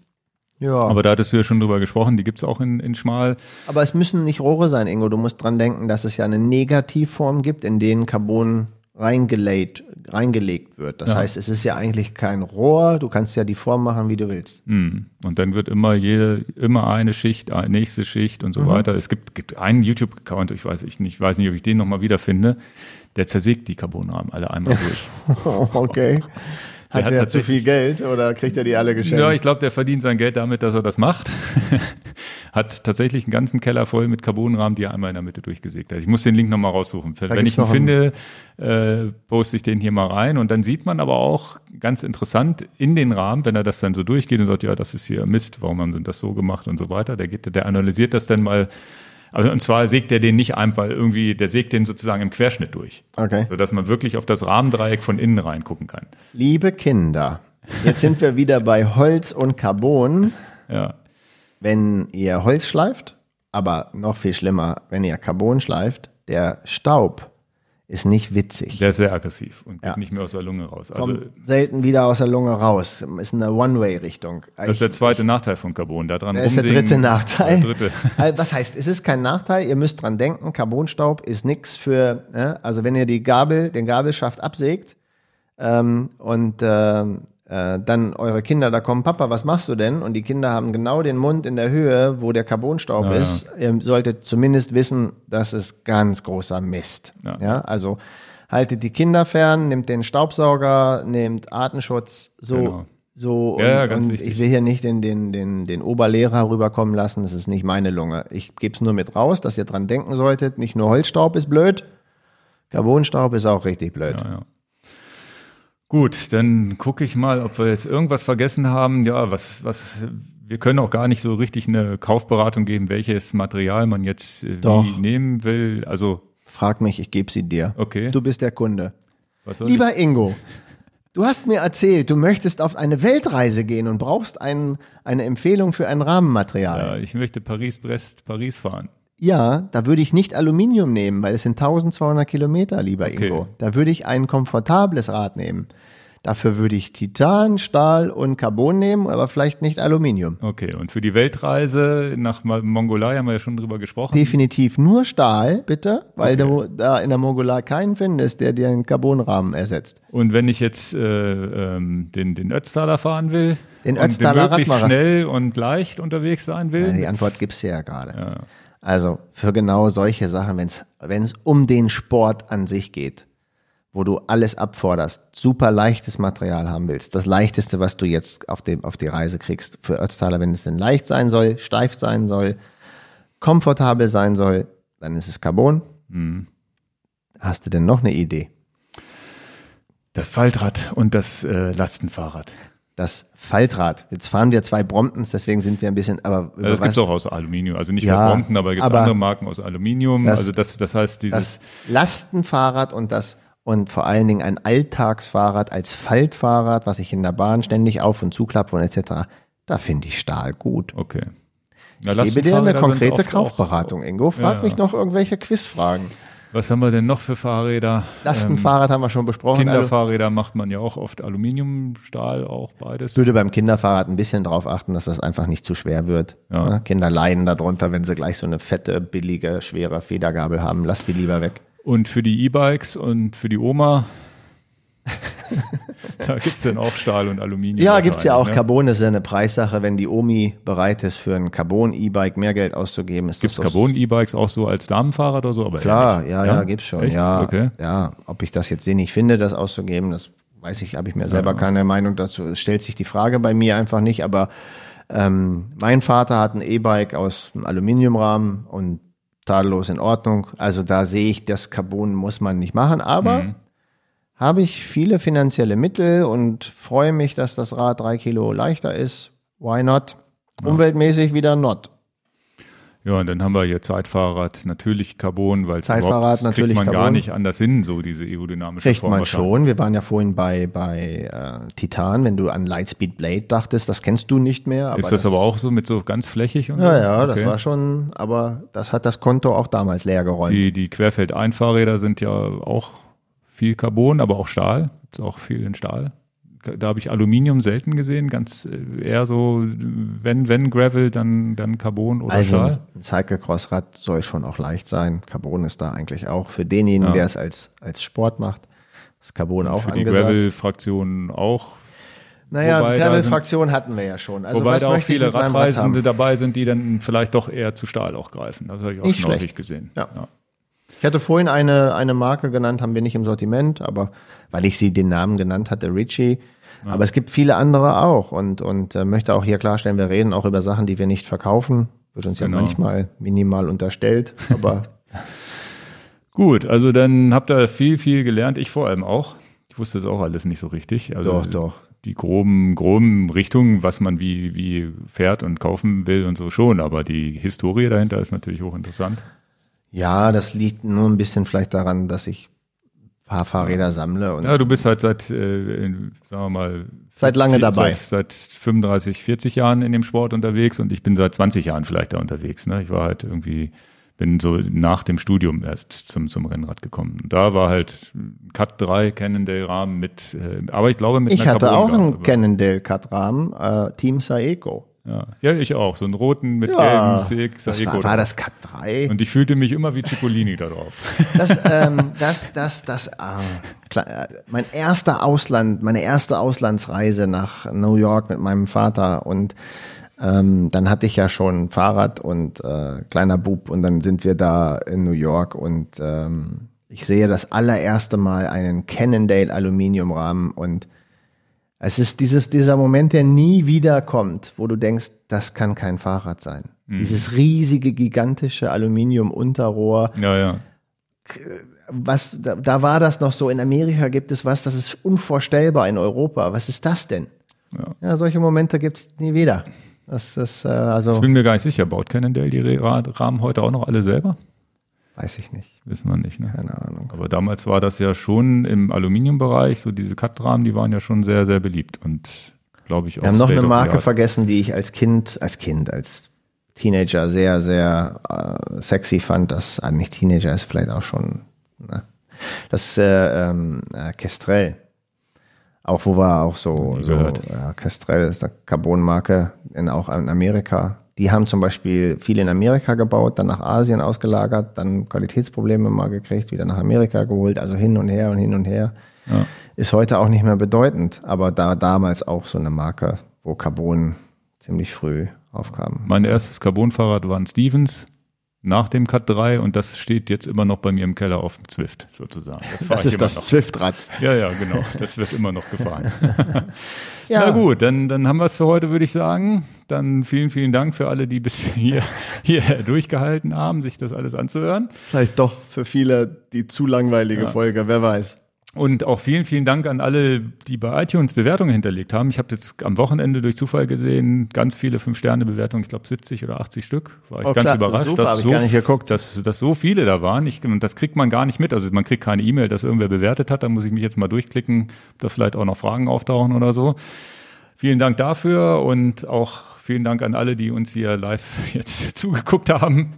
Ja. Aber da hattest du ja schon drüber gesprochen, die gibt's auch in, in schmal. Aber es müssen nicht Rohre sein, Ingo. Du musst dran denken, dass es ja eine Negativform gibt, in denen Carbon reingelegt, reingelegt wird. Das Ja. heißt, es ist ja eigentlich kein Rohr. Du kannst ja die Form machen, wie du willst. Hm. Und dann wird immer jede, immer eine Schicht, eine nächste Schicht und so weiter. Es gibt, gibt einen YouTube-Account, ich weiß ich nicht, weiß nicht, ob ich den nochmal wiederfinde, der zersägt die Carbonrahmen alle einmal [laughs] durch. okay. Hat hat er zu viel Geld oder kriegt er die alle geschenkt? ja, ich glaube, der verdient sein Geld damit, dass er das macht. [laughs] hat tatsächlich einen ganzen Keller voll mit Carbonrahmen, die er einmal in der Mitte durchgesägt hat. Ich muss den Link nochmal raussuchen. Wenn gibt's ich ihn finde, äh, poste ich den hier mal rein und dann sieht man aber auch ganz interessant in den Rahmen, wenn er das dann so durchgeht und sagt, ja, das ist hier Mist, warum haben sie das so gemacht und so weiter. Der geht, der analysiert das dann mal. Also und zwar sägt er den nicht einfach irgendwie, der sägt den sozusagen im Querschnitt durch, Okay. sodass man wirklich auf das Rahmendreieck von innen reingucken kann. Liebe Kinder, jetzt sind wir wieder bei Holz und Carbon. Ja. Wenn ihr Holz schleift, aber noch viel schlimmer, wenn ihr Carbon schleift, der Staub ist nicht witzig. Der ist sehr aggressiv und geht Ja. nicht mehr aus der Lunge raus. Also Kommt selten wieder aus der Lunge raus. Ist eine One-Way-Richtung. das ist der zweite Nachteil von Carbon. Da dran Das ist der dritte Nachteil. Der dritte. [laughs] Also, Was heißt, es ist kein Nachteil, ihr müsst dran denken, Carbonstaub ist nix für, ne? also wenn ihr die Gabel, den Gabelschaft absägt ähm, und ähm, äh, dann eure Kinder da kommen, Papa, was machst du denn? Und die Kinder haben genau den Mund in der Höhe, wo der Carbonstaub Ja, ist. Ihr solltet zumindest wissen, das ist ganz großer Mist. Ja. Ja, also haltet die Kinder fern, nehmt den Staubsauger, nehmt Artenschutz, so Genau. so Ja, ja, und, ganz und wichtig. ich will hier nicht den, den, den, den Oberlehrer rüberkommen lassen, das ist nicht meine Lunge. Ich gebe es nur mit raus, dass ihr dran denken solltet, nicht nur Holzstaub ist blöd, Carbonstaub ist auch richtig blöd. Ja, ja. Gut, dann gucke ich mal, ob wir jetzt irgendwas vergessen haben. Ja, was, was, wir können auch gar nicht so richtig eine Kaufberatung geben, welches Material man jetzt äh, Doch. wie nehmen will. Also, Frag mich, ich gebe sie dir. okay. Du bist der Kunde. was soll Lieber Ingo, du hast mir erzählt, du möchtest auf eine Weltreise gehen und brauchst ein, eine Empfehlung für ein ich? Rahmenmaterial. Ja, ich möchte Paris, Brest, Paris fahren. Ja, da würde ich nicht Aluminium nehmen, weil es sind 1200 Kilometer, lieber Okay. Ingo. Da würde ich ein komfortables Rad nehmen. Dafür würde ich Titan, Stahl und Carbon nehmen, aber vielleicht nicht Aluminium. Okay, und für die Weltreise nach Mongolei haben wir ja schon drüber gesprochen. Definitiv nur Stahl, bitte, weil du da in der Mongolei keinen findest, der dir einen Carbonrahmen ersetzt. Und wenn ich jetzt äh, ähm, den, den Ötztaler fahren will Den und Ötztaler möglichst Radmacher. schnell und leicht unterwegs sein will, Ja, die Antwort gibt's dir ja gerade. Ja. Also für genau solche Sachen, wenn es um den Sport an sich geht, wo du alles abforderst, super leichtes Material haben willst, das leichteste, was du jetzt auf, dem, auf die Reise kriegst für Ötztaler, wenn es denn leicht sein soll, steif sein soll, komfortabel sein soll, dann ist es Carbon. Mhm. Hast du denn noch eine Idee? Das Faltrad und das äh, Lastenfahrrad. Das Faltrad. Jetzt fahren wir zwei Bromptons, deswegen sind wir ein bisschen, aber Ja, das gibt's auch aus Aluminium. Also nicht Ja, aus Brompton, aber aber andere Marken aus Aluminium. das- also das, das heißt, dieses, das Lastenfahrrad und das und vor allen Dingen ein Alltagsfahrrad als Faltfahrrad, was ich in der Bahn ständig auf und zuklappe und etc. Da finde ich Stahl gut. okay. Ja, Ich gebe dir eine konkrete Kaufberatung, Ingo. Frag Ja, mich noch irgendwelche Quizfragen. Was haben wir denn noch für Fahrräder? Lastenfahrrad haben wir schon besprochen. Also Kinderfahrräder macht man ja auch oft Aluminium, Stahl, auch beides. Würde beim Kinderfahrrad ein bisschen drauf achten, dass das einfach nicht zu schwer wird. Ja. Ja, Kinder leiden darunter, wenn sie gleich so eine fette, billige, schwere Federgabel haben. Lass die lieber weg. Und für die E-Bikes und für die Oma, [laughs] [laughs] da gibt's dann auch Stahl und Aluminium. Ja, gibt's ja auch. ne? Carbon ist ja eine Preissache. Wenn die Omi bereit ist, für ein Carbon-E-Bike mehr Geld auszugeben, ist Gibt's das doch- Carbon-E-Bikes auch so als Damenfahrrad oder so? Aber Klar, nicht. ja, ja, gibt's schon. Echt? Ja, Okay. ja. Ob ich das jetzt sinnig finde, das auszugeben, das weiß ich, habe ich mir selber keine Meinung dazu. Es stellt sich die Frage bei mir einfach nicht, aber ähm, mein Vater hat ein E-Bike aus einem Aluminiumrahmen und tadellos in Ordnung. Also da sehe ich, das Carbon muss man nicht machen, aber Mhm. Habe ich viele finanzielle Mittel und freue mich, dass das Rad drei Kilo leichter ist. Why not? Umweltmäßig wieder not. Ja, und dann haben wir hier Zeitfahrrad, natürlich Carbon, weil Zeitfahrrad, das natürlich kriegt man gar Carbon. nicht anders hin, so diese aerodynamische Kriegt Form man schon. Wir waren ja vorhin bei, bei äh, Titan, wenn du an Lightspeed Blade dachtest, das kennst du nicht mehr. Aber Ist das, aber auch so mit so ganz flächig und Ja, so? ja, das Okay. war schon, aber das hat das Konto auch damals leer geräumt. Die, die Querfeldeinfahrräder sind ja auch viel Carbon, aber auch Stahl. Ist auch viel in Stahl. Da habe ich Aluminium selten gesehen, ganz äh, eher so, wenn, wenn Gravel, dann, dann Carbon oder also Stahl. ein Cyclecross-Rad soll schon auch leicht sein. Carbon ist da eigentlich auch für denjenigen, Ja. der es als, als Sport macht. Das Carbon auch Für die angesagt. Gravel-Fraktion auch. naja, Gravel-Fraktion hatten wir ja schon. Also Wobei da auch viele Radreisende dabei sind, die dann vielleicht doch eher zu Stahl auch greifen. Das habe ich auch Nicht schon häufig gesehen. Ja. Ich hatte vorhin eine, eine Marke genannt, haben wir nicht im Sortiment, aber weil ich sie den Namen genannt hatte, Ritchie. Aber es gibt viele andere auch und, und äh, möchte auch hier klarstellen, wir reden auch über Sachen, die wir nicht verkaufen. Wird uns Genau. ja manchmal minimal unterstellt, aber [laughs] Gut, also dann habt ihr viel, viel gelernt. Ich vor allem auch. Ich wusste das auch alles nicht so richtig. Also Doch, doch. Die groben, groben Richtungen, was man wie, wie fährt und kaufen will und so schon. Aber die Historie dahinter ist natürlich hochinteressant. Ja, das liegt nur ein bisschen vielleicht daran, dass ich ein paar Fahrräder sammle und Ja, du bist halt seit, äh, sagen wir mal, Seit lange dabei. Seit, seit 35, 40 Jahren in dem Sport unterwegs und ich bin seit 20 Jahren vielleicht da unterwegs. Ne? Ich war halt irgendwie, bin so nach dem Studium erst zum, zum Rennrad gekommen. Da war halt Cut 3 Cannondale Rahmen mit, äh, aber ich glaube mit ich hatte auch einen Cannondale Cut Rahmen, äh, Team Saeco. Ja. ja, ich auch. So einen roten mit Ja, gelbem Sig, das Saeco war, war das Cut 3? Und ich fühlte mich immer wie Cipollini da drauf. [laughs] Das, ähm, das, das, das, ah, klar, äh, mein erster Ausland, meine erste Auslandsreise nach New York mit meinem Vater und ähm, dann hatte ich ja schon ein Fahrrad und äh, kleiner Bub und dann sind wir da in New York und ähm, ich sehe das allererste Mal einen Cannondale Aluminiumrahmen und es ist dieses, dieser Moment, der nie wieder kommt, wo du denkst, das kann kein Fahrrad sein. Dieses riesige, gigantische Aluminium-Unterrohr, ja, ja. was, da, da war das noch so, in Amerika gibt es was, das ist unvorstellbar in Europa. Was ist das denn? Ja. Ja, solche Momente gibt es nie wieder. Das ist, äh, also, Ich bin mir gar nicht sicher. Baut Cannondale die Ra- Rahmen heute auch noch alle selber? Weiß ich nicht. Wissen wir nicht, ne? Keine Ahnung. Aber damals war das ja schon im Aluminiumbereich, so diese Cut-Rahmen, die waren ja schon sehr, sehr beliebt und glaube ich auch. Wir haben noch State eine Marke vergessen, die ich als Kind, als Kind, als Teenager sehr, sehr äh, sexy fand. Das, ah, nicht Teenager, ist vielleicht auch schon, ne? Das äh, ähm, äh, Kestrel. Auch wo war auch so, so ja, Kestrel ist eine Carbon-Marke, in, auch in Amerika. Die haben zum Beispiel viel in Amerika gebaut, dann nach Asien ausgelagert, dann Qualitätsprobleme mal gekriegt, wieder nach Amerika geholt, also hin und her und hin und her. Ja. Ist heute auch nicht mehr bedeutend, aber da damals auch so eine Marke, wo Carbon ziemlich früh aufkam. Mein erstes Carbon-Fahrrad war ein Stevens nach dem Cut 3 und das steht jetzt immer noch bei mir im Keller auf dem Zwift sozusagen. Das ich ist das. Zwift-Rad. Ja, ja, genau. Das wird immer noch gefahren. [laughs] Ja. Na gut, dann, dann haben wir es für heute, würde ich sagen. Dann vielen, vielen Dank für alle, die bis [laughs] hier, hierher durchgehalten haben, sich das alles anzuhören. Vielleicht doch für viele die zu langweilige Folge, wer weiß. Und auch vielen, vielen Dank an alle, die bei iTunes Bewertungen hinterlegt haben. Ich habe jetzt am Wochenende durch Zufall gesehen, ganz viele Fünf-Sterne-Bewertungen, ich glaube 70 oder 80 Stück. War ich Oh, ganz klar, überrascht, super, dass, so. Dass, dass so viele da waren. Ich, und das kriegt man gar nicht mit. Also man kriegt keine E-Mail, dass irgendwer bewertet hat. Da muss ich mich jetzt mal durchklicken, ob da vielleicht auch noch Fragen auftauchen oder so. Vielen Dank dafür und auch vielen Dank an alle, die uns hier live [laughs] jetzt zugeguckt haben.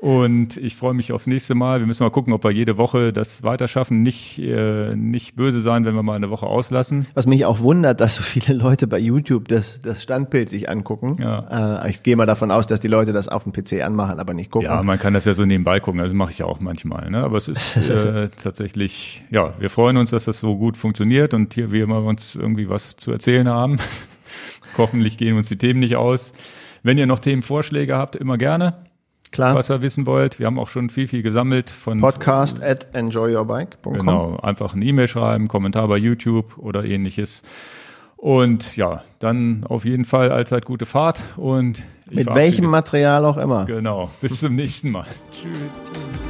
Und ich freue mich aufs nächste Mal. Wir müssen mal gucken, ob wir jede Woche das weiterschaffen. Nicht, äh, nicht böse sein, wenn wir mal eine Woche auslassen. Was mich auch wundert, dass so viele Leute bei YouTube das, das Standbild sich angucken. Ja. Äh, ich gehe mal davon aus, dass die Leute das auf dem PC anmachen, aber nicht gucken. Ja, man kann das ja so nebenbei gucken. Also mache ich ja auch manchmal. Ne? Aber es ist [laughs] äh, tatsächlich, ja, wir freuen uns, dass das so gut funktioniert und hier wir immer uns irgendwie was zu erzählen haben. [laughs] Hoffentlich gehen uns die Themen nicht aus. Wenn ihr noch Themenvorschläge habt, immer gerne. Klar. was ihr wissen wollt. Wir haben auch schon viel, viel gesammelt von Podcast at enjoyyourbike.com. Genau, einfach eine E-Mail schreiben, Kommentar bei YouTube oder ähnliches. Und ja, dann auf jeden Fall allzeit gute Fahrt und Mit welchem Material auch immer. Genau, bis zum [laughs] nächsten Mal. Tschüss. tschüss.